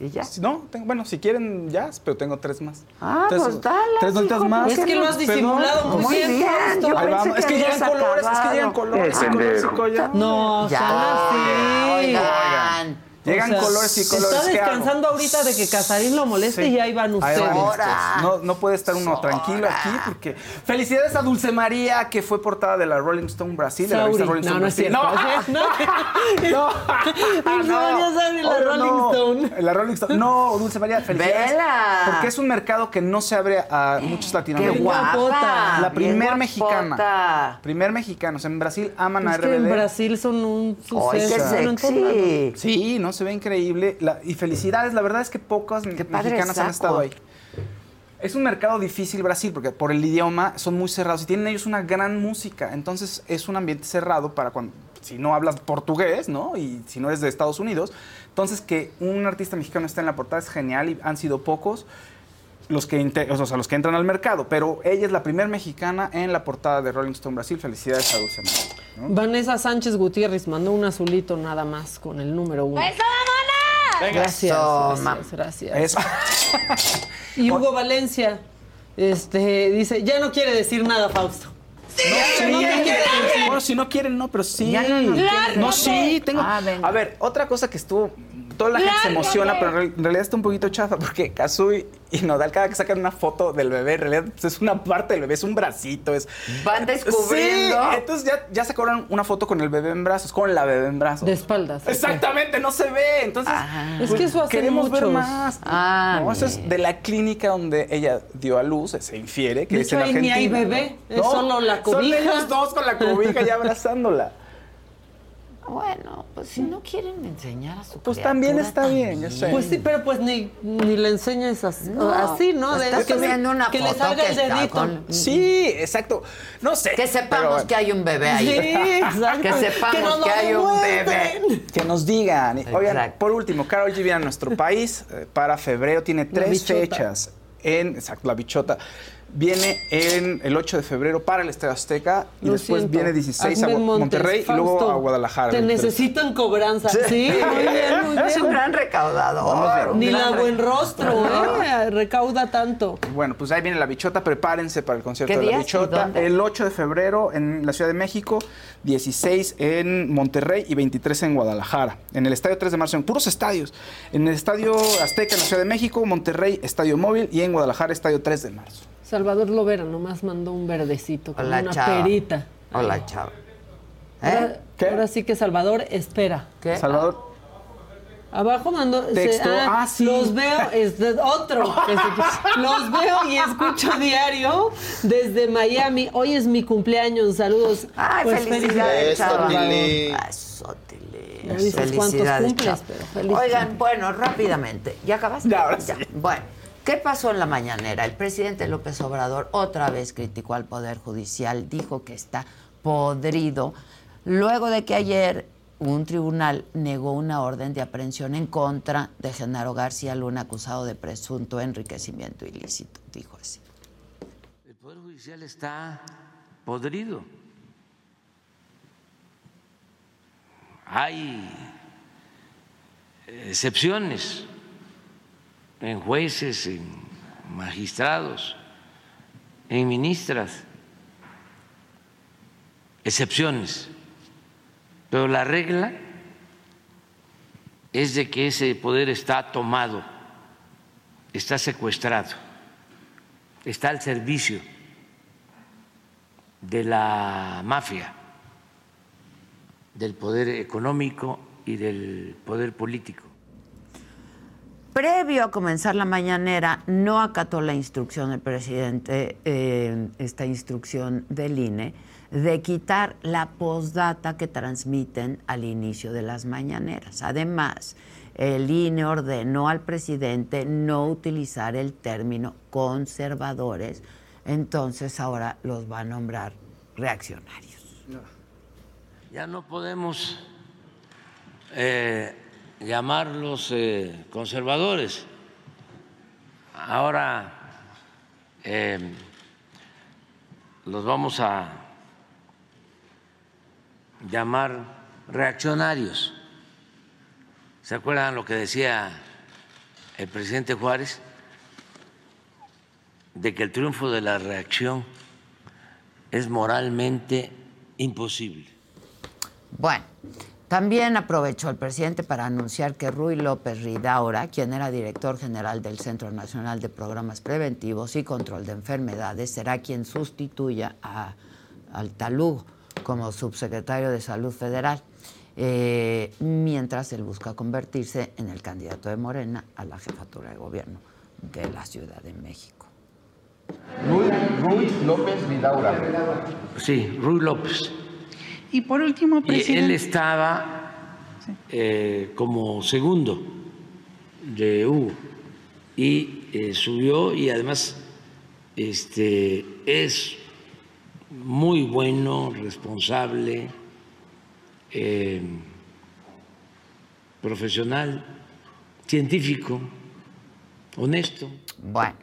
¿Y ya? No, tengo- bueno, si quieren ya, pero tengo tres más. Ah, tres, pues dale, Tres notitas hijo, más. Es que lo has disimulado muy Muy bien. bien, yo Ahí vamos. pensé Es que que llegan colores, es que llegan colores, y colores y colores. No, Ya, son así. oigan. Llegan O sea, colores y colores. Está ¿qué hago? descansando ahorita de que Casarín lo moleste Sí. y ahí van ustedes. Ahora. No, no puede estar uno tranquilo aquí porque. Felicidades a Dulce María, que fue portada de la Rolling Stone Brasil. de la revista. Rolling No, Stone no es Brasil. cierto. No, No. Dulce María Sauri, la Obvio Rolling no. Stone. La Rolling Stone. No, Dulce María, felicidades. Vela. Porque es un mercado que no se abre a muchos Qué latinoamericanos. guapa. La bien primer guapota. mexicana. Primer mexicano. O sea, en Brasil aman a Es que en RBD. Brasil son un Ay, qué suceso. Todo lado. sexy. Sí, no, sí. Se ve increíble. La- y felicidades, la verdad es que pocas mexicanas han estado ahí. Es un mercado difícil Brasil porque por el idioma son muy cerrados y tienen ellos una gran música. Entonces es un ambiente cerrado para cuando si no hablas portugués, ¿no? Y si no eres de Estados Unidos, entonces que un artista mexicano esté en la portada es genial y han sido pocos los que o sea, los que entran al mercado, pero ella es la primera mexicana en la portada de Rolling Stone Brasil. Felicidades a Dulce María, ¿no? Vanessa Sánchez Gutiérrez mandó un azulito nada más con el número uno. ¡Eso, mamona! Gracias, Eso, gracias. Eso. Y Hugo Valencia este, dice, ya no quiere decir nada, Fausto. Sí, bueno, si no quieren, no, pero sí. Ya no, no quieren. No, sí, tengo. Ah, a ver, otra cosa que estuvo. Toda la gente se emociona, pero en real- en realidad está un poquito chafa porque Kazui y Nodal, cada que sacan una foto del bebé, en realidad pues, es una parte del bebé, es un bracito, es. Van descubriendo. Sí, entonces ya, ya sacaron una foto con el bebé en brazos, con la bebé en brazos. De espaldas. Exactamente, no se ve. Entonces, Es que eso hacen queremos ver más. Ah, no, eso es de la clínica donde ella dio a luz, se infiere que De es hecho, en ni hay bebé, ¿no? es solo la Son cobija. ellos dos con la cobija ya abrazándola. Bueno, pues si no quieren enseñar a su Pues también está bien, yo sé. Pues sí, pero pues ni, ni le enseñas así, No, así, ¿no? pues De- estás que, le- subiendo una que le foto salga que el dedito. con- Sí, exacto. No sé. Que sepamos pero- que hay un bebé ahí. Sí, exacto. Que sepamos que, hay un bebé. Que nos digan. Oigan, Exacto. por último, Carol G viene a nuestro país eh, para febrero. Tiene tres fechas. En, exacto, la bichota. Viene en el 8 de febrero para el Estadio Azteca y Lo después siento. viene 16 a Montes, Monterrey y luego a Guadalajara. Te el 23. necesitan cobranza. Sí, muy bien, muy Es un gran recaudador. un Ni gran la buen rostro, ¿eh? Recauda tanto. Bueno, pues ahí viene la bichota, prepárense para el concierto ¿Qué de la bichota. El 8 de febrero en la Ciudad de México, 16 en Monterrey y 23 en Guadalajara. En el Estadio 3 de marzo, en puros estadios. En el Estadio Azteca en la Ciudad de México, Monterrey, Estadio Móvil y en Guadalajara, Estadio 3 de marzo. Salvador Lovera nomás mandó un verdecito con Hola, una chava. perita. Hola, chava. Ahora, ¿Qué? ahora sí que Salvador espera. ¿Qué? Salvador, Abajo mandó. se- Texto. Ah, sí. Los veo, es de otro. que se- los veo y escucho diario desde Miami. Hoy es mi cumpleaños. Saludos. Ay, Pues, felicidades. No cuántos Felicidades, cumples, pero feliz Oigan, bueno, rápidamente. ¿Ya acabaste? Ya, ahora sí. Bueno, ¿qué pasó en la mañanera? El presidente López Obrador otra vez criticó al Poder Judicial, dijo que está podrido, luego de que ayer un tribunal negó una orden de aprehensión en contra de Genaro García Luna, acusado de presunto enriquecimiento ilícito, dijo así. El Poder Judicial está podrido. Hay excepciones en jueces, en magistrados, en ministras. Excepciones. Pero la regla es de que ese poder está tomado, está secuestrado, está al servicio de la mafia, del poder económico y del poder político. Previo a comenzar la mañanera, no acató la instrucción del presidente, eh, esta instrucción del INE, de quitar la postdata que transmiten al inicio de las mañaneras. Además, el INE ordenó al presidente no utilizar el término conservadores, entonces ahora los va a nombrar reaccionarios. Ya no podemos eh, llamarlos eh, conservadores. Ahora eh, los vamos a llamar reaccionarios. ¿Se acuerdan lo que decía el presidente Juárez? De que el triunfo de la reacción es moralmente imposible. Bueno, también aprovechó el presidente para anunciar que Rui López Ridaura, quien era director general del Centro Nacional de Programas Preventivos y Control de Enfermedades, será quien sustituya a, al Talú como subsecretario de Salud Federal, eh, mientras él busca convertirse en el candidato de Morena a la jefatura de gobierno de la Ciudad de México. Rui, Rui López Ridaura. Sí, Rui López. Y por último, Y él presidente. estaba eh, como segundo de Hugo y eh, subió y además este, es muy bueno, responsable, eh, profesional, científico, honesto. Bueno,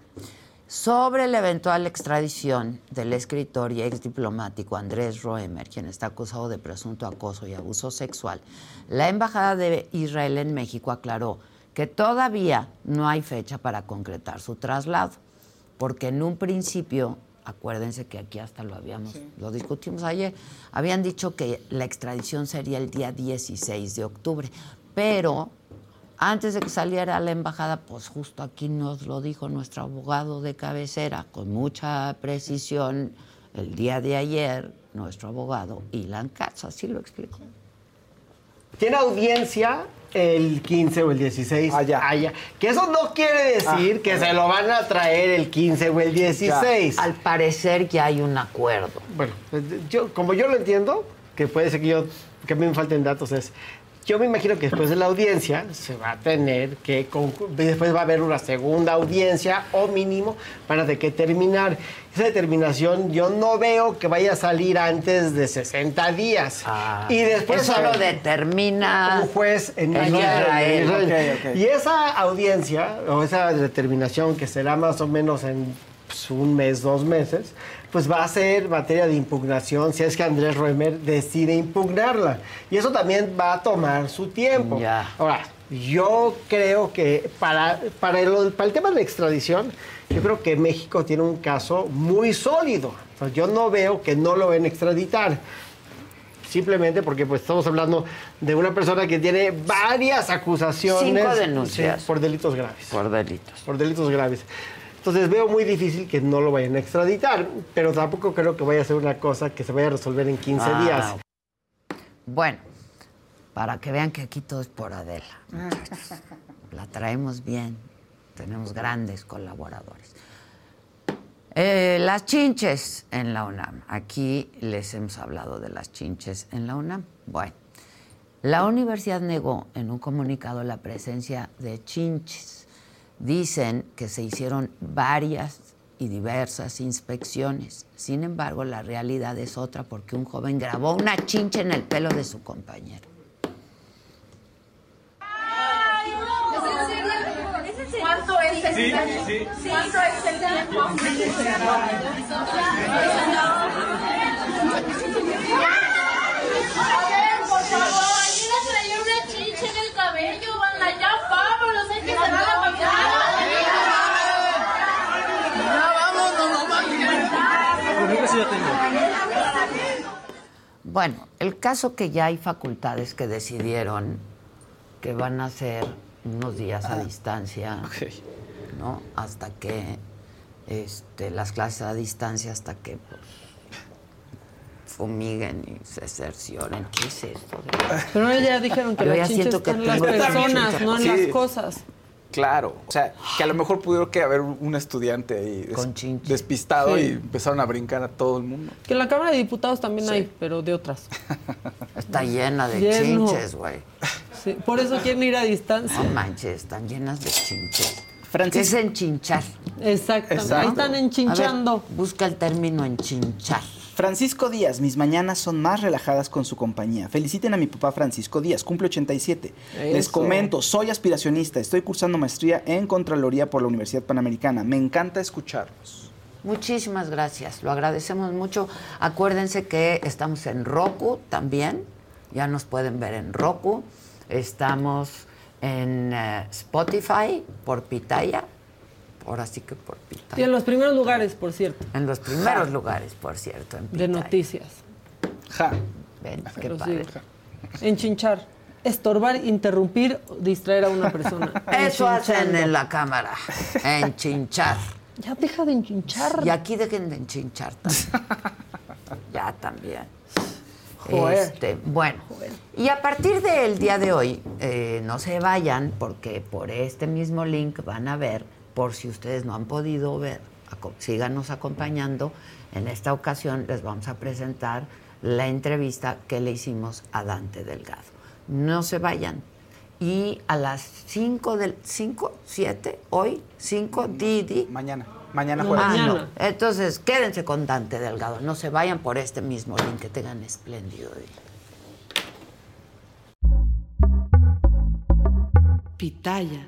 sobre la eventual extradición del escritor y exdiplomático Andrés Roemer, quien está acusado de presunto acoso y abuso sexual, la Embajada de Israel en México aclaró que todavía no hay fecha para concretar su traslado, porque en un principio, acuérdense que aquí hasta lo habíamos, lo discutimos ayer, habían dicho que la extradición sería el día 16 de octubre, pero antes de que saliera a la embajada, pues justo aquí nos lo dijo nuestro abogado de cabecera, con mucha precisión, el día de ayer, nuestro abogado, Ilan Katz, así lo explicó. Tiene audiencia el 15 o el 16 allá. Que eso no quiere decir Ah, que se lo van a traer el 15 o el 16. Al parecer ya hay un acuerdo. Bueno, pues, yo, como yo lo entiendo, que puede ser que yo que a mí me falten datos, es yo me imagino que después de la audiencia se va a tener que después va a haber una segunda audiencia o mínimo para de qué terminar. Esa determinación yo no veo que vaya a salir antes de 60 días. y después Eso lo determina un juez en, en Israel. Israel. Y esa audiencia o esa determinación que será más o menos en pues, un mes, dos meses, pues va a ser materia de impugnación si es que Andrés Roemer decide impugnarla. Y eso también va a tomar su tiempo. Ahora, yo creo que para, para, el, para el tema de la extradición, yo creo que México tiene un caso muy sólido. O sea, yo no veo que no lo ven extraditar simplemente porque pues estamos hablando de una persona que tiene varias acusaciones Cinco denuncias. sí, por delitos graves. Por delitos. Por delitos graves. Entonces veo muy difícil que no lo vayan a extraditar, pero tampoco creo que vaya a ser una cosa que se vaya a resolver en 15 Ah, días. Bueno, para que vean que aquí todo es por Adela. La traemos bien. Tenemos grandes colaboradores. Eh, las chinches en la UNAM. Aquí les hemos hablado de las chinches en la UNAM. Bueno, la universidad negó en un comunicado la presencia de chinches. Dicen que se hicieron varias y diversas inspecciones. Sin embargo, la realidad es otra porque un joven grabó una chinche en el pelo de su compañero. ¿Cuánto es el Sí, tiempo? sí. ¿Cuánto es el tiempo? A ver, por favor, aquí le traía una chicha en el cabello, banda, ya vámonos, hay que cerrar la pantalla. Ya vámonos, nomás. Conmigo sí ya Bueno, el caso que ya hay facultades que decidieron que van a ser unos días a distancia, ¿no? Hasta que este, las clases a distancia, hasta que pues, fumiguen y se cercioren. ¿Qué es esto? Pero ya dijeron que Yo las ya chinches siento que están en las personas, no en Sí. las cosas. Claro, o sea, que a lo mejor pudieron que haber un estudiante ahí des- despistado Sí. y empezaron a brincar a todo el mundo. Que en la Cámara de Diputados también hay, pero de otras. Está llena de Lleno. chinches, güey. Sí, por eso quieren ir a distancia. No manches, están llenas de chinches. Francis- ¿Qué es enchinchar? Exactamente. Exacto. Ahí están enchinchando. A ver, busca el término enchinchar. Francisco Díaz, mis mañanas son más relajadas con su compañía. Feliciten a mi papá Francisco Díaz, cumple 87. Les comento, soy aspiracionista, estoy cursando maestría en Contraloría por la Universidad Panamericana. Me encanta escucharlos. Muchísimas gracias, lo agradecemos mucho. Acuérdense que estamos en Roku también, ya nos pueden ver en Roku. Estamos en eh, Spotify por Pitaya, ahora sí que por Y Pitaya. en los primeros lugares, por cierto. En los primeros lugares, por cierto. En De noticias. Ja. Ven, qué padre. sí. Enchinchar. Estorbar, interrumpir, distraer a una persona. Eso hacen en la cámara, enchinchar. Ya deja de enchinchar. Y aquí dejen de enchinchar también. ya también. Joder. Este, bueno, y a partir del día de hoy, eh, no se vayan porque por este mismo link van a ver, por si ustedes no han podido ver, síganos acompañando. En esta ocasión les vamos a presentar la entrevista que le hicimos a Dante Delgado. No se vayan. Y a las 5 del 5, 7, hoy, 5, Didi. Mañana. Mañana Ah, jueves. no. Entonces, quédense con Dante Delgado. No se vayan por este mismo link. Que tengan espléndido día. Pitaya.